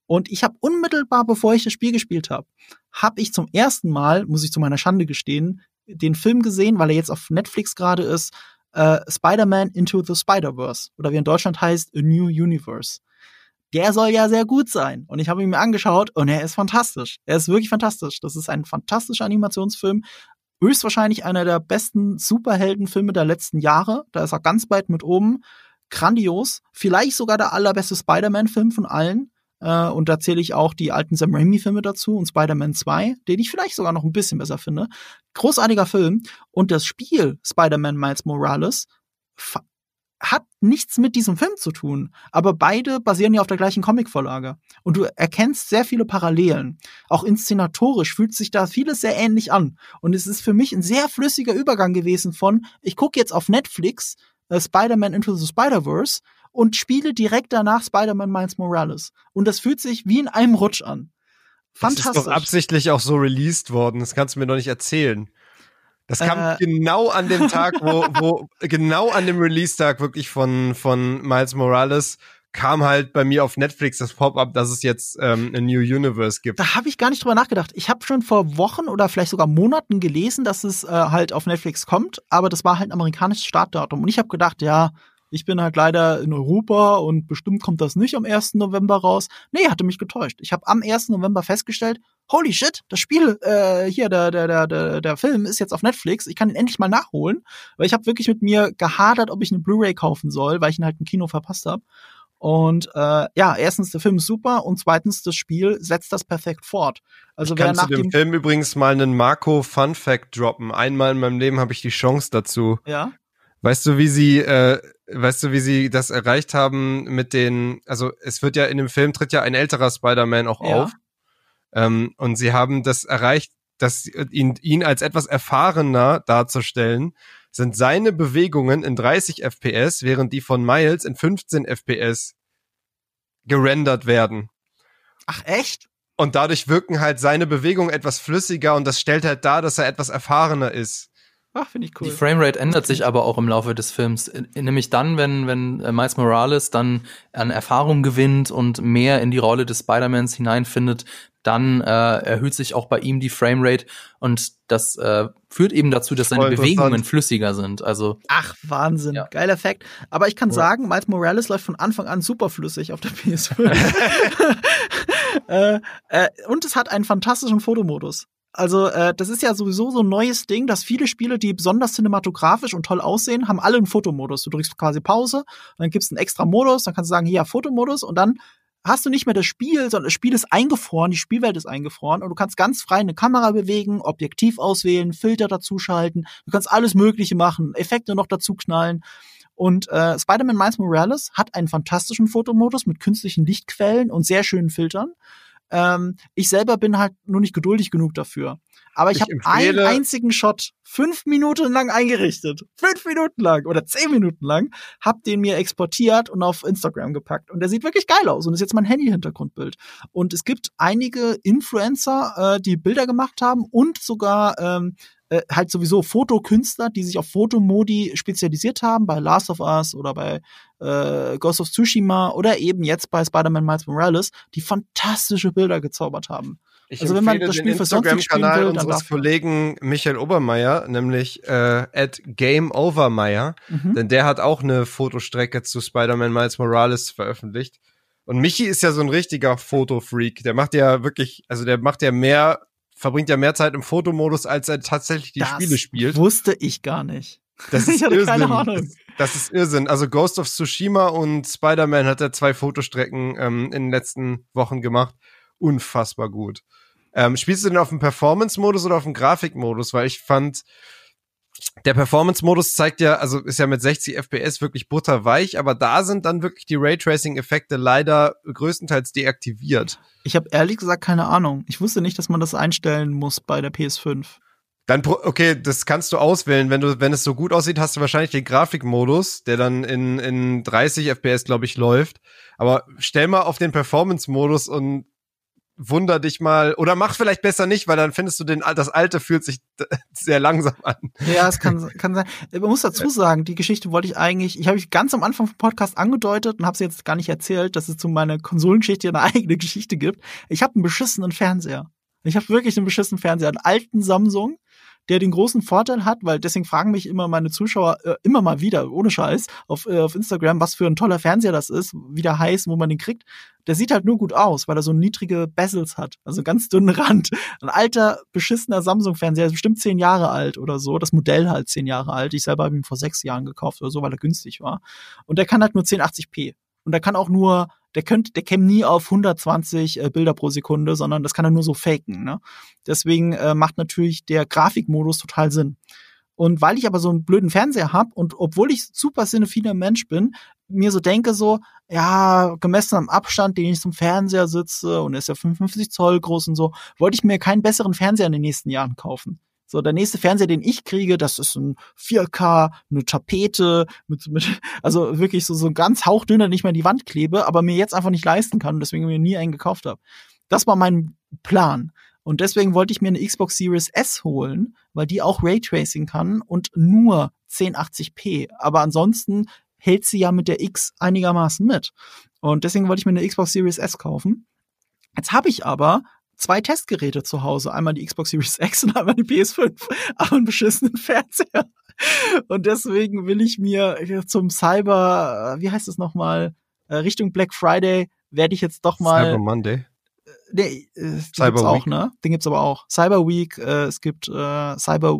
Und ich habe unmittelbar, bevor ich das Spiel gespielt habe, habe ich zum ersten Mal, muss ich zu meiner Schande gestehen, den Film gesehen, weil er jetzt auf Netflix gerade ist, äh, Spider-Man Into the Spider-Verse oder wie in Deutschland heißt A New Universe. Der soll ja sehr gut sein. Und ich habe ihn mir angeschaut und er ist fantastisch. Er ist wirklich fantastisch. Das ist ein fantastischer Animationsfilm. Höchstwahrscheinlich einer der besten Superheldenfilme der letzten Jahre. Da ist er ganz weit mit oben. Grandios. Vielleicht sogar der allerbeste Spider-Man-Film von allen. Äh, und da zähle ich auch die alten Sam Raimi-Filme dazu und Spider-Man 2, den ich vielleicht sogar noch ein bisschen besser finde. Großartiger Film. Und das Spiel Spider-Man Miles Morales hat nichts mit diesem Film zu tun, aber beide basieren ja auf der gleichen Comicvorlage. Und du erkennst sehr viele Parallelen. Auch inszenatorisch fühlt sich da vieles sehr ähnlich an. Und es ist für mich ein sehr flüssiger Übergang gewesen von, ich gucke jetzt auf Netflix äh, Spider-Man Into the Spider-Verse und spiele direkt danach Spider-Man Miles Morales. Und das fühlt sich wie in einem Rutsch an. Fantastisch. Das ist doch absichtlich auch so released worden. Das kannst du mir doch nicht erzählen. Das kam äh, genau an dem Tag, wo, wo genau an dem Release-Tag wirklich von, von Miles Morales kam halt bei mir auf Netflix das Pop-up, dass es jetzt ähm, ein New Universe gibt. Da habe ich gar nicht drüber nachgedacht. Ich habe schon vor Wochen oder vielleicht sogar Monaten gelesen, dass es äh, halt auf Netflix kommt, aber das war halt ein amerikanisches Startdatum. Und ich habe gedacht, ja, ich bin halt leider in Europa und bestimmt kommt das nicht am 1. November raus. Nee, hatte mich getäuscht. Ich habe am 1. November festgestellt, holy shit, das Spiel, äh, hier, der, der, der, der, der Film ist jetzt auf Netflix. Ich kann ihn endlich mal nachholen. Weil ich habe wirklich mit mir gehadert, ob ich eine Blu-ray kaufen soll, weil ich ihn halt im Kino verpasst habe. Und äh, ja, erstens, der Film ist super und zweitens, das Spiel setzt das perfekt fort. Also ich wer nach zu dem, dem Film übrigens mal einen Marco Fun Fact droppen. Einmal in meinem Leben habe ich die Chance dazu. Ja. Weißt du, wie sie, äh, weißt du, wie sie das erreicht haben mit den, also es wird ja in dem Film tritt ja ein älterer Spider-Man auch ja. auf. Ähm, und sie haben das erreicht, dass ihn, ihn als etwas erfahrener darzustellen, sind seine Bewegungen in 30 FPS, während die von Miles in 15 FPS gerendert werden. Ach echt? Und dadurch wirken halt seine Bewegungen etwas flüssiger und das stellt halt dar, dass er etwas erfahrener ist. Ach, finde ich cool. Die Framerate ändert sich aber auch im Laufe des Films. Nämlich dann, wenn, wenn äh, Miles Morales dann an Erfahrung gewinnt und mehr in die Rolle des Spider-Mans hineinfindet, dann äh, erhöht sich auch bei ihm die Framerate und das äh, führt eben dazu, dass seine Bewegungen flüssiger sind. Also ach Wahnsinn, ja. geiler Effekt. Aber ich kann ja. sagen, Miles Morales läuft von Anfang an super flüssig auf der PS5. äh, äh, und es hat einen fantastischen Fotomodus. Also äh, das ist ja sowieso so ein neues Ding, dass viele Spiele, die besonders cinematografisch und toll aussehen, haben alle einen Fotomodus. Du drückst quasi Pause, dann gibst einen extra Modus, dann kannst du sagen, hier Fotomodus und dann hast du nicht mehr das Spiel, sondern das Spiel ist eingefroren, die Spielwelt ist eingefroren und du kannst ganz frei eine Kamera bewegen, Objektiv auswählen, Filter dazuschalten, du kannst alles Mögliche machen, Effekte noch dazu knallen. Und äh, Spider-Man Miles Morales hat einen fantastischen Fotomodus mit künstlichen Lichtquellen und sehr schönen Filtern. Ähm, ich selber bin halt nur nicht geduldig genug dafür. Aber ich, ich habe einen einzigen Shot fünf Minuten lang eingerichtet. Fünf Minuten lang oder zehn Minuten lang. Hab den mir exportiert und auf Instagram gepackt. Und der sieht wirklich geil aus und ist jetzt mein Handy-Hintergrundbild. Und es gibt einige Influencer, äh, die Bilder gemacht haben und sogar ähm, äh, halt sowieso Fotokünstler, die sich auf Fotomodi spezialisiert haben, bei Last of Us oder bei äh, Ghost of Tsushima oder eben jetzt bei Spider-Man Miles Morales, die fantastische Bilder gezaubert haben. Ich also wenn man das Spiel für sonst spielen will, dann unseres Kollegen Michael Obermeier, nämlich äh, at Game Overmeier, mhm. denn der hat auch eine Fotostrecke zu Spider-Man Miles Morales veröffentlicht. Und Michi ist ja so ein richtiger Fotofreak. Der macht ja wirklich, also der macht ja mehr verbringt ja mehr Zeit im Fotomodus, als er tatsächlich die das Spiele spielt. Wusste ich gar nicht. Das ist ich hatte Irrsinn. keine Ahnung. Das, das ist Irrsinn. Also Ghost of Tsushima und Spider-Man hat er zwei Fotostrecken ähm, in den letzten Wochen gemacht. Unfassbar gut. Ähm, spielst du denn auf dem Performance-Modus oder auf dem Grafikmodus? Weil ich fand, der Performance-Modus zeigt ja, also ist ja mit 60 FPS wirklich butterweich, aber da sind dann wirklich die Raytracing-Effekte leider größtenteils deaktiviert. Ich habe ehrlich gesagt keine Ahnung. Ich wusste nicht, dass man das einstellen muss bei der PS5. Dann, okay, das kannst du auswählen. Wenn du, wenn es so gut aussieht, hast du wahrscheinlich den Grafikmodus, der dann in, in 30 FPS, glaube ich, läuft. Aber stell mal auf den Performance-Modus und wunder dich mal oder mach vielleicht besser nicht, weil dann findest du den das alte fühlt sich sehr langsam an. Ja, es kann kann sein. Man muss dazu sagen, die Geschichte wollte ich eigentlich, ich habe ich ganz am Anfang vom Podcast angedeutet und habe sie jetzt gar nicht erzählt, dass es zu meiner Konsolengeschichte eine eigene Geschichte gibt. Ich habe einen beschissenen Fernseher. Ich habe wirklich einen beschissenen Fernseher, einen alten Samsung der den großen Vorteil hat, weil deswegen fragen mich immer meine Zuschauer äh, immer mal wieder, ohne Scheiß, auf, äh, auf Instagram, was für ein toller Fernseher das ist, wie der heißt, wo man den kriegt. Der sieht halt nur gut aus, weil er so niedrige Bezels hat, also ganz dünnen Rand. Ein alter, beschissener Samsung-Fernseher, ist bestimmt zehn Jahre alt oder so. Das Modell halt zehn Jahre alt. Ich selber habe ihn vor sechs Jahren gekauft oder so, weil er günstig war. Und der kann halt nur 1080p. Und der kann auch nur der könnte, der käme nie auf 120 äh, Bilder pro Sekunde, sondern das kann er nur so faken. Ne? Deswegen äh, macht natürlich der Grafikmodus total Sinn. Und weil ich aber so einen blöden Fernseher habe und obwohl ich super cinephiner Mensch bin, mir so denke so, ja, gemessen am Abstand, den ich zum Fernseher sitze und ist ja 55 Zoll groß und so, wollte ich mir keinen besseren Fernseher in den nächsten Jahren kaufen. So, der nächste Fernseher, den ich kriege, das ist ein 4K, eine Tapete, mit, mit, also wirklich so, so ganz hauchdünner, nicht mehr an die Wand klebe, aber mir jetzt einfach nicht leisten kann deswegen mir nie einen gekauft habe. Das war mein Plan. Und deswegen wollte ich mir eine Xbox Series S holen, weil die auch Raytracing kann und nur 1080p. Aber ansonsten hält sie ja mit der X einigermaßen mit. Und deswegen wollte ich mir eine Xbox Series S kaufen. Jetzt habe ich aber zwei Testgeräte zu Hause. Einmal die Xbox Series X und einmal die PS5. Aber einen beschissenen Fernseher. Und deswegen will ich mir zum Cyber, wie heißt es nochmal, äh, Richtung Black Friday werde ich jetzt doch mal. Cyber Monday. Nee, äh, den Cyber gibt's auch, Week. ne? Den gibt's aber auch. Cyber Week, äh, es gibt äh, Cyber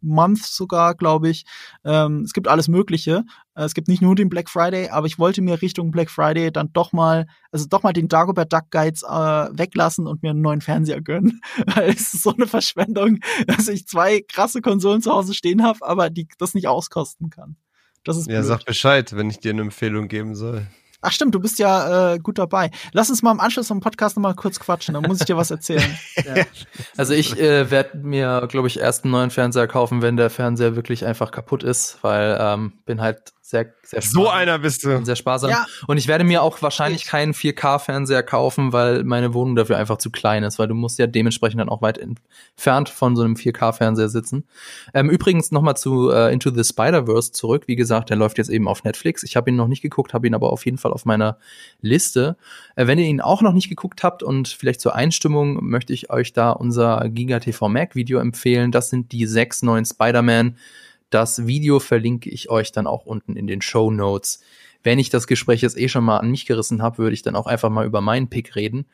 Month sogar, glaube ich. Ähm, es gibt alles Mögliche. Äh, es gibt nicht nur den Black Friday, aber ich wollte mir Richtung Black Friday dann doch mal, also doch mal den Dagobert Duck Guides äh, weglassen und mir einen neuen Fernseher gönnen. Weil es ist so eine Verschwendung, dass ich zwei krasse Konsolen zu Hause stehen habe, aber die das nicht auskosten kann. Das ist ja, blöd. sag Bescheid, wenn ich dir eine Empfehlung geben soll. Ach stimmt, du bist ja äh, gut dabei. Lass uns mal im Anschluss vom Podcast nochmal kurz quatschen, dann muss ich dir was erzählen. ja. Also ich äh, werde mir, glaube ich, erst einen neuen Fernseher kaufen, wenn der Fernseher wirklich einfach kaputt ist, weil ähm, bin halt sehr, sehr sparsam. So einer bist du. Sehr sparsam. Ja. Und ich werde mir auch wahrscheinlich keinen 4K-Fernseher kaufen, weil meine Wohnung dafür einfach zu klein ist, weil du musst ja dementsprechend dann auch weit entfernt von so einem 4K-Fernseher sitzen. Ähm, übrigens nochmal zu äh, Into the Spider-Verse zurück. Wie gesagt, der läuft jetzt eben auf Netflix. Ich habe ihn noch nicht geguckt, habe ihn aber auf jeden Fall auf meiner Liste. Äh, wenn ihr ihn auch noch nicht geguckt habt und vielleicht zur Einstimmung möchte ich euch da unser Giga TV Mac Video empfehlen. Das sind die sechs neuen Spider-Man das Video verlinke ich euch dann auch unten in den Show Notes. Wenn ich das Gespräch jetzt eh schon mal an mich gerissen habe, würde ich dann auch einfach mal über meinen Pick reden.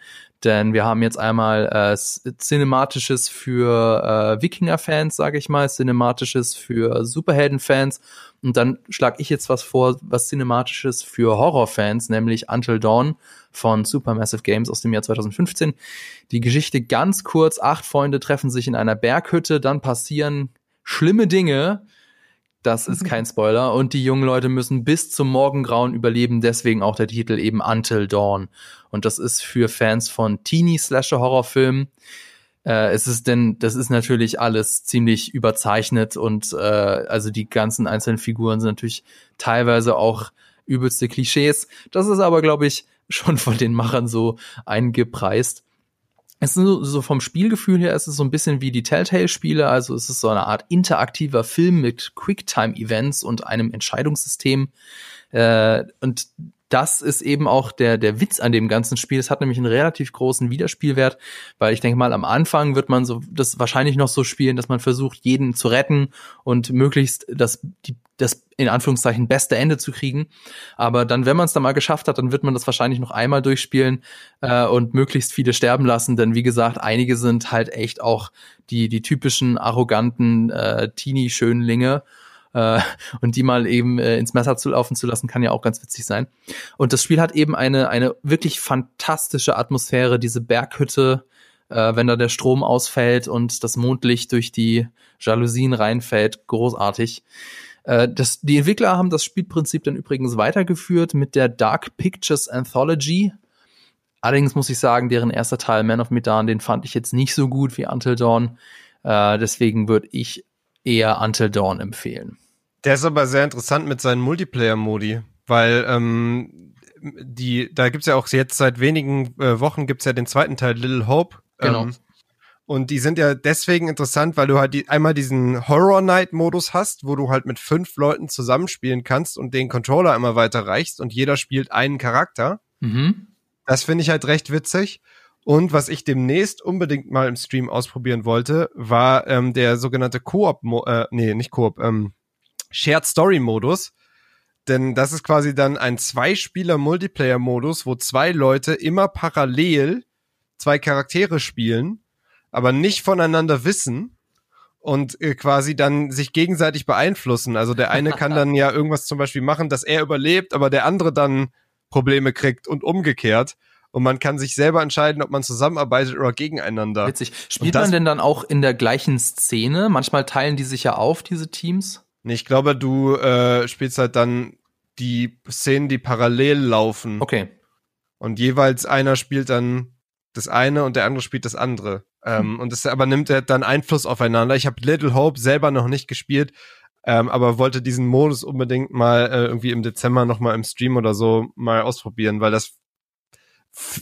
Denn wir haben jetzt einmal äh, Cinematisches für äh, Wikinger-Fans, sage ich mal, Cinematisches für Superhelden-Fans. Und dann schlage ich jetzt was vor, was Cinematisches für Horror-Fans, nämlich Until Dawn von Supermassive Games aus dem Jahr 2015. Die Geschichte ganz kurz, acht Freunde treffen sich in einer Berghütte, dann passieren schlimme Dinge, das ist kein Spoiler. Und die jungen Leute müssen bis zum Morgengrauen überleben, deswegen auch der Titel eben Until Dawn. Und das ist für Fans von Teenie-Slasher-Horrorfilmen. Äh, es ist denn, das ist natürlich alles ziemlich überzeichnet und äh, also die ganzen einzelnen Figuren sind natürlich teilweise auch übelste Klischees. Das ist aber, glaube ich, schon von den Machern so eingepreist. Es ist so, so vom Spielgefühl her ist so ein bisschen wie die Telltale-Spiele, also es ist so eine Art interaktiver Film mit Quicktime-Events und einem Entscheidungssystem. Äh, und das ist eben auch der, der Witz an dem ganzen Spiel. Es hat nämlich einen relativ großen Wiederspielwert, weil ich denke mal, am Anfang wird man so das wahrscheinlich noch so spielen, dass man versucht, jeden zu retten und möglichst das, die, das in Anführungszeichen beste Ende zu kriegen. Aber dann, wenn man es dann mal geschafft hat, dann wird man das wahrscheinlich noch einmal durchspielen äh, und möglichst viele sterben lassen. Denn wie gesagt, einige sind halt echt auch die, die typischen arroganten äh, Teenie-Schönlinge äh, und die mal eben äh, ins Messer zu laufen zu lassen, kann ja auch ganz witzig sein. Und das Spiel hat eben eine, eine wirklich fantastische Atmosphäre, diese Berghütte, äh, wenn da der Strom ausfällt und das Mondlicht durch die Jalousien reinfällt, großartig. Äh, das, die Entwickler haben das Spielprinzip dann übrigens weitergeführt mit der Dark Pictures Anthology. Allerdings muss ich sagen, deren erster Teil, Man of Medan, den fand ich jetzt nicht so gut wie Until Dawn. Äh, deswegen würde ich eher Until Dawn empfehlen. Der ist aber sehr interessant mit seinen Multiplayer-Modi, weil ähm, die, da gibt's ja auch jetzt seit wenigen äh, Wochen gibt's ja den zweiten Teil Little Hope. Genau. Ähm, und die sind ja deswegen interessant, weil du halt die, einmal diesen Horror Night Modus hast, wo du halt mit fünf Leuten zusammenspielen kannst und den Controller immer weiter reichst und jeder spielt einen Charakter. Mhm. Das finde ich halt recht witzig. Und was ich demnächst unbedingt mal im Stream ausprobieren wollte, war ähm, der sogenannte Koop, äh, nee, nicht Koop, ähm, Shared Story Modus. Denn das ist quasi dann ein Zwei-Spieler-Multiplayer-Modus, wo zwei Leute immer parallel zwei Charaktere spielen, aber nicht voneinander wissen und äh, quasi dann sich gegenseitig beeinflussen. Also der eine kann dann ja irgendwas zum Beispiel machen, dass er überlebt, aber der andere dann Probleme kriegt und umgekehrt. Und man kann sich selber entscheiden, ob man zusammenarbeitet oder gegeneinander. Witzig. Spielt man denn dann auch in der gleichen Szene? Manchmal teilen die sich ja auf, diese Teams. Nee, Ich glaube, du äh, spielst halt dann die Szenen, die parallel laufen. Okay. Und jeweils einer spielt dann das eine und der andere spielt das andere. Ähm, und das aber nimmt halt dann Einfluss aufeinander. Ich habe Little Hope selber noch nicht gespielt, ähm, aber wollte diesen Modus unbedingt mal äh, irgendwie im Dezember noch mal im Stream oder so mal ausprobieren, weil das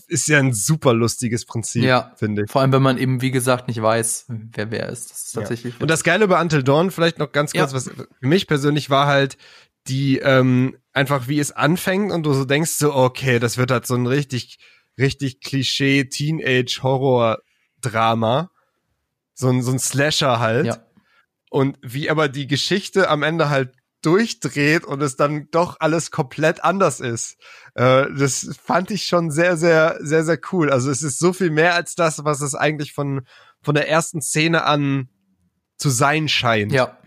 ist ja ein super lustiges Prinzip, Ja. finde ich. Vor allem, wenn man eben, wie gesagt, nicht weiß, wer wer ist. Das ist tatsächlich. Und das Geile bei Until Dawn, vielleicht noch ganz kurz, Ja. was für mich persönlich war halt, die ähm, einfach wie es anfängt und du so denkst so, okay, das wird halt so ein richtig, richtig Klischee Teenage-Horror-Drama. So ein, so ein Slasher halt. ja. Und wie aber die Geschichte am Ende halt durchdreht und es dann doch alles komplett anders ist. Äh, das fand ich schon sehr, sehr, sehr, sehr cool. Also es ist so viel mehr als das, was es eigentlich von, von der ersten Szene an zu sein scheint. Ja.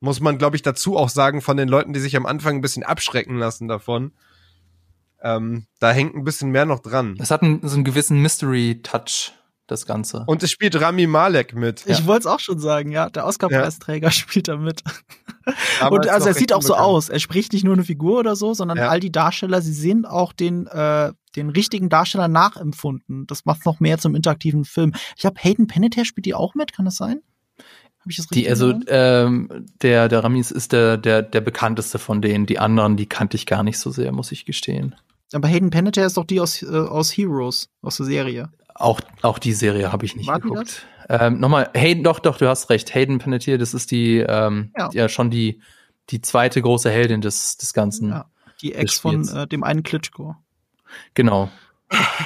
Muss man, glaube ich, dazu auch sagen, von den Leuten, die sich am Anfang ein bisschen abschrecken lassen davon. Ähm, da hängt ein bisschen mehr noch dran. Es hat einen, so einen gewissen Mystery-Touch, das Ganze. Und es spielt Rami Malek mit. Ich wollte es auch schon sagen, ja. Der Oscar-Preisträger spielt da mit. Aber und also er sieht auch so aus. Er spricht nicht nur eine Figur oder so, sondern Ja. all die Darsteller, sie sehen auch den, äh, den richtigen Darsteller nachempfunden. Das macht noch mehr zum interaktiven Film. Ich habe Hayden Panettiere spielt die auch mit, kann das sein? Habe ich das richtig Die, also ähm, der, der Ramis ist der, der, der bekannteste von denen. Die anderen, die kannte ich gar nicht so sehr, muss ich gestehen. Aber Hayden Panettiere ist doch die aus, äh, aus Heroes, aus der Serie. Auch, auch die Serie habe ich nicht War geguckt. Ähm, Nochmal, Hayden, doch, doch, du hast recht. Hayden Panettiere, das ist die, ähm, Ja. ja. schon die, die zweite große Heldin des, des Ganzen. Ja. Die Ex von äh, dem einen Klitschko. Genau.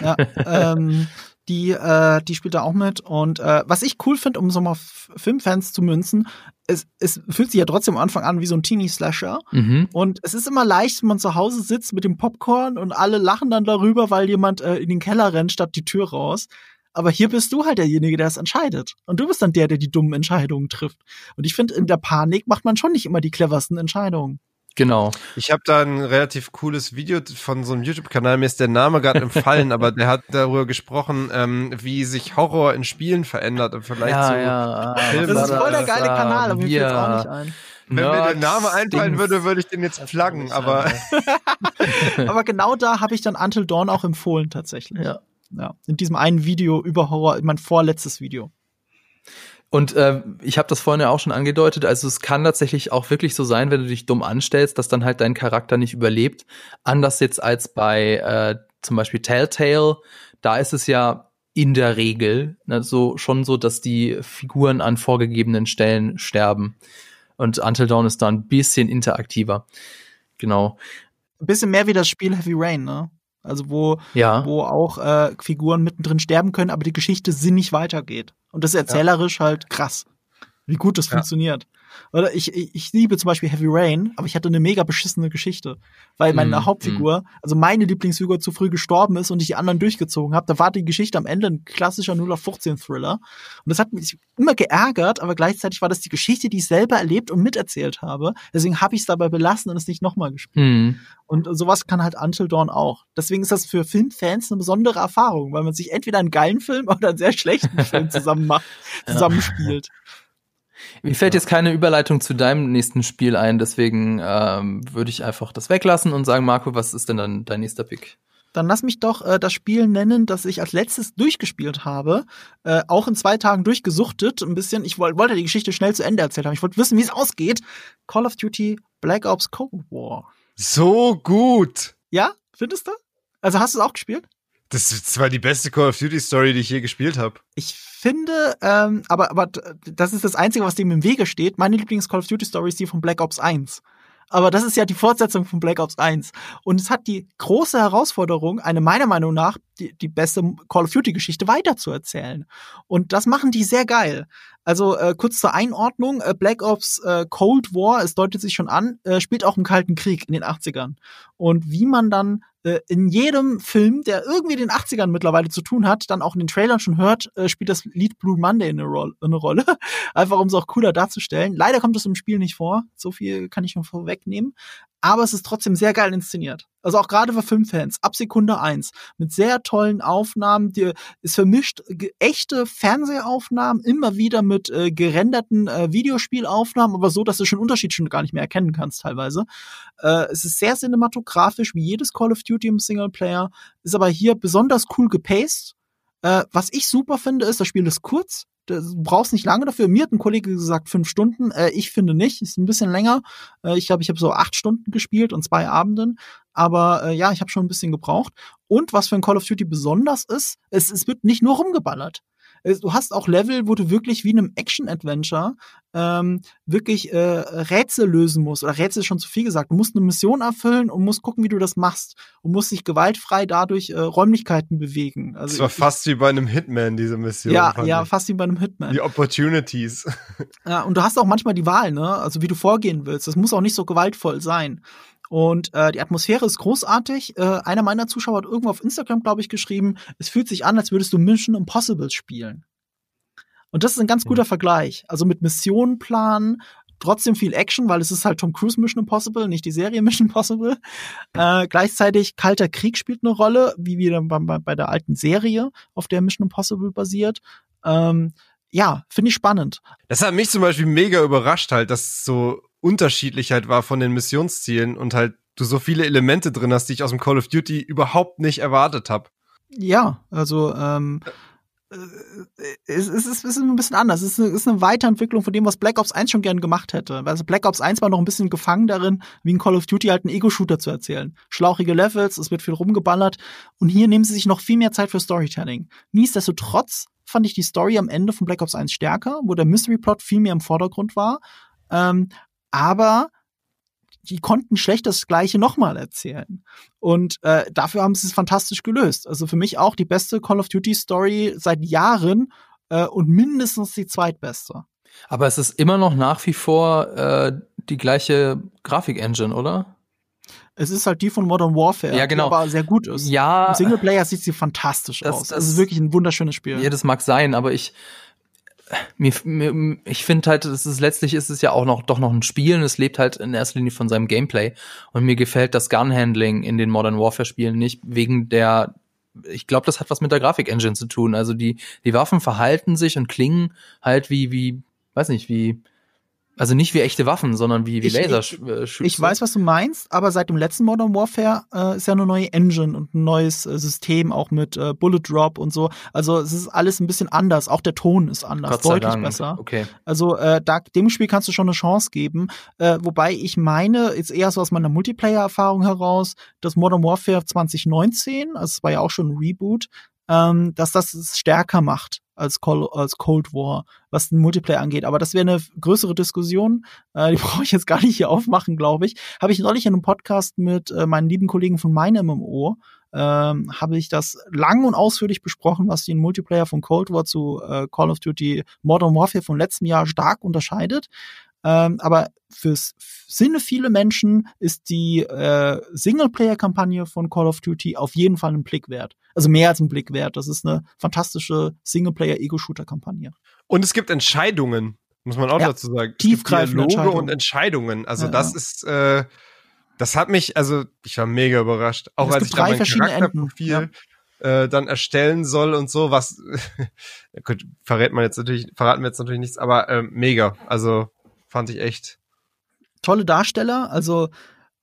Ja, ähm, die, äh, die spielt da auch mit. Und äh, was ich cool finde, um so mal Filmfans zu münzen, es, es fühlt sich ja trotzdem am Anfang an wie so ein Teenie-Slasher. Mhm. Und es ist immer leicht, wenn man zu Hause sitzt mit dem Popcorn und alle lachen dann darüber, weil jemand äh, in den Keller rennt statt die Tür raus. Aber hier bist du halt derjenige, der es entscheidet. Und du bist dann der, der die dummen Entscheidungen trifft. Und ich finde, in der Panik macht man schon nicht immer die cleversten Entscheidungen. Genau. Ich habe da ein relativ cooles Video von so einem YouTube-Kanal, mir ist der Name gerade entfallen, aber der hat darüber gesprochen, ähm, wie sich Horror in Spielen verändert im Vergleich zu. ah, Film Das ist voll der geile Kanal, aber mir fällt auch nicht ja. ein. Wenn mir der Name einfallen Dings. würde, würde ich den jetzt pluggen, aber Aber genau da habe ich dann Until Dawn auch empfohlen, tatsächlich. Ja. Ja, in diesem einen Video über Horror, mein vorletztes Video. Und äh, ich habe das vorhin ja auch schon angedeutet, also es kann tatsächlich auch wirklich so sein, wenn du dich dumm anstellst, dass dann halt dein Charakter nicht überlebt. Anders jetzt als bei äh, zum Beispiel Telltale, da ist es ja in der Regel ne, so schon so, dass die Figuren an vorgegebenen Stellen sterben. Und Until Dawn ist da ein bisschen interaktiver. Genau. Ein bisschen mehr wie das Spiel Heavy Rain, ne? Also wo, Ja. wo auch äh, Figuren mittendrin sterben können, aber die Geschichte sinnig weitergeht. Und das ist erzählerisch halt krass, wie gut das Ja. funktioniert. Oder ich, ich, ich liebe zum Beispiel Heavy Rain, aber ich hatte eine mega beschissene Geschichte. Weil meine Mm, Hauptfigur, also meine Lieblingsfigur zu früh gestorben ist und ich die anderen durchgezogen habe. Da war die Geschichte am Ende ein klassischer 0 auf 15 Thriller. Und das hat mich immer geärgert, aber gleichzeitig war das die Geschichte, die ich selber erlebt und miterzählt habe. Deswegen habe ich es dabei belassen und es nicht nochmal gespielt. Hm. Und sowas kann halt Until Dawn auch. Deswegen ist das für Filmfans eine besondere Erfahrung, weil man sich entweder einen geilen Film oder einen sehr schlechten Film zusammen macht, zusammenspielt. Mir fällt jetzt keine Überleitung zu deinem nächsten Spiel ein, deswegen ähm, würde ich einfach das weglassen und sagen, Marco, was ist denn dann dein nächster Pick? Dann lass mich doch äh, das Spiel nennen, das ich als letztes durchgespielt habe. Äh, auch in zwei Tagen durchgesuchtet. Ein bisschen. Ich woll, wollte die Geschichte schnell zu Ende erzählt haben. Ich wollte wissen, wie es ausgeht. Call of Duty Black Ops Cold War. So gut. Ja? Findest du? Also hast du es auch gespielt? Das ist zwar die beste Call of Duty Story, die ich je gespielt habe. Ich finde, ähm, aber, aber das ist das Einzige, was dem im Wege steht. Meine Lieblings-Call of Duty Story ist die von Black Ops 1. Aber das ist ja die Fortsetzung von Black Ops 1. Und es hat die große Herausforderung, eine meiner Meinung nach die, die beste Call of Duty Geschichte weiterzuerzählen. Und das machen die sehr geil. Also äh, kurz zur Einordnung, äh, Black Ops äh, Cold War, es deutet sich schon an, äh, spielt auch im Kalten Krieg in den 80ern. Und wie man dann äh, in jedem Film, der irgendwie den 80ern mittlerweile zu tun hat, dann auch in den Trailern schon hört, äh, spielt das Lied Blue Monday eine, Roll eine Rolle. Einfach um es auch cooler darzustellen. Leider kommt es im Spiel nicht vor. So viel kann ich schon vorwegnehmen. Aber es ist trotzdem sehr geil inszeniert. Also auch gerade für Filmfans, ab Sekunde eins Mit sehr tollen Aufnahmen. Die, es vermischt echte Fernsehaufnahmen immer wieder mit äh, gerenderten äh, Videospielaufnahmen, aber so, dass du schon Unterschied schon gar nicht mehr erkennen kannst teilweise. Äh, es ist sehr cinematografisch, wie jedes Call of Duty im Singleplayer, ist aber hier besonders cool gepaced. Äh, was ich super finde, ist, das Spiel ist kurz. Du brauchst nicht lange dafür. Mir hat ein Kollege gesagt, fünf Stunden. Äh, ich finde nicht. Ist ein bisschen länger. Äh, ich glaube, ich habe so acht Stunden gespielt und zwei Abenden. Aber äh, ja, ich habe schon ein bisschen gebraucht. Und was für ein Call of Duty besonders ist, es, es wird nicht nur rumgeballert. Du hast auch Level, wo du wirklich wie in einem Action-Adventure ähm, wirklich äh, Rätsel lösen musst. Oder Rätsel ist schon zu viel gesagt. Du musst eine Mission erfüllen und musst gucken, wie du das machst. Und musst dich gewaltfrei dadurch äh, Räumlichkeiten bewegen. Also Das war ich- fast wie bei einem Hitman, diese Mission. ja, ja, ich. fast wie bei einem Hitman. Die Opportunities. Ja, und du hast auch manchmal die Wahl, ne? Also wie du vorgehen willst. Das muss auch nicht so gewaltvoll sein. Und äh, die Atmosphäre ist großartig. Äh, einer meiner Zuschauer hat irgendwo auf Instagram, glaube ich, geschrieben, es fühlt sich an, als würdest du Mission Impossible spielen. Und das ist ein ganz guter Vergleich. Also mit Missionen planen, trotzdem viel Action, weil es ist halt Tom Cruise Mission Impossible, nicht die Serie Mission Impossible. Äh, gleichzeitig Kalter Krieg spielt eine Rolle, wie wieder bei, bei, der alten Serie, auf der Mission Impossible basiert. Ähm, ja, finde ich spannend. Das hat mich zum Beispiel mega überrascht halt, dass so unterschiedlich halt war von den Missionszielen und halt du so viele Elemente drin hast, die ich aus dem Call of Duty überhaupt nicht erwartet habe. Ja, also ähm, äh, es, es, ist, es ist ein bisschen anders. Es ist eine, es ist eine Weiterentwicklung von dem, was Black Ops 1 schon gern gemacht hätte. Also Black Ops 1 war noch ein bisschen gefangen darin, wie ein Call of Duty halt einen Ego-Shooter zu erzählen. Schlauchige Levels, es wird viel rumgeballert. Und hier nehmen sie sich noch viel mehr Zeit für Storytelling. Nichtsdestotrotz fand ich die Story am Ende von Black Ops 1 stärker, wo der Mystery-Plot viel mehr im Vordergrund war. Ähm, aber die konnten schlecht das Gleiche nochmal erzählen. Und äh, dafür haben sie es fantastisch gelöst. Also für mich auch die beste Call of Duty Story seit Jahren äh, und mindestens die zweitbeste. Aber es ist immer noch nach wie vor äh, die gleiche Grafik-Engine, oder? Es ist halt die von Modern Warfare, Ja, genau. die aber sehr gut ist. Ja, Im Singleplayer sieht sie fantastisch Das- aus. das- Es ist wirklich ein wunderschönes Spiel. ja, das mag sein, aber ich mir, mir ich finde halt, es ist letztlich ist es ja auch noch doch noch ein Spiel und es lebt halt in erster Linie von seinem Gameplay und mir gefällt das Gun-Handling in den Modern Warfare Spielen nicht wegen der ich glaube, das hat was mit der Grafik-Engine zu tun. Also die die Waffen verhalten sich und klingen halt wie wie weiß nicht wie also nicht wie echte Waffen, sondern wie wie Ich- Laser. ich- Ich weiß, was du meinst, aber seit dem letzten Modern Warfare äh, ist ja eine neue Engine und ein neues äh, System, auch mit äh, Bullet Drop und so. Also es ist alles ein bisschen anders. Auch der Ton ist anders, deutlich Dank. besser. Okay. Also äh, da, dem Spiel kannst du schon eine Chance geben. Äh, wobei ich meine, jetzt eher so aus meiner Multiplayer-Erfahrung heraus, dass Modern Warfare 2019, also es war ja auch schon ein Reboot, ähm, dass das es stärker macht. Als, Call, als Cold War, was den Multiplayer angeht. Aber das wäre eine größere Diskussion. Äh, die brauche ich jetzt gar nicht hier aufmachen, glaube ich. Habe ich neulich in einem Podcast mit äh, meinen lieben Kollegen von meinem MMO ähm, habe ich das lang und ausführlich besprochen, was den Multiplayer von Cold War zu äh, Call of Duty Modern Warfare von letztem Jahr stark unterscheidet. Ähm, aber fürs Sinne viele Menschen ist die äh, Singleplayer-Kampagne von Call of Duty auf jeden Fall ein Blick wert. Also mehr als ein Blick wert. Das ist eine fantastische Singleplayer-Ego-Shooter-Kampagne. Und es gibt Entscheidungen, muss man auch ja, dazu sagen. Tiefgreifende Entscheidungen. und Entscheidungen. Also ja, das ja. ist, äh, das hat mich, also ich war mega überrascht. Auch als ich da mein Charakterprofil äh, dann erstellen soll und so, was gut, verrät man jetzt natürlich, verraten wir jetzt natürlich nichts, aber äh, mega. Also fand ich echt. Tolle Darsteller, also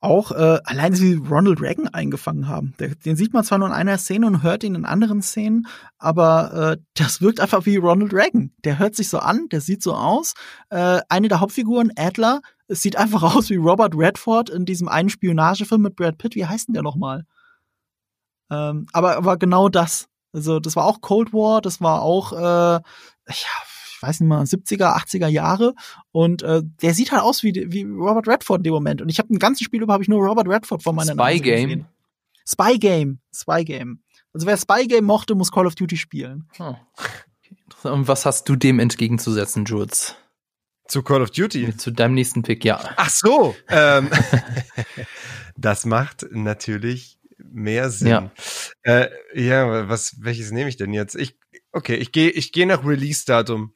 auch äh, allein wie Ronald Reagan eingefangen haben. Der, den sieht man zwar nur in einer Szene und hört ihn in anderen Szenen, aber äh, das wirkt einfach wie Ronald Reagan. Der hört sich so an, der sieht so aus. Äh, eine der Hauptfiguren, Adler, sieht einfach aus wie Robert Redford in diesem einen Spionagefilm mit Brad Pitt. Wie heißt denn der nochmal? Ähm, aber, aber genau das. Also, das war auch Cold War, das war auch, äh, ja, weiß nicht mal, 70er, 80er Jahre. Und äh, der sieht halt aus wie, wie Robert Redford in dem Moment. Und ich habe ein ganzes Spiel über habe ich nur Robert Redford vor meiner Spy Nase Game. Gesehen. Spy Game. Spy Game. Also wer Spy Game mochte, muss Call of Duty spielen. Hm. Und was hast du dem entgegenzusetzen, Jules? Zu Call of Duty? Zu deinem nächsten Pick, ja. Ach so. Ähm, das macht natürlich mehr Sinn. Ja. Äh, ja, was, welches nehme ich denn jetzt? Ich, okay, ich gehe, ich gehe nach Release-Datum.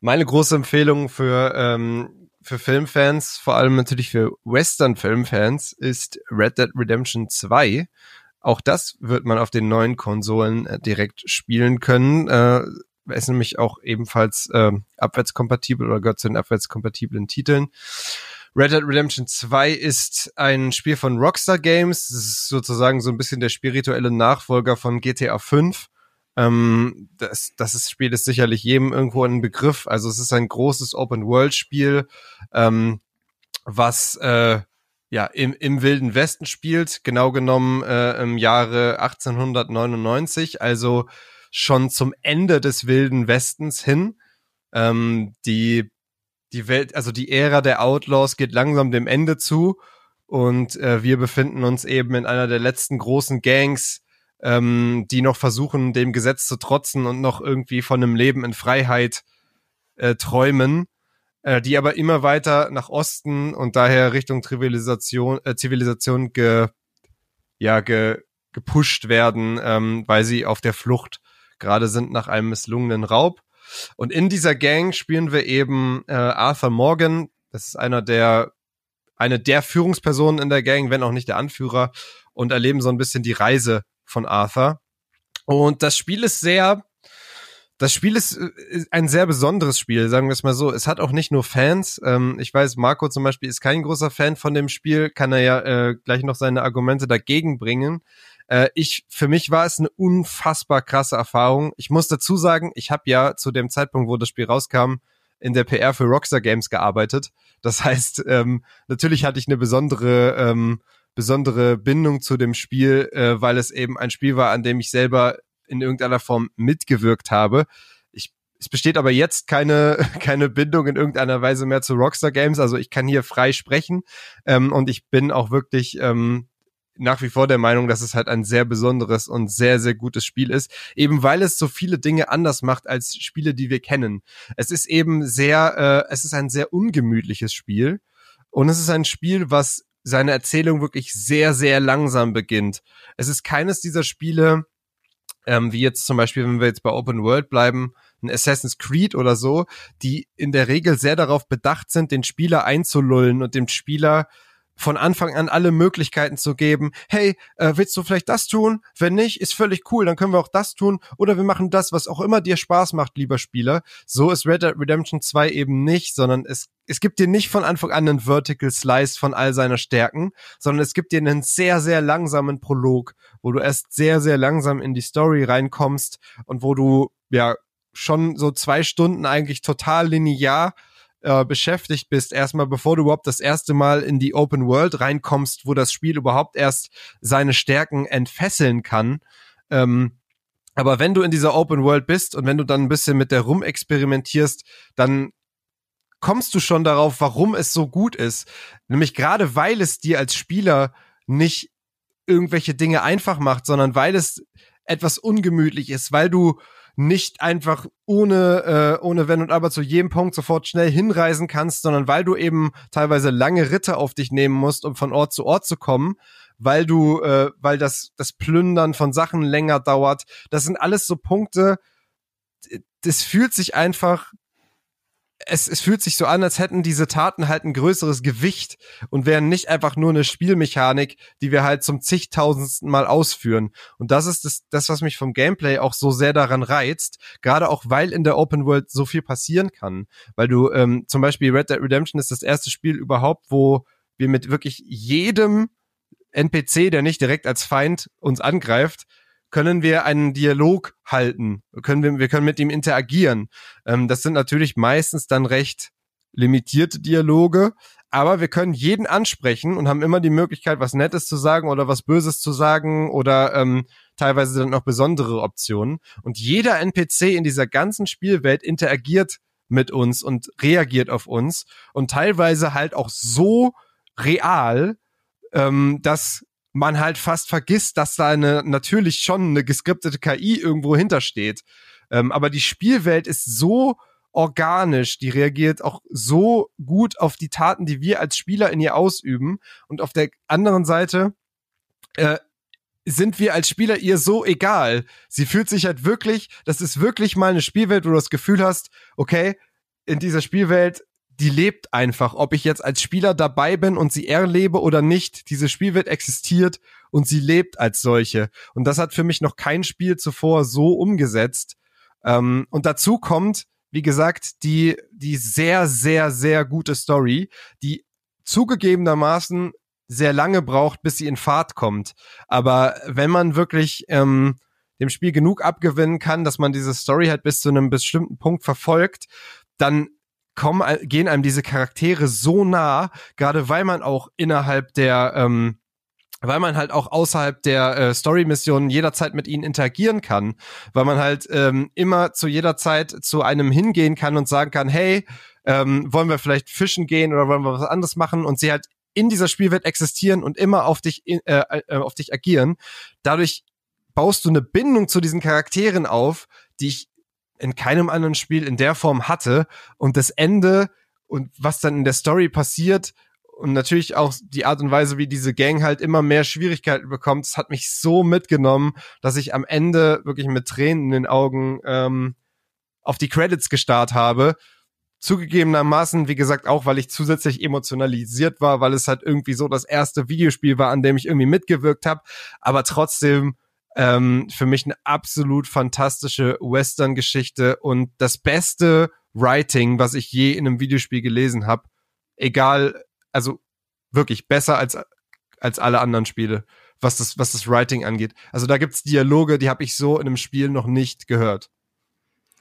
Meine große Empfehlung für ähm, für Filmfans, vor allem natürlich für Western-Filmfans, ist Red Dead Redemption 2. Auch das wird man auf den neuen Konsolen äh, direkt spielen können. Äh, ist nämlich auch ebenfalls äh, abwärtskompatibel oder gehört zu den abwärtskompatiblen Titeln. Red Dead Redemption 2 ist ein Spiel von Rockstar Games. Das ist sozusagen so ein bisschen der spirituelle Nachfolger von GTA 5. Ähm, das, das ist, Spiel ist sicherlich jedem irgendwo ein Begriff. Also es ist ein großes Open-World-Spiel, ähm, was äh, ja im, im Wilden Westen spielt, genau genommen äh, im Jahre 1899. Also schon zum Ende des Wilden Westens hin. Ähm, die, die Welt, also die Ära der Outlaws geht langsam dem Ende zu und äh, wir befinden uns eben in einer der letzten großen Gangs, ähm, die noch versuchen, dem Gesetz zu trotzen und noch irgendwie von einem Leben in Freiheit äh, träumen, äh, die aber immer weiter nach Osten und daher Richtung Zivilisation, äh, Zivilisation ge, ja, ge, gepusht werden, ähm, weil sie auf der Flucht gerade sind nach einem misslungenen Raub. Und in dieser Gang spielen wir eben äh, Arthur Morgan. Das ist einer der eine der Führungspersonen in der Gang, wenn auch nicht der Anführer, und erleben so ein bisschen die Reise von Arthur. Und das Spiel ist sehr, das Spiel ist äh, ein sehr besonderes Spiel, sagen wir es mal so. Es hat auch nicht nur Fans. Ähm, ich weiß, Marco zum Beispiel ist kein großer Fan von dem Spiel, kann er ja äh, gleich noch seine Argumente dagegen bringen. Äh, ich, für mich war es eine unfassbar krasse Erfahrung. Ich muss dazu sagen, ich habe ja zu dem Zeitpunkt, wo das Spiel rauskam, in der PR für Rockstar Games gearbeitet. Das heißt, ähm, natürlich hatte ich eine besondere, ähm, besondere Bindung zu dem Spiel, äh, weil es eben ein Spiel war, an dem ich selber in irgendeiner Form mitgewirkt habe. Ich, es besteht aber jetzt keine, keine Bindung in irgendeiner Weise mehr zu Rockstar Games. Also ich kann hier frei sprechen ähm, und ich bin auch wirklich ähm, nach wie vor der Meinung, dass es halt ein sehr besonderes und sehr, sehr gutes Spiel ist, eben weil es so viele Dinge anders macht als Spiele, die wir kennen. Es ist eben sehr, äh, es ist ein sehr ungemütliches Spiel und es ist ein Spiel, was seine Erzählung wirklich sehr, sehr langsam beginnt. Es ist keines dieser Spiele, ähm, wie jetzt zum Beispiel, wenn wir jetzt bei Open World bleiben, ein Assassin's Creed oder so, die in der Regel sehr darauf bedacht sind, den Spieler einzulullen und dem Spieler von Anfang an alle Möglichkeiten zu geben. Hey, äh, willst du vielleicht das tun? Wenn nicht, ist völlig cool, dann können wir auch das tun. Oder wir machen das, was auch immer dir Spaß macht, lieber Spieler. So ist Red Dead Redemption 2 eben nicht, sondern es, es gibt dir nicht von Anfang an einen Vertical Slice von all seiner Stärken, sondern es gibt dir einen sehr, sehr langsamen Prolog, wo du erst sehr, sehr langsam in die Story reinkommst und wo du, ja, schon so zwei Stunden eigentlich total linear äh, beschäftigt bist, erstmal bevor du überhaupt das erste Mal in die Open World reinkommst, wo das Spiel überhaupt erst seine Stärken entfesseln kann, ähm, Aber wenn du in dieser Open World bist und wenn du dann ein bisschen mit der rumexperimentierst, dann kommst du schon darauf, warum es so gut ist. Nämlich gerade weil es dir als Spieler nicht irgendwelche Dinge einfach macht, sondern weil es etwas ungemütlich ist, weil du nicht einfach ohne, äh, ohne Wenn und Aber zu jedem Punkt sofort schnell hinreisen kannst, sondern weil du eben teilweise lange Ritte auf dich nehmen musst, um von Ort zu Ort zu kommen, weil du, äh, weil das, das Plündern von Sachen länger dauert. Das sind alles so Punkte, das fühlt sich einfach es, es fühlt sich so an, als hätten diese Taten halt ein größeres Gewicht und wären nicht einfach nur eine Spielmechanik, die wir halt zum zigtausendsten Mal ausführen. Und das ist das, das, was mich vom Gameplay auch so sehr daran reizt, gerade auch weil in der Open World so viel passieren kann. Weil du ähm, zum Beispiel Red Dead Redemption ist das erste Spiel überhaupt, wo wir mit wirklich jedem NPC, der nicht direkt als Feind uns angreift, können wir einen Dialog halten, können wir, wir können mit ihm interagieren. Ähm, das sind natürlich meistens dann recht limitierte Dialoge, aber wir können jeden ansprechen und haben immer die Möglichkeit, was Nettes zu sagen oder was Böses zu sagen oder ähm, teilweise dann noch besondere Optionen. Und jeder NPC in dieser ganzen Spielwelt interagiert mit uns und reagiert auf uns und teilweise halt auch so real, ähm, dass man halt fast vergisst, dass da eine natürlich schon eine geskriptete KI irgendwo hintersteht. Ähm, aber die Spielwelt ist so organisch, die reagiert auch so gut auf die Taten, die wir als Spieler in ihr ausüben. Und auf der anderen Seite äh, sind wir als Spieler ihr so egal. Sie fühlt sich halt wirklich, das ist wirklich mal eine Spielwelt, wo du das Gefühl hast, okay, in dieser Spielwelt die lebt einfach. Ob ich jetzt als Spieler dabei bin und sie erlebe oder nicht, diese Spielwelt existiert und sie lebt als solche. Und das hat für mich noch kein Spiel zuvor so umgesetzt. Ähm, und dazu kommt, wie gesagt, die, die sehr, sehr, sehr gute Story, die zugegebenermaßen sehr lange braucht, bis sie in Fahrt kommt. Aber wenn man wirklich ähm, dem Spiel genug abgewinnen kann, dass man diese Story halt bis zu einem bestimmten Punkt verfolgt, dann kommen, gehen einem diese Charaktere so nah, gerade weil man auch innerhalb der, ähm, weil man halt auch außerhalb der äh, Story-Missionen jederzeit mit ihnen interagieren kann, weil man halt ähm, immer zu jeder Zeit zu einem hingehen kann und sagen kann, hey, ähm, wollen wir vielleicht fischen gehen oder wollen wir was anderes machen und sie halt in dieser Spielwelt existieren und immer auf dich äh, äh, auf dich agieren. Dadurch baust du eine Bindung zu diesen Charakteren auf, die ich in keinem anderen Spiel in der Form hatte. Und das Ende und was dann in der Story passiert und natürlich auch die Art und Weise, wie diese Gang halt immer mehr Schwierigkeiten bekommt, das hat mich so mitgenommen, dass ich am Ende wirklich mit Tränen in den Augen ähm, auf die Credits gestarrt habe. Zugegebenermaßen, wie gesagt, auch weil ich zusätzlich emotionalisiert war, weil es halt irgendwie so das erste Videospiel war, an dem ich irgendwie mitgewirkt habe. Aber trotzdem ähm, für mich eine absolut fantastische Western-Geschichte und das beste Writing, was ich je in einem Videospiel gelesen habe. Egal, also wirklich besser als als alle anderen Spiele, was das was das Writing angeht. Also da gibt's Dialoge, die habe ich so in einem Spiel noch nicht gehört.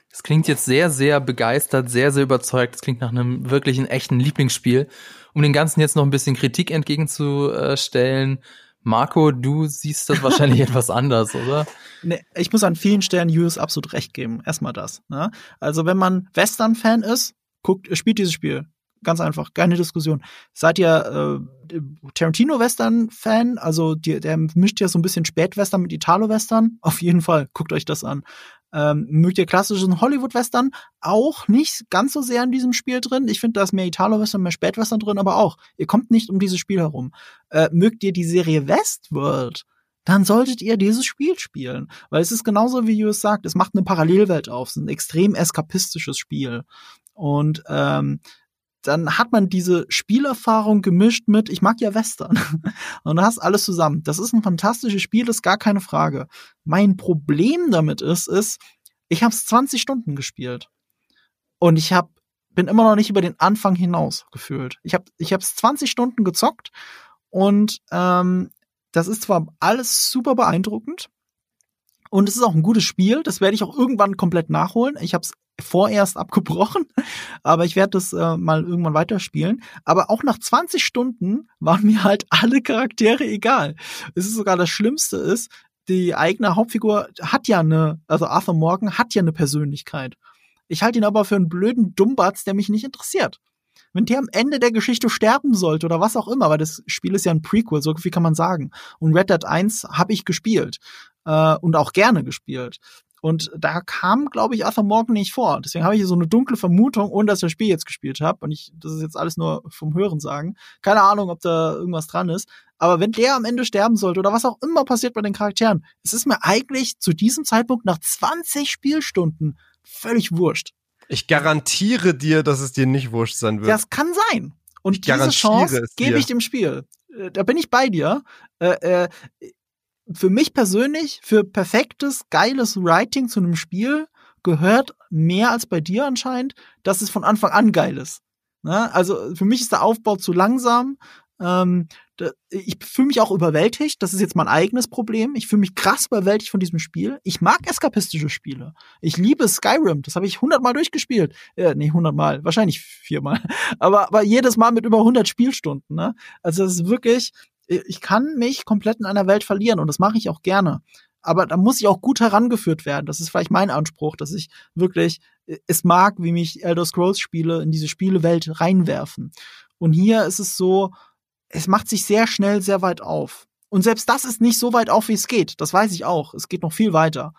Es klingt jetzt sehr, sehr begeistert, sehr, sehr überzeugt. Es klingt nach einem wirklichen, echten Lieblingsspiel. Um den Ganzen jetzt noch ein bisschen Kritik entgegenzustellen, Marco, du siehst das wahrscheinlich etwas anders, oder? Nee, ich muss an vielen Stellen Julius absolut recht geben. Erstmal das. Ne? Also wenn man Western-Fan ist, guckt, spielt dieses Spiel. Ganz einfach, keine Diskussion. Seid ihr äh, Tarantino-Western-Fan? Also die, der mischt ja so ein bisschen Spätwestern mit Italo-Western. Auf jeden Fall, guckt euch das an. Ähm, mögt ihr klassischen Hollywood-Western? Auch nicht ganz so sehr in diesem Spiel drin. Ich finde, da ist mehr Italo-Western, mehr Spätwestern drin, aber auch. Ihr kommt nicht um dieses Spiel herum. Äh, mögt ihr die Serie Westworld? Dann solltet ihr dieses Spiel spielen. Weil es ist genauso, wie Julius sagt, es macht eine Parallelwelt auf. Es ist ein extrem eskapistisches Spiel. Und ähm, dann hat man diese Spielerfahrung gemischt mit, ich mag ja Western. Und du hast alles zusammen. Das ist ein fantastisches Spiel, ist gar keine Frage. Mein Problem damit ist, ist, ich habe es 20 Stunden gespielt. Und ich hab, bin immer noch nicht über den Anfang hinaus gefühlt. Ich habe ich hab's 20 Stunden gezockt und ähm, das ist zwar alles super beeindruckend, und es ist auch ein gutes Spiel. Das werde ich auch irgendwann komplett nachholen. Ich habe es vorerst abgebrochen, aber ich werde das äh, mal irgendwann weiterspielen. Aber auch nach 20 Stunden waren mir halt alle Charaktere egal. Es ist sogar das Schlimmste ist, die eigene Hauptfigur hat ja eine, also Arthur Morgan hat ja eine Persönlichkeit. Ich halte ihn aber für einen blöden Dummbatz, der mich nicht interessiert. Wenn der am Ende der Geschichte sterben sollte oder was auch immer, weil das Spiel ist ja ein Prequel, so viel kann man sagen. Und Red Dead 1 habe ich gespielt äh, und auch gerne gespielt. Und da kam, glaube ich, Arthur Morgan nicht vor. Deswegen habe ich hier so eine dunkle Vermutung, ohne dass ich das Spiel jetzt gespielt habe. Und ich, das ist jetzt alles nur vom Hören sagen. Keine Ahnung, ob da irgendwas dran ist. Aber wenn der am Ende sterben sollte oder was auch immer passiert bei den Charakteren, es ist mir eigentlich zu diesem Zeitpunkt nach 20 Spielstunden völlig wurscht. Ich garantiere dir, dass es dir nicht wurscht sein wird. Das kann sein. Und ich diese Chance gebe ich dem Spiel. Äh, da bin ich bei dir. Äh, äh, für mich persönlich, für perfektes, geiles Writing zu einem Spiel gehört mehr als bei dir anscheinend, dass es von Anfang an geil ist. Ne? Also für mich ist der Aufbau zu langsam. Ähm, ich fühle mich auch überwältigt. Das ist jetzt mein eigenes Problem. Ich fühle mich krass überwältigt von diesem Spiel. Ich mag eskapistische Spiele. Ich liebe Skyrim. Das habe ich hundertmal durchgespielt. Äh, nee, hundertmal. Wahrscheinlich viermal. Aber, aber jedes Mal mit über 100 Spielstunden. Ne? Also das ist wirklich, ich kann mich komplett in einer Welt verlieren und das mache ich auch gerne. Aber da muss ich auch gut herangeführt werden. Das ist vielleicht mein Anspruch, dass ich wirklich äh, es mag, wie mich Elder Scrolls Spiele in diese Spielewelt reinwerfen. Und hier ist es so, es macht sich sehr schnell sehr weit auf. Und selbst das ist nicht so weit auf, wie es geht. Das weiß ich auch. Es geht noch viel weiter.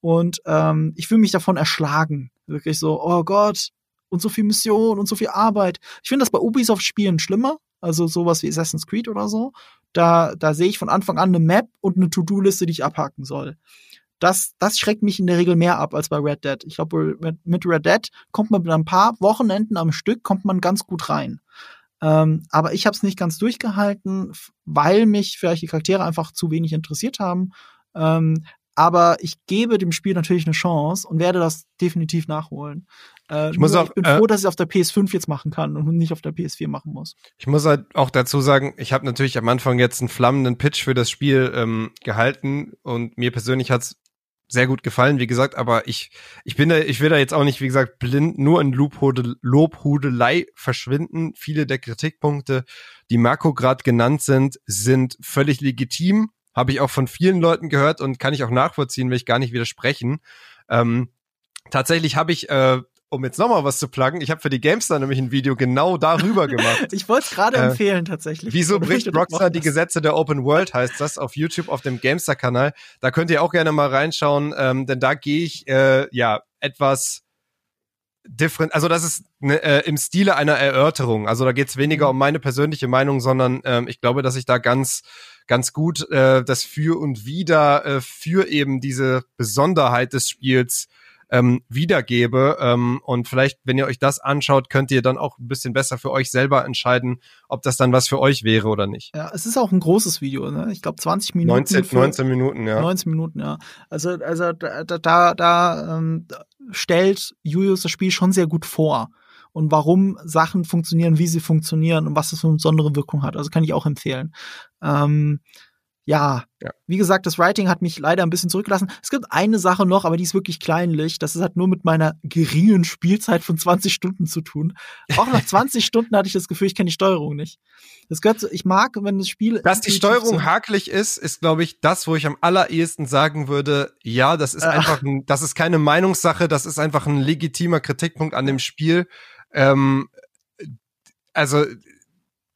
Und ähm, ich fühle mich davon erschlagen. Wirklich so, oh Gott, und so viel Mission und so viel Arbeit. Ich finde das bei Ubisoft-Spielen schlimmer, also sowas wie Assassin's Creed oder so. Da, da sehe ich von Anfang an eine Map und eine To-Do-Liste, die ich abhaken soll. Das, das schreckt mich in der Regel mehr ab als bei Red Dead. Ich glaube, mit Red Dead kommt man mit ein paar Wochenenden am Stück, kommt man ganz gut rein. Ähm, aber ich habe es nicht ganz durchgehalten, weil mich vielleicht die Charaktere einfach zu wenig interessiert haben. Ähm, aber ich gebe dem Spiel natürlich eine Chance und werde das definitiv nachholen. Äh, ich, muss auch, ich bin äh, froh, dass ich auf der PS5 jetzt machen kann und nicht auf der PS4 machen muss. Ich muss halt auch dazu sagen, ich habe natürlich am Anfang jetzt einen flammenden Pitch für das Spiel ähm, gehalten und mir persönlich hat's sehr gut gefallen, wie gesagt, aber ich, ich bin da, ich will da jetzt auch nicht, wie gesagt, blind nur in Lobhudel, Lobhudelei verschwinden. Viele der Kritikpunkte, die Marco gerade genannt sind, sind völlig legitim habe ich auch von vielen Leuten gehört und kann ich auch nachvollziehen, will ich gar nicht widersprechen. Ähm, tatsächlich habe ich, äh, um jetzt nochmal was zu pluggen, ich habe für die Gamestar nämlich ein Video genau darüber gemacht. ich wollte es gerade äh, empfehlen tatsächlich. Wieso bricht Rockstar die Gesetze der Open World, heißt das auf YouTube auf dem Gamestar-Kanal. Da könnt ihr auch gerne mal reinschauen, ähm, denn da gehe ich äh, ja etwas different, also das ist ne, äh, im Stile einer Erörterung. Also da geht es weniger mhm. um meine persönliche Meinung, sondern ähm, ich glaube, dass ich da ganz ganz gut äh, das Für und Wider äh, für eben diese Besonderheit des Spiels ähm, wiedergebe. Ähm, und vielleicht, wenn ihr euch das anschaut, könnt ihr dann auch ein bisschen besser für euch selber entscheiden, ob das dann was für euch wäre oder nicht. Ja, es ist auch ein großes Video, ne? Ich glaube 20 Minuten. 19, 19 Minuten, ja. 19 Minuten, ja. Also, also da, da, da ähm, stellt Julius das Spiel schon sehr gut vor und warum Sachen funktionieren, wie sie funktionieren und was das für eine besondere Wirkung hat. Also kann ich auch empfehlen. Ähm, ja, ja, wie gesagt, das Writing hat mich leider ein bisschen zurückgelassen. Es gibt eine Sache noch, aber die ist wirklich kleinlich. Das hat nur mit meiner geringen Spielzeit von 20 Stunden zu tun. Auch nach 20 Stunden hatte ich das Gefühl, ich kenne die Steuerung nicht. Das gehört zu, ich mag, wenn das Spiel. Dass die Steuerung so hakelig ist, ist, glaube ich, das, wo ich am allerersten sagen würde, ja, das ist äh. einfach ein, das ist keine Meinungssache, das ist einfach ein legitimer Kritikpunkt an dem Spiel. Ähm, also,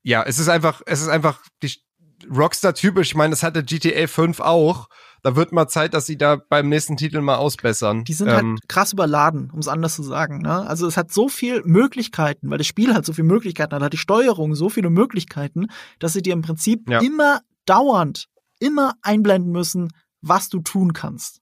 ja, es ist einfach, es ist einfach die Rockstar typisch. Ich meine, das hatte GTA 5 auch. Da wird mal Zeit, dass sie da beim nächsten Titel mal ausbessern. Die sind halt ähm, halt krass überladen, um es anders zu sagen. Ne? Also es hat so viel Möglichkeiten, weil das Spiel hat so viele Möglichkeiten, hat, hat die Steuerung so viele Möglichkeiten, dass sie dir im Prinzip ja. immer dauernd, immer einblenden müssen, was du tun kannst.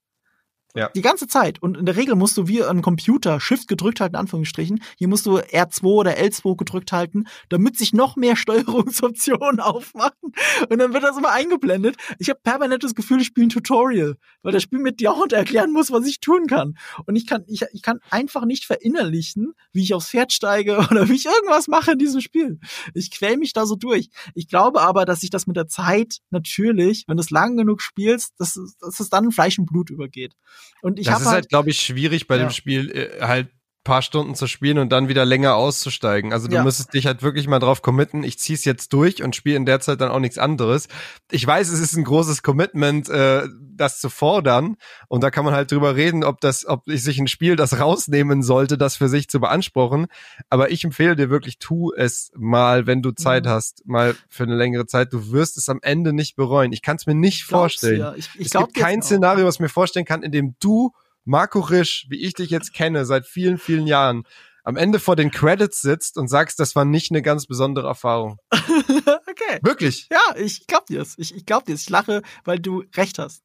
Ja. Die ganze Zeit. Und in der Regel musst du wie ein Computer Shift gedrückt halten, Anführungsstrichen. Hier musst du R2 oder L2 gedrückt halten, damit sich noch mehr Steuerungsoptionen aufmachen. Und dann wird das immer eingeblendet. Ich habe permanent das Gefühl, ich spiele ein Tutorial, weil das Spiel mir dauernd erklären muss, was ich tun kann. Und ich kann, ich, ich kann einfach nicht verinnerlichen, wie ich aufs Pferd steige oder wie ich irgendwas mache in diesem Spiel. Ich quäl mich da so durch. Ich glaube aber, dass sich das mit der Zeit natürlich, wenn du es lang genug spielst, dass, dass es dann Fleisch und Blut übergeht. Und ich das ist halt, halt, glaube ich, schwierig bei ja. dem Spiel äh, halt paar Stunden zu spielen und dann wieder länger auszusteigen. Also du Ja. müsstest dich halt wirklich mal drauf committen, ich zieh's jetzt durch und spiele in der Zeit dann auch nichts anderes. Ich weiß, es ist ein großes Commitment, äh, das zu fordern. Und da kann man halt drüber reden, ob das, ob sich ein Spiel das rausnehmen sollte, das für sich zu beanspruchen. Aber ich empfehle dir wirklich, tu es mal, wenn du Zeit Mhm. hast, mal für eine längere Zeit. Du wirst es am Ende nicht bereuen. Ich kann es mir nicht Glaub's vorstellen. dir. Ich, ich es gibt kein Szenario, was ich mir vorstellen kann, in dem du, Marco Risch, wie ich dich jetzt kenne, seit vielen, vielen Jahren, am Ende vor den Credits sitzt und sagst, das war nicht eine ganz besondere Erfahrung. okay. Wirklich. Ja, ich glaub dir's. Ich, ich glaub dir's. Ich lache, weil du recht hast.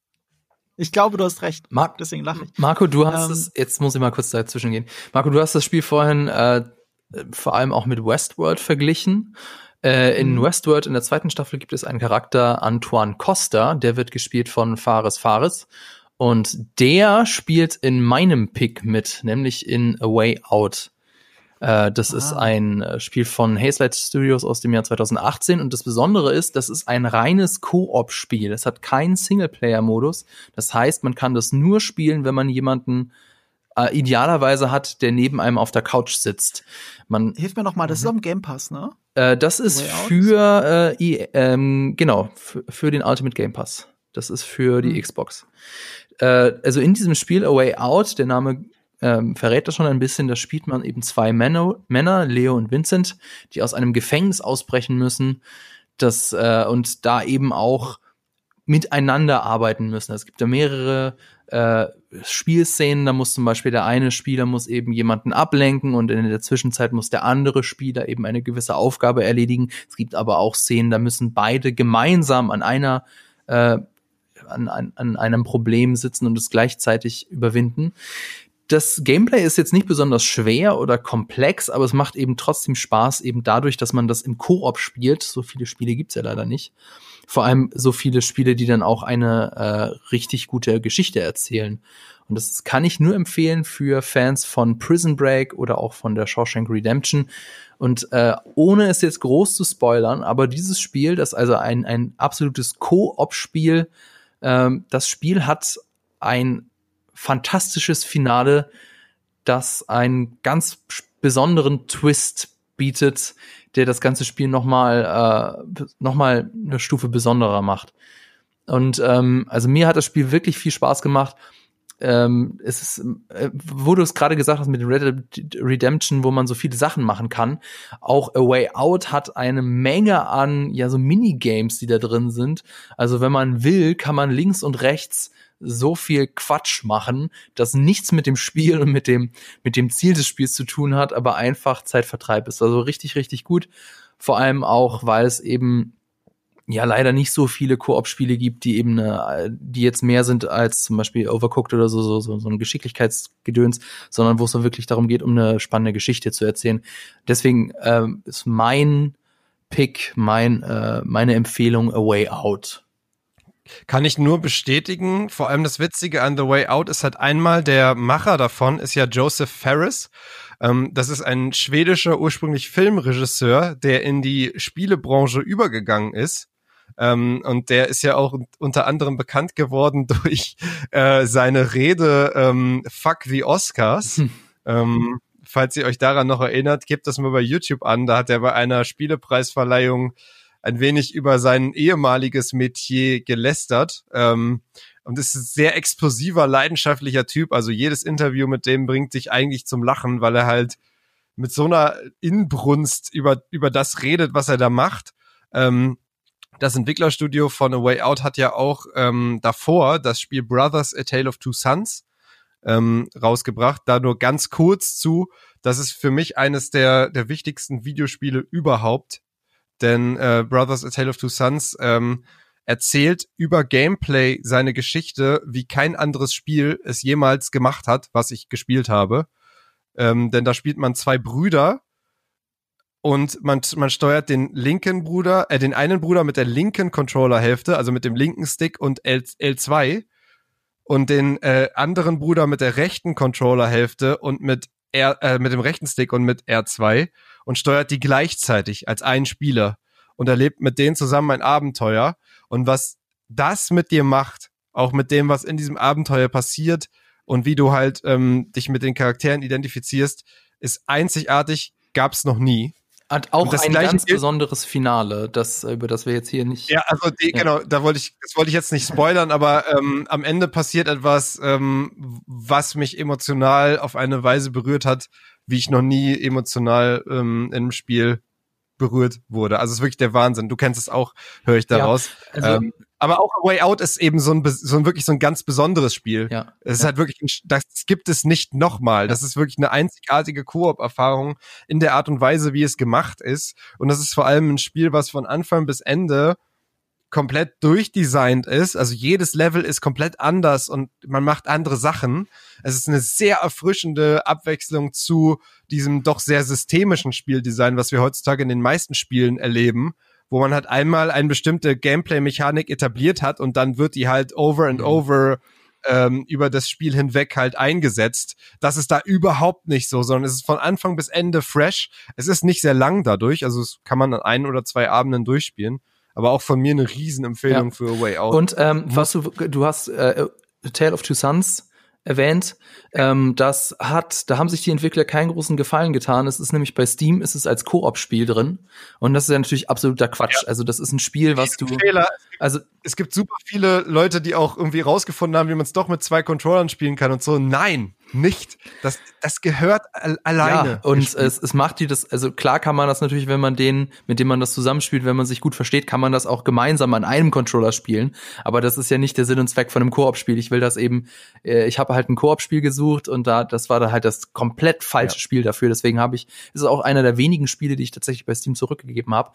Ich glaube, du hast recht. Marc, Deswegen lache ich. Marco, du hast Ähm, es, jetzt muss ich mal kurz dazwischen gehen. Marco, du hast das Spiel vorhin äh, vor allem auch mit Westworld verglichen. Äh, in Mhm. Westworld in der zweiten Staffel gibt es einen Charakter, Antoine Costa, der wird gespielt von Fares Fares. Und der spielt in meinem Pick mit, nämlich in A Way Out. Äh, das ist Ah. ein äh, Spiel von Hazelight Studios aus dem Jahr 2018 und das Besondere ist, das ist ein reines Koop-Spiel. Es hat keinen Singleplayer-Modus. Das heißt, man kann das nur spielen, wenn man jemanden äh, idealerweise hat, der neben einem auf der Couch sitzt. Man, Hilf mir noch mal, das ist Mhm. am Game Pass, ne? äh, das ist für äh, i- ähm, genau für, für den Ultimate Game Pass. Das ist für die Hm. Xbox. Äh, also in diesem Spiel A Way Out, der Name ähm, verrät das schon ein bisschen, da spielt man eben zwei Männer, Männer, Leo und Vincent, die aus einem Gefängnis ausbrechen müssen, das äh, und da eben auch miteinander arbeiten müssen. Es gibt da mehrere äh, Spielszenen, da muss zum Beispiel der eine Spieler muss eben jemanden ablenken und in der Zwischenzeit muss der andere Spieler eben eine gewisse Aufgabe erledigen. Es gibt aber auch Szenen, da müssen beide gemeinsam an einer äh, an, an, an einem Problem sitzen und es gleichzeitig überwinden. Das Gameplay ist jetzt nicht besonders schwer oder komplex, aber es macht eben trotzdem Spaß, eben dadurch, dass man das im Koop spielt. So viele Spiele gibt's ja leider nicht. Vor allem so viele Spiele, die dann auch eine äh, richtig gute Geschichte erzählen. Und das kann ich nur empfehlen für Fans von Prison Break oder auch von der Shawshank Redemption. Und äh, ohne es jetzt groß zu spoilern, aber dieses Spiel, das also ein, ein absolutes Koop-Spiel, ähm, das Spiel hat ein fantastisches Finale, das einen ganz besonderen Twist bietet, der das ganze Spiel nochmal äh, noch mal eine Stufe besonderer macht. Und ähm, also mir hat das Spiel wirklich viel Spaß gemacht. Ähm, es ist, äh, wo du es gerade gesagt hast mit Red Redemption, wo man so viele Sachen machen kann. Auch A Way Out hat eine Menge an ja so Minigames, die da drin sind. Also wenn man will, kann man links und rechts so viel Quatsch machen, das nichts mit dem Spiel und mit dem mit dem Ziel des Spiels zu tun hat, aber einfach Zeitvertreib ist. Also richtig richtig gut. Vor allem auch, weil es eben ja leider nicht so viele Koop-Spiele gibt, die eben eine, die jetzt mehr sind als zum Beispiel Overcooked oder so so so, ein Geschicklichkeitsgedöns, sondern wo es so wirklich darum geht, um eine spannende Geschichte zu erzählen. Deswegen ähm, ist mein Pick, mein äh, meine Empfehlung A Way Out. Kann ich nur bestätigen. Vor allem das Witzige an The Way Out ist halt einmal, der Macher davon ist ja Joseph Ferris. Ähm, das ist ein schwedischer, ursprünglich Filmregisseur, der in die Spielebranche übergegangen ist. Ähm, und der ist ja auch unter anderem bekannt geworden durch äh, seine Rede ähm, Fuck the Oscars. Hm. Ähm, falls ihr euch daran noch erinnert, gebt das mal bei YouTube an. Da hat er bei einer Spielepreisverleihung ein wenig über sein ehemaliges Metier gelästert. Ähm, und ist ein sehr explosiver, leidenschaftlicher Typ. Also jedes Interview mit dem bringt sich eigentlich zum Lachen, weil er halt mit so einer Inbrunst über, über das redet, was er da macht. Ähm, das Entwicklerstudio von A Way Out hat ja auch ähm, davor das Spiel Brothers A Tale of Two Sons ähm, rausgebracht. Da nur ganz kurz zu. Das ist für mich eines der, der wichtigsten Videospiele überhaupt. Denn äh, Brothers A Tale of Two Sons ähm, erzählt über Gameplay seine Geschichte, wie kein anderes Spiel es jemals gemacht hat, was ich gespielt habe. Ähm, denn da spielt man zwei Brüder und man, man steuert den linken Bruder, äh, den einen Bruder mit der linken Controllerhälfte, also mit dem linken Stick und L, L2 und den äh, anderen Bruder mit der rechten Controllerhälfte und mit R, äh, mit dem rechten Stick und mit R2 und steuert die gleichzeitig als ein Spieler und erlebt mit denen zusammen ein Abenteuer. Und was das mit dir macht, auch mit dem, was in diesem Abenteuer passiert und wie du halt ähm, dich mit den Charakteren identifizierst, ist einzigartig, gab's noch nie. Hat auch ein ganz besonderes Finale, das, über das wir jetzt hier nicht. Ja, also die, ja. genau, da wollte ich, das wollte ich jetzt nicht spoilern, aber ähm, am Ende passiert etwas, ähm, was mich emotional auf eine Weise berührt hat, wie ich noch nie emotional ähm, in einem Spiel berührt wurde. Also es ist wirklich der Wahnsinn. Du kennst es auch, höre ich daraus. Ja, also, ähm, aber auch Way Out ist eben so ein, so ein wirklich so ein ganz besonderes Spiel. Ja. Es ist halt wirklich, ein, das gibt es nicht nochmal. Das ist wirklich eine einzigartige Koop-Erfahrung in der Art und Weise, wie es gemacht ist. Und das ist vor allem ein Spiel, was von Anfang bis Ende komplett durchdesignt ist. Also jedes Level ist komplett anders und man macht andere Sachen. Es ist eine sehr erfrischende Abwechslung zu diesem doch sehr systemischen Spieldesign, was wir heutzutage in den meisten Spielen erleben, wo man halt einmal eine bestimmte Gameplay-Mechanik etabliert hat und dann wird die halt over and mhm. over ähm, über das Spiel hinweg halt eingesetzt. Das ist da überhaupt nicht so, sondern es ist von Anfang bis Ende fresh. Es ist nicht sehr lang dadurch, also es kann man an ein oder zwei Abenden durchspielen aber auch von mir eine Riesenempfehlung ja. für Way Out. Und ähm, was du, du hast äh, Tale of Two Sons erwähnt. Ähm, das hat, da haben sich die Entwickler keinen großen Gefallen getan. Es ist nämlich bei Steam ist es als Koop-Spiel drin und das ist ja natürlich absoluter Quatsch. Ja. Also das ist ein Spiel, was du, Fehler. also es gibt super viele Leute, die auch irgendwie rausgefunden haben, wie man es doch mit zwei Controllern spielen kann und so. Nein, nicht. Das, das gehört alleine. Ja, und es, es macht die das, also klar kann man das natürlich, wenn man den, mit dem man das zusammenspielt, wenn man sich gut versteht, kann man das auch gemeinsam an einem Controller spielen. Aber das ist ja nicht der Sinn und Zweck von einem Koop-Spiel. Ich will das eben, äh, ich habe halt ein Koop-Spiel gesucht und da, das war da halt das komplett falsche ja. Spiel dafür. Deswegen habe ich, ist auch einer der wenigen Spiele, die ich tatsächlich bei Steam zurückgegeben habe.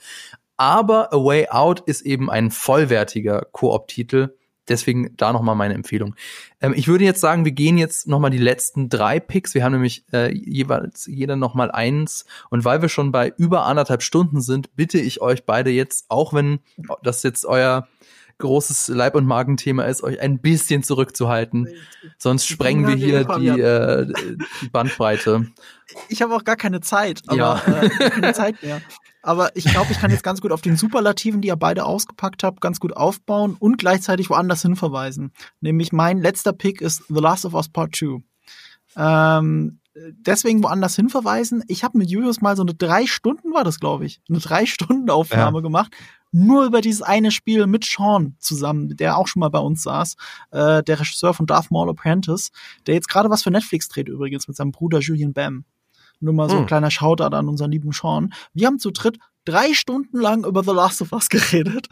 Aber A Way Out ist eben ein vollwertiger Koop-Titel deswegen da nochmal meine Empfehlung. Ähm, ich würde jetzt sagen, wir gehen jetzt nochmal die letzten drei Picks. Wir haben nämlich äh, jeweils jeder nochmal eins. Und weil wir schon bei über anderthalb Stunden sind, bitte ich euch beide jetzt, auch wenn das jetzt euer großes Leib- und Magenthema ist, euch ein bisschen zurückzuhalten. Sonst sprengen wir hier die, äh, die Bandbreite. Ich habe auch gar keine Zeit, aber ja. äh, keine Zeit mehr. Aber ich glaube, ich kann jetzt ganz gut auf den Superlativen, die ihr beide ausgepackt habt, ganz gut aufbauen und gleichzeitig woanders hin verweisen. Nämlich mein letzter Pick ist The Last of Us Part 2. Ähm, deswegen woanders hin verweisen. Ich habe mit Julius mal so eine drei Stunden, war das, glaube ich, eine drei Stunden Aufnahme ja. gemacht. Nur über dieses eine Spiel mit Sean zusammen, der auch schon mal bei uns saß, äh, der Regisseur von Darth Maul Apprentice, der jetzt gerade was für Netflix dreht übrigens mit seinem Bruder Julian Bam. Nur mal so ein hm. kleiner Shoutout an unseren lieben Sean. Wir haben zu dritt drei Stunden lang über The Last of Us geredet.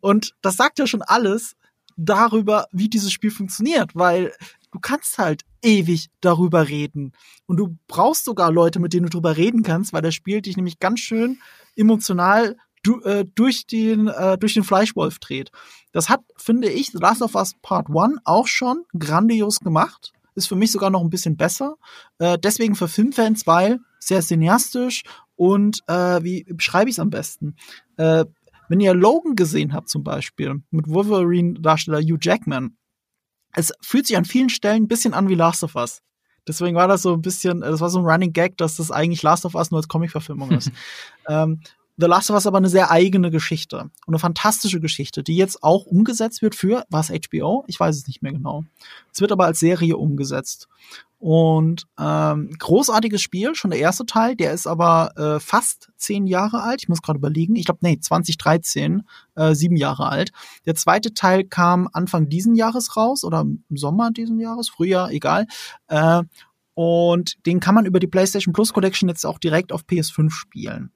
Und das sagt ja schon alles darüber, wie dieses Spiel funktioniert, weil du kannst halt ewig darüber reden. Und du brauchst sogar Leute, mit denen du darüber reden kannst, weil das Spiel dich nämlich ganz schön emotional du, äh, durch den äh, durch den Fleischwolf dreht. Das hat, finde ich, The Last of Us Part 1 auch schon grandios gemacht ist für mich sogar noch ein bisschen besser. Äh, deswegen für Filmfans, weil sehr cineastisch und äh, wie beschreibe ich es am besten? Äh, wenn ihr Logan gesehen habt zum Beispiel mit Wolverine-Darsteller Hugh Jackman, es fühlt sich an vielen Stellen ein bisschen an wie Last of Us. Deswegen war das so ein bisschen, das war so ein Running Gag, dass das eigentlich Last of Us nur als Comic-Verfilmung ist. ähm, The Last of Us aber eine sehr eigene Geschichte und eine fantastische Geschichte, die jetzt auch umgesetzt wird für, was HBO? Ich weiß es nicht mehr genau. Es wird aber als Serie umgesetzt. Und ähm, großartiges Spiel, schon der erste Teil, der ist aber äh, fast zehn Jahre alt. Ich muss gerade überlegen. Ich glaube, nee, 2013, äh, sieben Jahre alt. Der zweite Teil kam Anfang diesen Jahres raus oder im Sommer diesen Jahres, Frühjahr, egal. Äh, und den kann man über die PlayStation Plus Collection jetzt auch direkt auf PS5 spielen.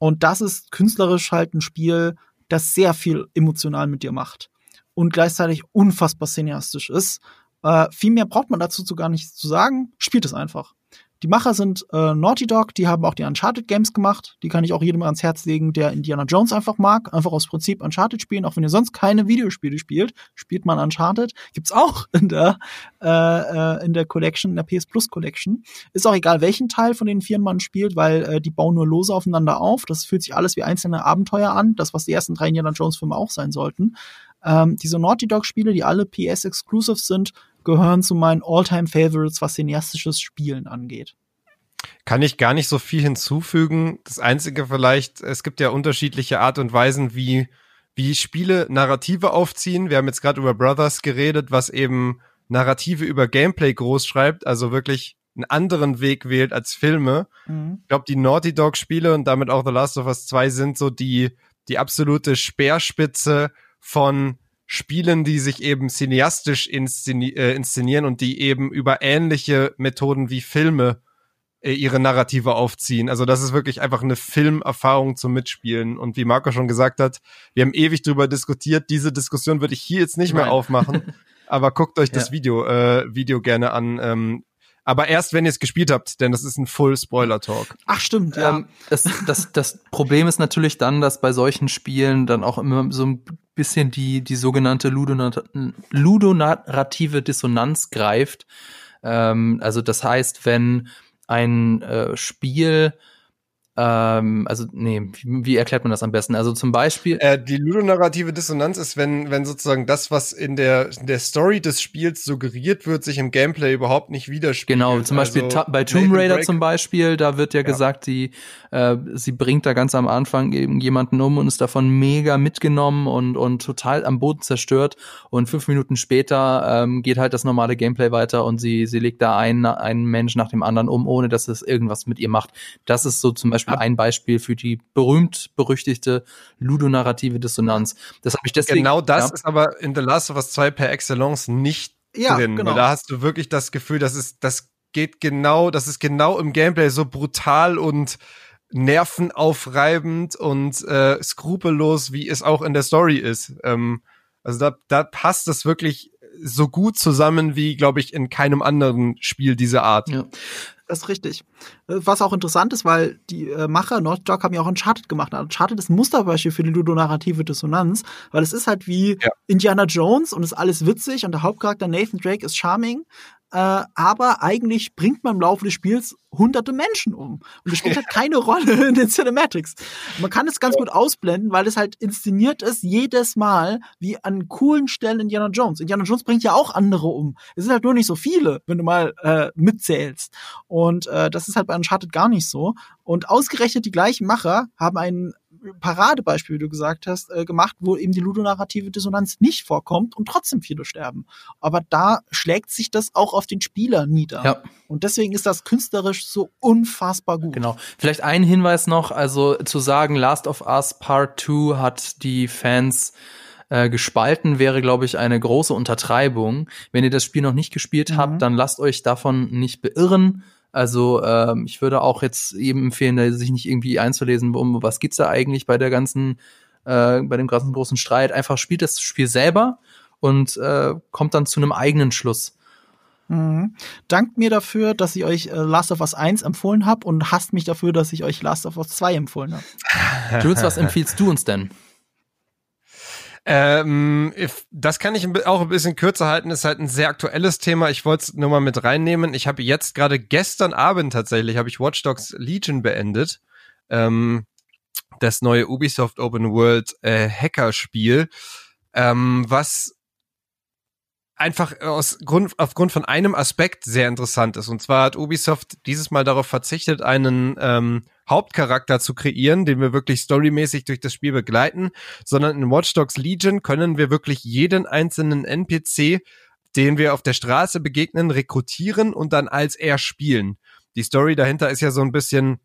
Und das ist künstlerisch halt ein Spiel, das sehr viel emotional mit dir macht und gleichzeitig unfassbar cineastisch ist. Äh, viel mehr braucht man dazu zu gar nichts zu sagen. Spielt es einfach. Die Macher sind äh, Naughty Dog, die haben auch die Uncharted Games gemacht. Die kann ich auch jedem ans Herz legen, der Indiana Jones einfach mag. Einfach aus Prinzip Uncharted spielen, auch wenn ihr sonst keine Videospiele spielt, spielt man Uncharted. Gibt's auch in der äh, äh in der Collection, in der PS Plus Collection. Ist auch egal, welchen Teil von den vieren man spielt, weil äh, die bauen nur lose aufeinander auf. Das fühlt sich alles wie einzelne Abenteuer an. Das, was die ersten drei Indiana Jones Filme auch sein sollten. Ähm, diese Naughty Dog Spiele, die alle PS Exclusive sind, gehören zu meinen All-Time Favorites, was cineastisches Spielen angeht. Kann ich gar nicht so viel hinzufügen. Das Einzige vielleicht, es gibt ja unterschiedliche Art und Weisen, wie, wie Spiele Narrative aufziehen. Wir haben jetzt gerade über Brothers geredet, was eben Narrative über Gameplay groß schreibt, also wirklich einen anderen Weg wählt als Filme. Mhm. Ich glaube, die Naughty Dog Spiele und damit auch The Last of Us 2 sind so die, die absolute Speerspitze von Spielen, die sich eben cineastisch inszeni äh, inszenieren und die eben über ähnliche Methoden wie Filme äh, ihre Narrative aufziehen. Also das ist wirklich einfach eine Filmerfahrung zum Mitspielen. Und wie Marco schon gesagt hat, wir haben ewig drüber diskutiert. Diese Diskussion würde ich hier jetzt nicht Nein. mehr aufmachen. aber guckt euch das ja. Video, äh, Video gerne an. Ähm, aber erst, wenn ihr es gespielt habt, denn das ist ein Full Spoiler Talk. Ach stimmt, ja. Ähm, das, das, das Problem ist natürlich dann, dass bei solchen Spielen dann auch immer so ein bisschen die, die sogenannte ludonarrative Dissonanz greift. Ähm, also das heißt, wenn ein äh, Spiel ähm, also, nee, wie, wie, erklärt man das am besten? Also zum Beispiel. Äh, die ludonarrative Dissonanz ist, wenn, wenn sozusagen das, was in der, in der Story des Spiels suggeriert wird, sich im Gameplay überhaupt nicht widerspiegelt. Genau, zum Beispiel also, bei Tomb Raider zum Beispiel, da wird ja, ja. gesagt, die, äh, sie bringt da ganz am Anfang eben jemanden um und ist davon mega mitgenommen und, und total am Boden zerstört. Und fünf Minuten später ähm, geht halt das normale Gameplay weiter und sie, sie legt da einen, einen Mensch nach dem anderen um, ohne dass es irgendwas mit ihr macht. Das ist so zum Beispiel Beispiel ein Beispiel für die berühmt-berüchtigte ludonarrative Dissonanz. Das habe ich deswegen. Genau das ja. ist aber in The Last of Us 2 per Excellence nicht ja, drin. Genau. Da hast du wirklich das Gefühl, dass es, das geht genau, das ist genau im Gameplay so brutal und nervenaufreibend und äh, skrupellos, wie es auch in der Story ist. Ähm, also da, da passt das wirklich so gut zusammen wie, glaube ich, in keinem anderen Spiel dieser Art. Ja. Das ist richtig. Äh, was auch interessant ist, weil die äh, Macher North Dog haben ja auch Uncharted gemacht. Uncharted ist ein Musterbeispiel für die ludonarrative Dissonanz, weil es ist halt wie ja. Indiana Jones und ist alles witzig und der Hauptcharakter Nathan Drake ist charming, äh, aber eigentlich bringt man im Laufe des Spiels hunderte Menschen um. Und es spielt halt keine Rolle in den Cinematics. Man kann es ganz gut ausblenden, weil es halt inszeniert ist jedes Mal wie an coolen Stellen Indiana Jones. Indiana Jones bringt ja auch andere um. Es sind halt nur nicht so viele, wenn du mal äh, mitzählst. Und äh, das ist halt bei Uncharted gar nicht so. Und ausgerechnet die gleichen Macher haben einen Paradebeispiel, wie du gesagt hast, äh, gemacht, wo eben die ludonarrative Dissonanz nicht vorkommt und trotzdem viele sterben. Aber da schlägt sich das auch auf den Spieler nieder. Ja. Und deswegen ist das künstlerisch so unfassbar gut. Genau. Vielleicht ein Hinweis noch, also zu sagen, Last of Us Part 2 hat die Fans äh, gespalten wäre, glaube ich, eine große Untertreibung. Wenn ihr das Spiel noch nicht gespielt mhm. habt, dann lasst euch davon nicht beirren. Also ähm, ich würde auch jetzt eben empfehlen, sich nicht irgendwie einzulesen, um was geht's da eigentlich bei der ganzen, äh, bei dem ganzen großen Streit. Einfach spielt das Spiel selber und äh, kommt dann zu einem eigenen Schluss. Mhm. Dankt mir dafür, dass ich euch äh, Last of Us 1 empfohlen habe und hasst mich dafür, dass ich euch Last of Us 2 empfohlen habe. Jules, was empfiehlst du uns denn? Ähm, das kann ich auch ein bisschen kürzer halten. Ist halt ein sehr aktuelles Thema. Ich wollte es nur mal mit reinnehmen. Ich habe jetzt gerade gestern Abend tatsächlich habe ich Watch Dogs Legion beendet. Ähm, das neue Ubisoft Open World äh, Hacker-Spiel, ähm, was einfach aus Grund, aufgrund von einem Aspekt sehr interessant ist. Und zwar hat Ubisoft dieses Mal darauf verzichtet, einen ähm, Hauptcharakter zu kreieren, den wir wirklich storymäßig durch das Spiel begleiten, sondern in Watch Dogs Legion können wir wirklich jeden einzelnen NPC, den wir auf der Straße begegnen, rekrutieren und dann als er spielen. Die Story dahinter ist ja so ein bisschen,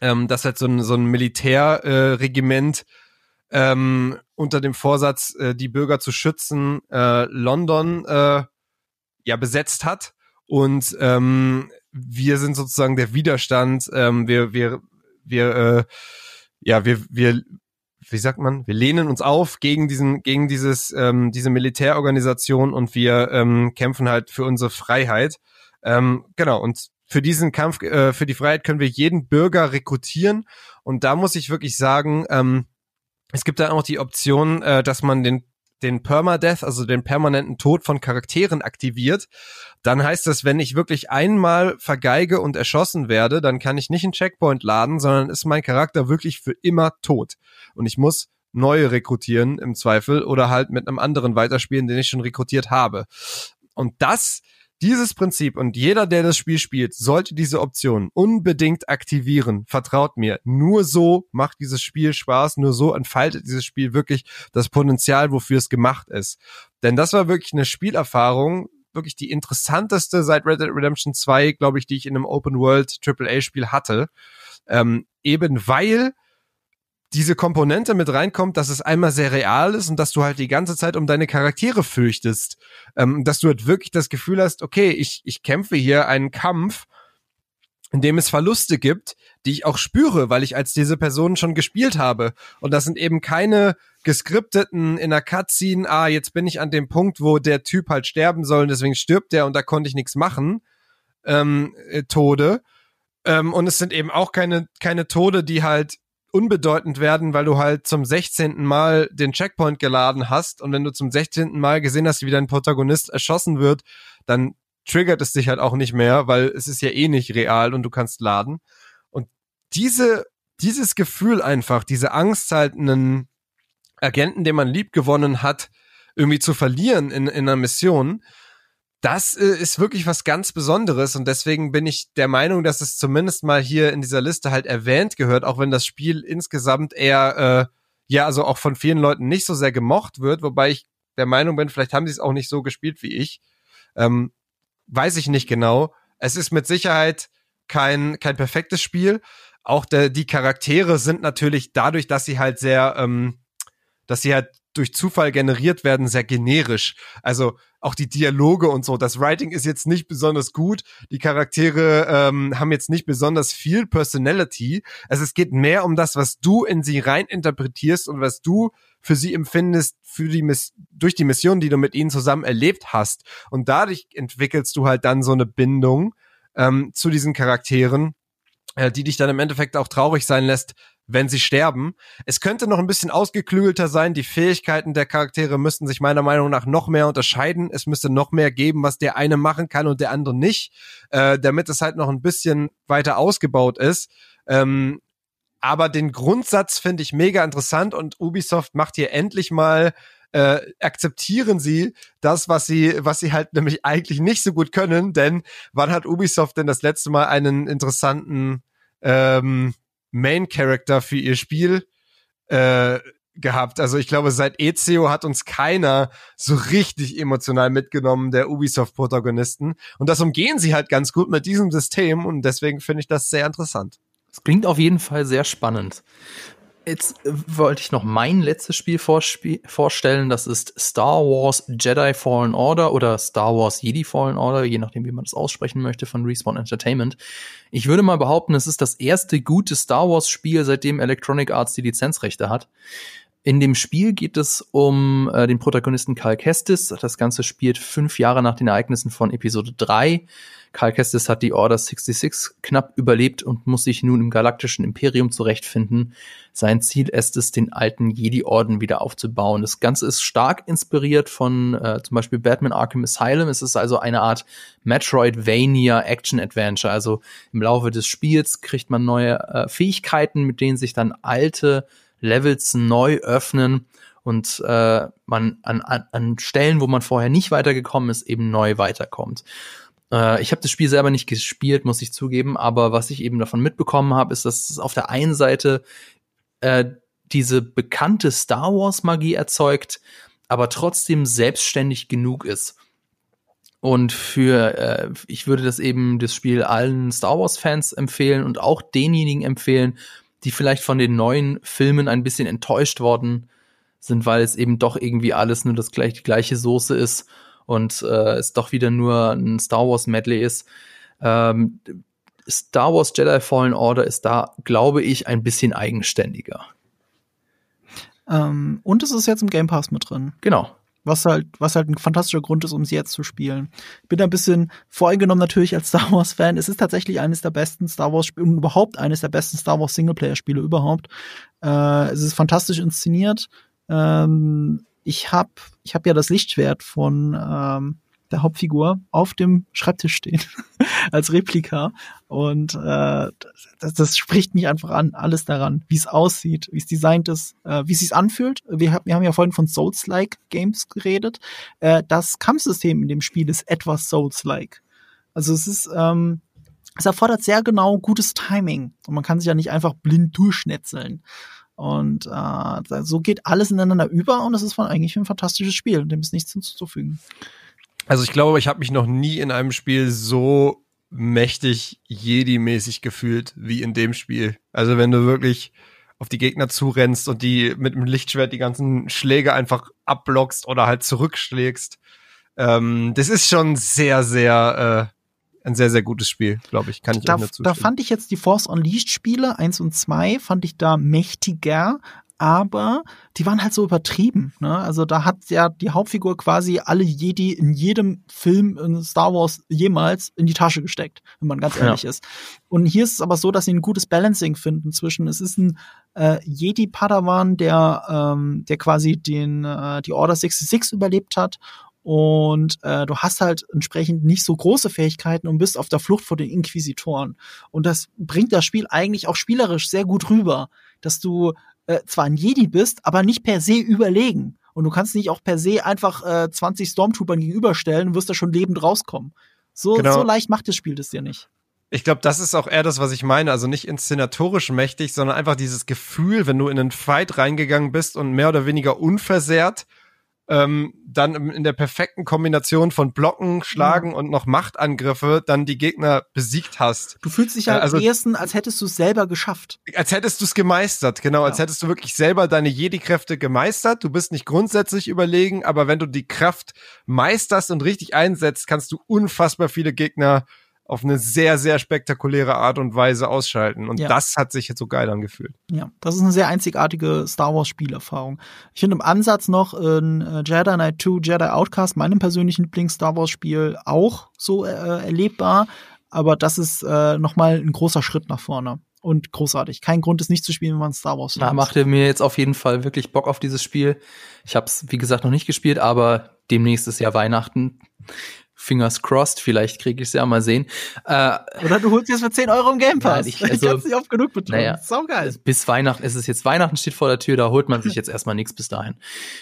ähm, dass halt so ein, so ein Militärregiment äh, ähm, unter dem Vorsatz, äh, die Bürger zu schützen, äh, London äh, ja besetzt hat. Und ähm, wir sind sozusagen der Widerstand. Ähm, wir, wir, wir, äh, ja, wir, wir, wie sagt man, wir lehnen uns auf gegen diesen, gegen dieses, ähm, diese Militärorganisation und wir ähm, kämpfen halt für unsere Freiheit. Ähm, genau, und für diesen Kampf, äh, für die Freiheit können wir jeden Bürger rekrutieren. Und da muss ich wirklich sagen, ähm, es gibt da auch die Option, äh, dass man den den Permadeath, also den permanenten Tod von Charakteren aktiviert, dann heißt das, wenn ich wirklich einmal vergeige und erschossen werde, dann kann ich nicht einen Checkpoint laden, sondern ist mein Charakter wirklich für immer tot. Und ich muss neue rekrutieren im Zweifel oder halt mit einem anderen weiterspielen, den ich schon rekrutiert habe. Und das dieses Prinzip und jeder, der das Spiel spielt, sollte diese Option unbedingt aktivieren. Vertraut mir. Nur so macht dieses Spiel Spaß. Nur so entfaltet dieses Spiel wirklich das Potenzial, wofür es gemacht ist. Denn das war wirklich eine Spielerfahrung. wirklich die interessanteste seit Red Dead Redemption 2, glaube ich, die ich in einem Open World AAA Spiel hatte. Ähm, eben weil diese Komponente mit reinkommt, dass es einmal sehr real ist und dass du halt die ganze Zeit um deine Charaktere fürchtest. Ähm, dass du halt wirklich das Gefühl hast, okay, ich, ich kämpfe hier einen Kampf, in dem es Verluste gibt, die ich auch spüre, weil ich als diese Person schon gespielt habe. Und das sind eben keine geskripteten in der Cutscene, ah, jetzt bin ich an dem Punkt, wo der Typ halt sterben soll und deswegen stirbt der und da konnte ich nichts machen, ähm, äh, Tode. Ähm, und es sind eben auch keine, keine Tode, die halt unbedeutend werden, weil du halt zum 16. Mal den Checkpoint geladen hast und wenn du zum 16. Mal gesehen hast, wie dein Protagonist erschossen wird, dann triggert es dich halt auch nicht mehr, weil es ist ja eh nicht real und du kannst laden. Und diese, dieses Gefühl einfach, diese Angst halt einen Agenten, den man lieb gewonnen hat, irgendwie zu verlieren in, in einer Mission, das äh, ist wirklich was ganz Besonderes und deswegen bin ich der Meinung, dass es zumindest mal hier in dieser Liste halt erwähnt gehört, auch wenn das Spiel insgesamt eher, äh, ja, also auch von vielen Leuten nicht so sehr gemocht wird, wobei ich der Meinung bin, vielleicht haben sie es auch nicht so gespielt wie ich. Ähm, weiß ich nicht genau. Es ist mit Sicherheit kein, kein perfektes Spiel. Auch der, die Charaktere sind natürlich dadurch, dass sie halt sehr, ähm, dass sie halt durch Zufall generiert werden, sehr generisch. Also auch die Dialoge und so. Das Writing ist jetzt nicht besonders gut. Die Charaktere ähm, haben jetzt nicht besonders viel Personality. Also es geht mehr um das, was du in sie rein interpretierst und was du für sie empfindest für die Miss durch die Mission, die du mit ihnen zusammen erlebt hast. Und dadurch entwickelst du halt dann so eine Bindung ähm, zu diesen Charakteren, äh, die dich dann im Endeffekt auch traurig sein lässt, wenn sie sterben. Es könnte noch ein bisschen ausgeklügelter sein. Die Fähigkeiten der Charaktere müssten sich meiner Meinung nach noch mehr unterscheiden. Es müsste noch mehr geben, was der eine machen kann und der andere nicht, äh, damit es halt noch ein bisschen weiter ausgebaut ist. Ähm, aber den Grundsatz finde ich mega interessant und Ubisoft macht hier endlich mal äh, akzeptieren sie das, was sie, was sie halt nämlich eigentlich nicht so gut können, denn wann hat Ubisoft denn das letzte Mal einen interessanten ähm, Main Character für ihr Spiel äh, gehabt. Also ich glaube, seit Ezio hat uns keiner so richtig emotional mitgenommen, der Ubisoft-Protagonisten. Und das umgehen sie halt ganz gut mit diesem System und deswegen finde ich das sehr interessant. Es klingt auf jeden Fall sehr spannend. Jetzt wollte ich noch mein letztes Spiel vorstellen. Das ist Star Wars Jedi Fallen Order oder Star Wars Jedi Fallen Order, je nachdem, wie man das aussprechen möchte, von Respawn Entertainment. Ich würde mal behaupten, es ist das erste gute Star Wars Spiel, seitdem Electronic Arts die Lizenzrechte hat. In dem Spiel geht es um äh, den Protagonisten Cal Kestis. Das Ganze spielt fünf Jahre nach den Ereignissen von Episode 3. Karl Kestis hat die Order 66 knapp überlebt und muss sich nun im galaktischen Imperium zurechtfinden. Sein Ziel ist es, den alten Jedi-Orden wieder aufzubauen. Das Ganze ist stark inspiriert von äh, zum Beispiel Batman Arkham Asylum. Es ist also eine Art Metroidvania Action-Adventure. Also im Laufe des Spiels kriegt man neue äh, Fähigkeiten, mit denen sich dann alte Levels neu öffnen und äh, man an, an, an Stellen, wo man vorher nicht weitergekommen ist, eben neu weiterkommt. Äh, ich habe das Spiel selber nicht gespielt, muss ich zugeben, aber was ich eben davon mitbekommen habe, ist, dass es auf der einen Seite äh, diese bekannte Star Wars Magie erzeugt, aber trotzdem selbstständig genug ist. Und für, äh, ich würde das eben das Spiel allen Star Wars Fans empfehlen und auch denjenigen empfehlen, die vielleicht von den neuen Filmen ein bisschen enttäuscht worden sind, weil es eben doch irgendwie alles nur das gleich, die gleiche Soße ist und äh, es doch wieder nur ein Star Wars Medley ist. Ähm, Star Wars Jedi Fallen Order ist da, glaube ich, ein bisschen eigenständiger. Ähm, und es ist jetzt im Game Pass mit drin. Genau. Was halt, was halt ein fantastischer Grund ist, um es jetzt zu spielen. Ich bin da ein bisschen voreingenommen natürlich als Star Wars Fan. Es ist tatsächlich eines der besten Star Wars Spiele und überhaupt eines der besten Star Wars Singleplayer Spiele überhaupt. Äh, es ist fantastisch inszeniert. Ähm, ich habe ich hab ja das Lichtschwert von ähm, der Hauptfigur auf dem Schreibtisch stehen als Replika und äh, das, das spricht mich einfach an, alles daran, wie es aussieht, wie es designt ist, äh, wie es sich anfühlt. Wir, wir haben ja vorhin von Souls-like Games geredet. Äh, das Kampfsystem in dem Spiel ist etwas Souls-like. Also es ist ähm, es erfordert sehr genau gutes Timing und man kann sich ja nicht einfach blind durchschnetzeln. Und äh, so geht alles ineinander über und es ist von eigentlich ein fantastisches Spiel, dem ist nichts hinzuzufügen. Also ich glaube, ich habe mich noch nie in einem Spiel so mächtig Jedi-mäßig gefühlt wie in dem Spiel. Also wenn du wirklich auf die Gegner zurennst und die mit dem Lichtschwert die ganzen Schläge einfach abblockst oder halt zurückschlägst. Ähm, das ist schon sehr, sehr äh, ein sehr, sehr gutes Spiel, glaube ich. Kann ich da, da fand ich jetzt die Force Unleashed Spiele, eins und zwei fand ich da mächtiger, aber die waren halt so übertrieben. Ne? Also da hat ja die Hauptfigur quasi alle Jedi in jedem Film in Star Wars jemals in die Tasche gesteckt, wenn man ganz ehrlich ja. ist. Und hier ist es aber so, dass sie ein gutes Balancing finden zwischen, es ist ein äh, Jedi-Padawan, der, ähm, der quasi den, äh, die Order 66 überlebt hat und äh, du hast halt entsprechend nicht so große Fähigkeiten und bist auf der Flucht vor den Inquisitoren. Und das bringt das Spiel eigentlich auch spielerisch sehr gut rüber, dass du äh, zwar ein Jedi bist, aber nicht per se überlegen. Und du kannst nicht auch per se einfach äh, 20 Stormtroopern gegenüberstellen und wirst da schon lebend rauskommen. So, genau. so leicht macht das Spiel das dir nicht. Ich glaube, das ist auch eher das, was ich meine. Also nicht inszenatorisch mächtig, sondern einfach dieses Gefühl, wenn du in einen Fight reingegangen bist und mehr oder weniger unversehrt ähm, dann in der perfekten Kombination von Blocken, Schlagen ja. und noch Machtangriffe dann die Gegner besiegt hast. Du fühlst dich ja äh, also, am ehesten, als hättest du es selber geschafft. Als hättest du es gemeistert, genau, ja. als hättest du wirklich selber deine Jedi-Kräfte gemeistert. Du bist nicht grundsätzlich überlegen, aber wenn du die Kraft meisterst und richtig einsetzt, kannst du unfassbar viele Gegner auf eine sehr, sehr spektakuläre Art und Weise ausschalten. Und ja. das hat sich jetzt so geil angefühlt. Ja, das ist eine sehr einzigartige Star Wars Spielerfahrung. Ich finde im Ansatz noch in äh, Jedi Knight 2, Jedi Outcast, meinem persönlichen Lieblings-Star Wars Spiel, auch so äh, erlebbar. Aber das ist äh, nochmal ein großer Schritt nach vorne. Und großartig. Kein Grund, es nicht zu spielen, wenn man Star Wars Da macht er mir jetzt auf jeden Fall wirklich Bock auf dieses Spiel. Ich habe es, wie gesagt, noch nicht gespielt, aber demnächst ist ja Weihnachten. Fingers crossed, vielleicht kriege ich es ja mal sehen. Äh, Oder du holst jetzt für 10 Euro im Game Pass. Nein, ich, also, ich nicht oft genug betonen. Naja, Saugeil. Bis Weihnachten, es ist jetzt Weihnachten steht vor der Tür, da holt man sich jetzt erstmal nichts bis dahin.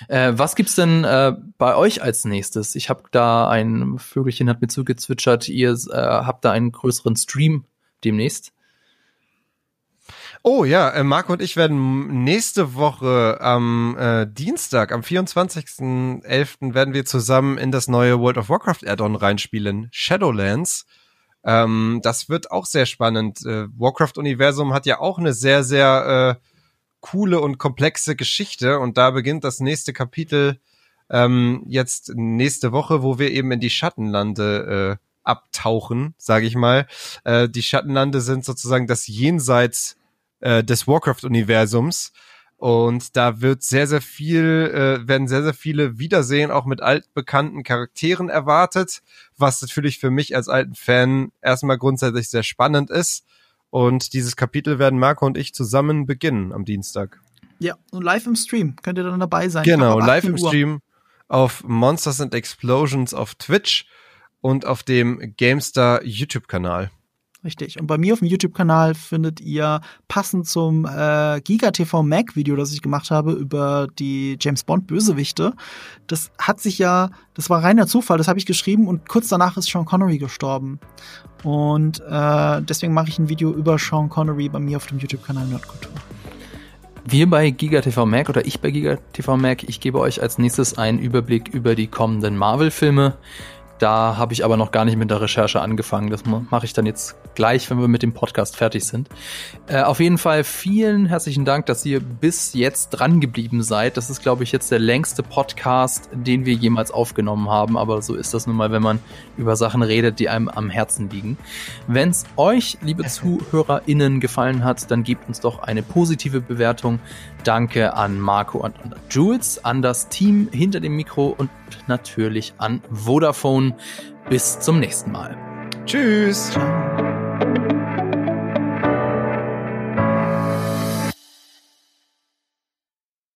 Äh, was gibt's denn äh, bei euch als nächstes? Ich habe da ein Vögelchen hat mir zugezwitschert, ihr äh, habt da einen größeren Stream demnächst. Oh ja, äh, Marco und ich werden nächste Woche am äh, Dienstag, am 24.11. werden wir zusammen in das neue World of Warcraft Add-on reinspielen, Shadowlands. Ähm, das wird auch sehr spannend. Äh, Warcraft-Universum hat ja auch eine sehr, sehr äh, coole und komplexe Geschichte und da beginnt das nächste Kapitel ähm, jetzt nächste Woche, wo wir eben in die Schattenlande äh, abtauchen, sage ich mal. Äh, die Schattenlande sind sozusagen das Jenseits äh, des Warcraft-Universums. Und da wird sehr, sehr viel, äh, werden sehr, sehr viele Wiedersehen auch mit altbekannten Charakteren erwartet, was natürlich für mich als alten Fan erstmal grundsätzlich sehr spannend ist. Und dieses Kapitel werden Marco und ich zusammen beginnen am Dienstag. Ja, und live im Stream könnt ihr dann dabei sein. Genau, live im Stream auf Monsters and Explosions auf Twitch und auf dem GameStar YouTube-Kanal. Richtig. Und bei mir auf dem YouTube-Kanal findet ihr passend zum äh, GigaTV Mac-Video, das ich gemacht habe über die James Bond-Bösewichte. Das hat sich ja, das war reiner Zufall, das habe ich geschrieben und kurz danach ist Sean Connery gestorben. Und äh, deswegen mache ich ein Video über Sean Connery bei mir auf dem YouTube-Kanal Nerdkultur. Wir bei GigaTV Mac oder ich bei GigaTV Mac, ich gebe euch als nächstes einen Überblick über die kommenden Marvel-Filme. Da habe ich aber noch gar nicht mit der Recherche angefangen. Das mache ich dann jetzt gleich, wenn wir mit dem Podcast fertig sind. Äh, auf jeden Fall vielen herzlichen Dank, dass ihr bis jetzt dran geblieben seid. Das ist, glaube ich, jetzt der längste Podcast, den wir jemals aufgenommen haben. Aber so ist das nun mal, wenn man über Sachen redet, die einem am Herzen liegen. Wenn es euch, liebe ZuhörerInnen, gefallen hat, dann gebt uns doch eine positive Bewertung. Danke an Marco und an Jules, an das Team hinter dem Mikro und natürlich an Vodafone. Bis zum nächsten Mal. Tschüss. Ciao.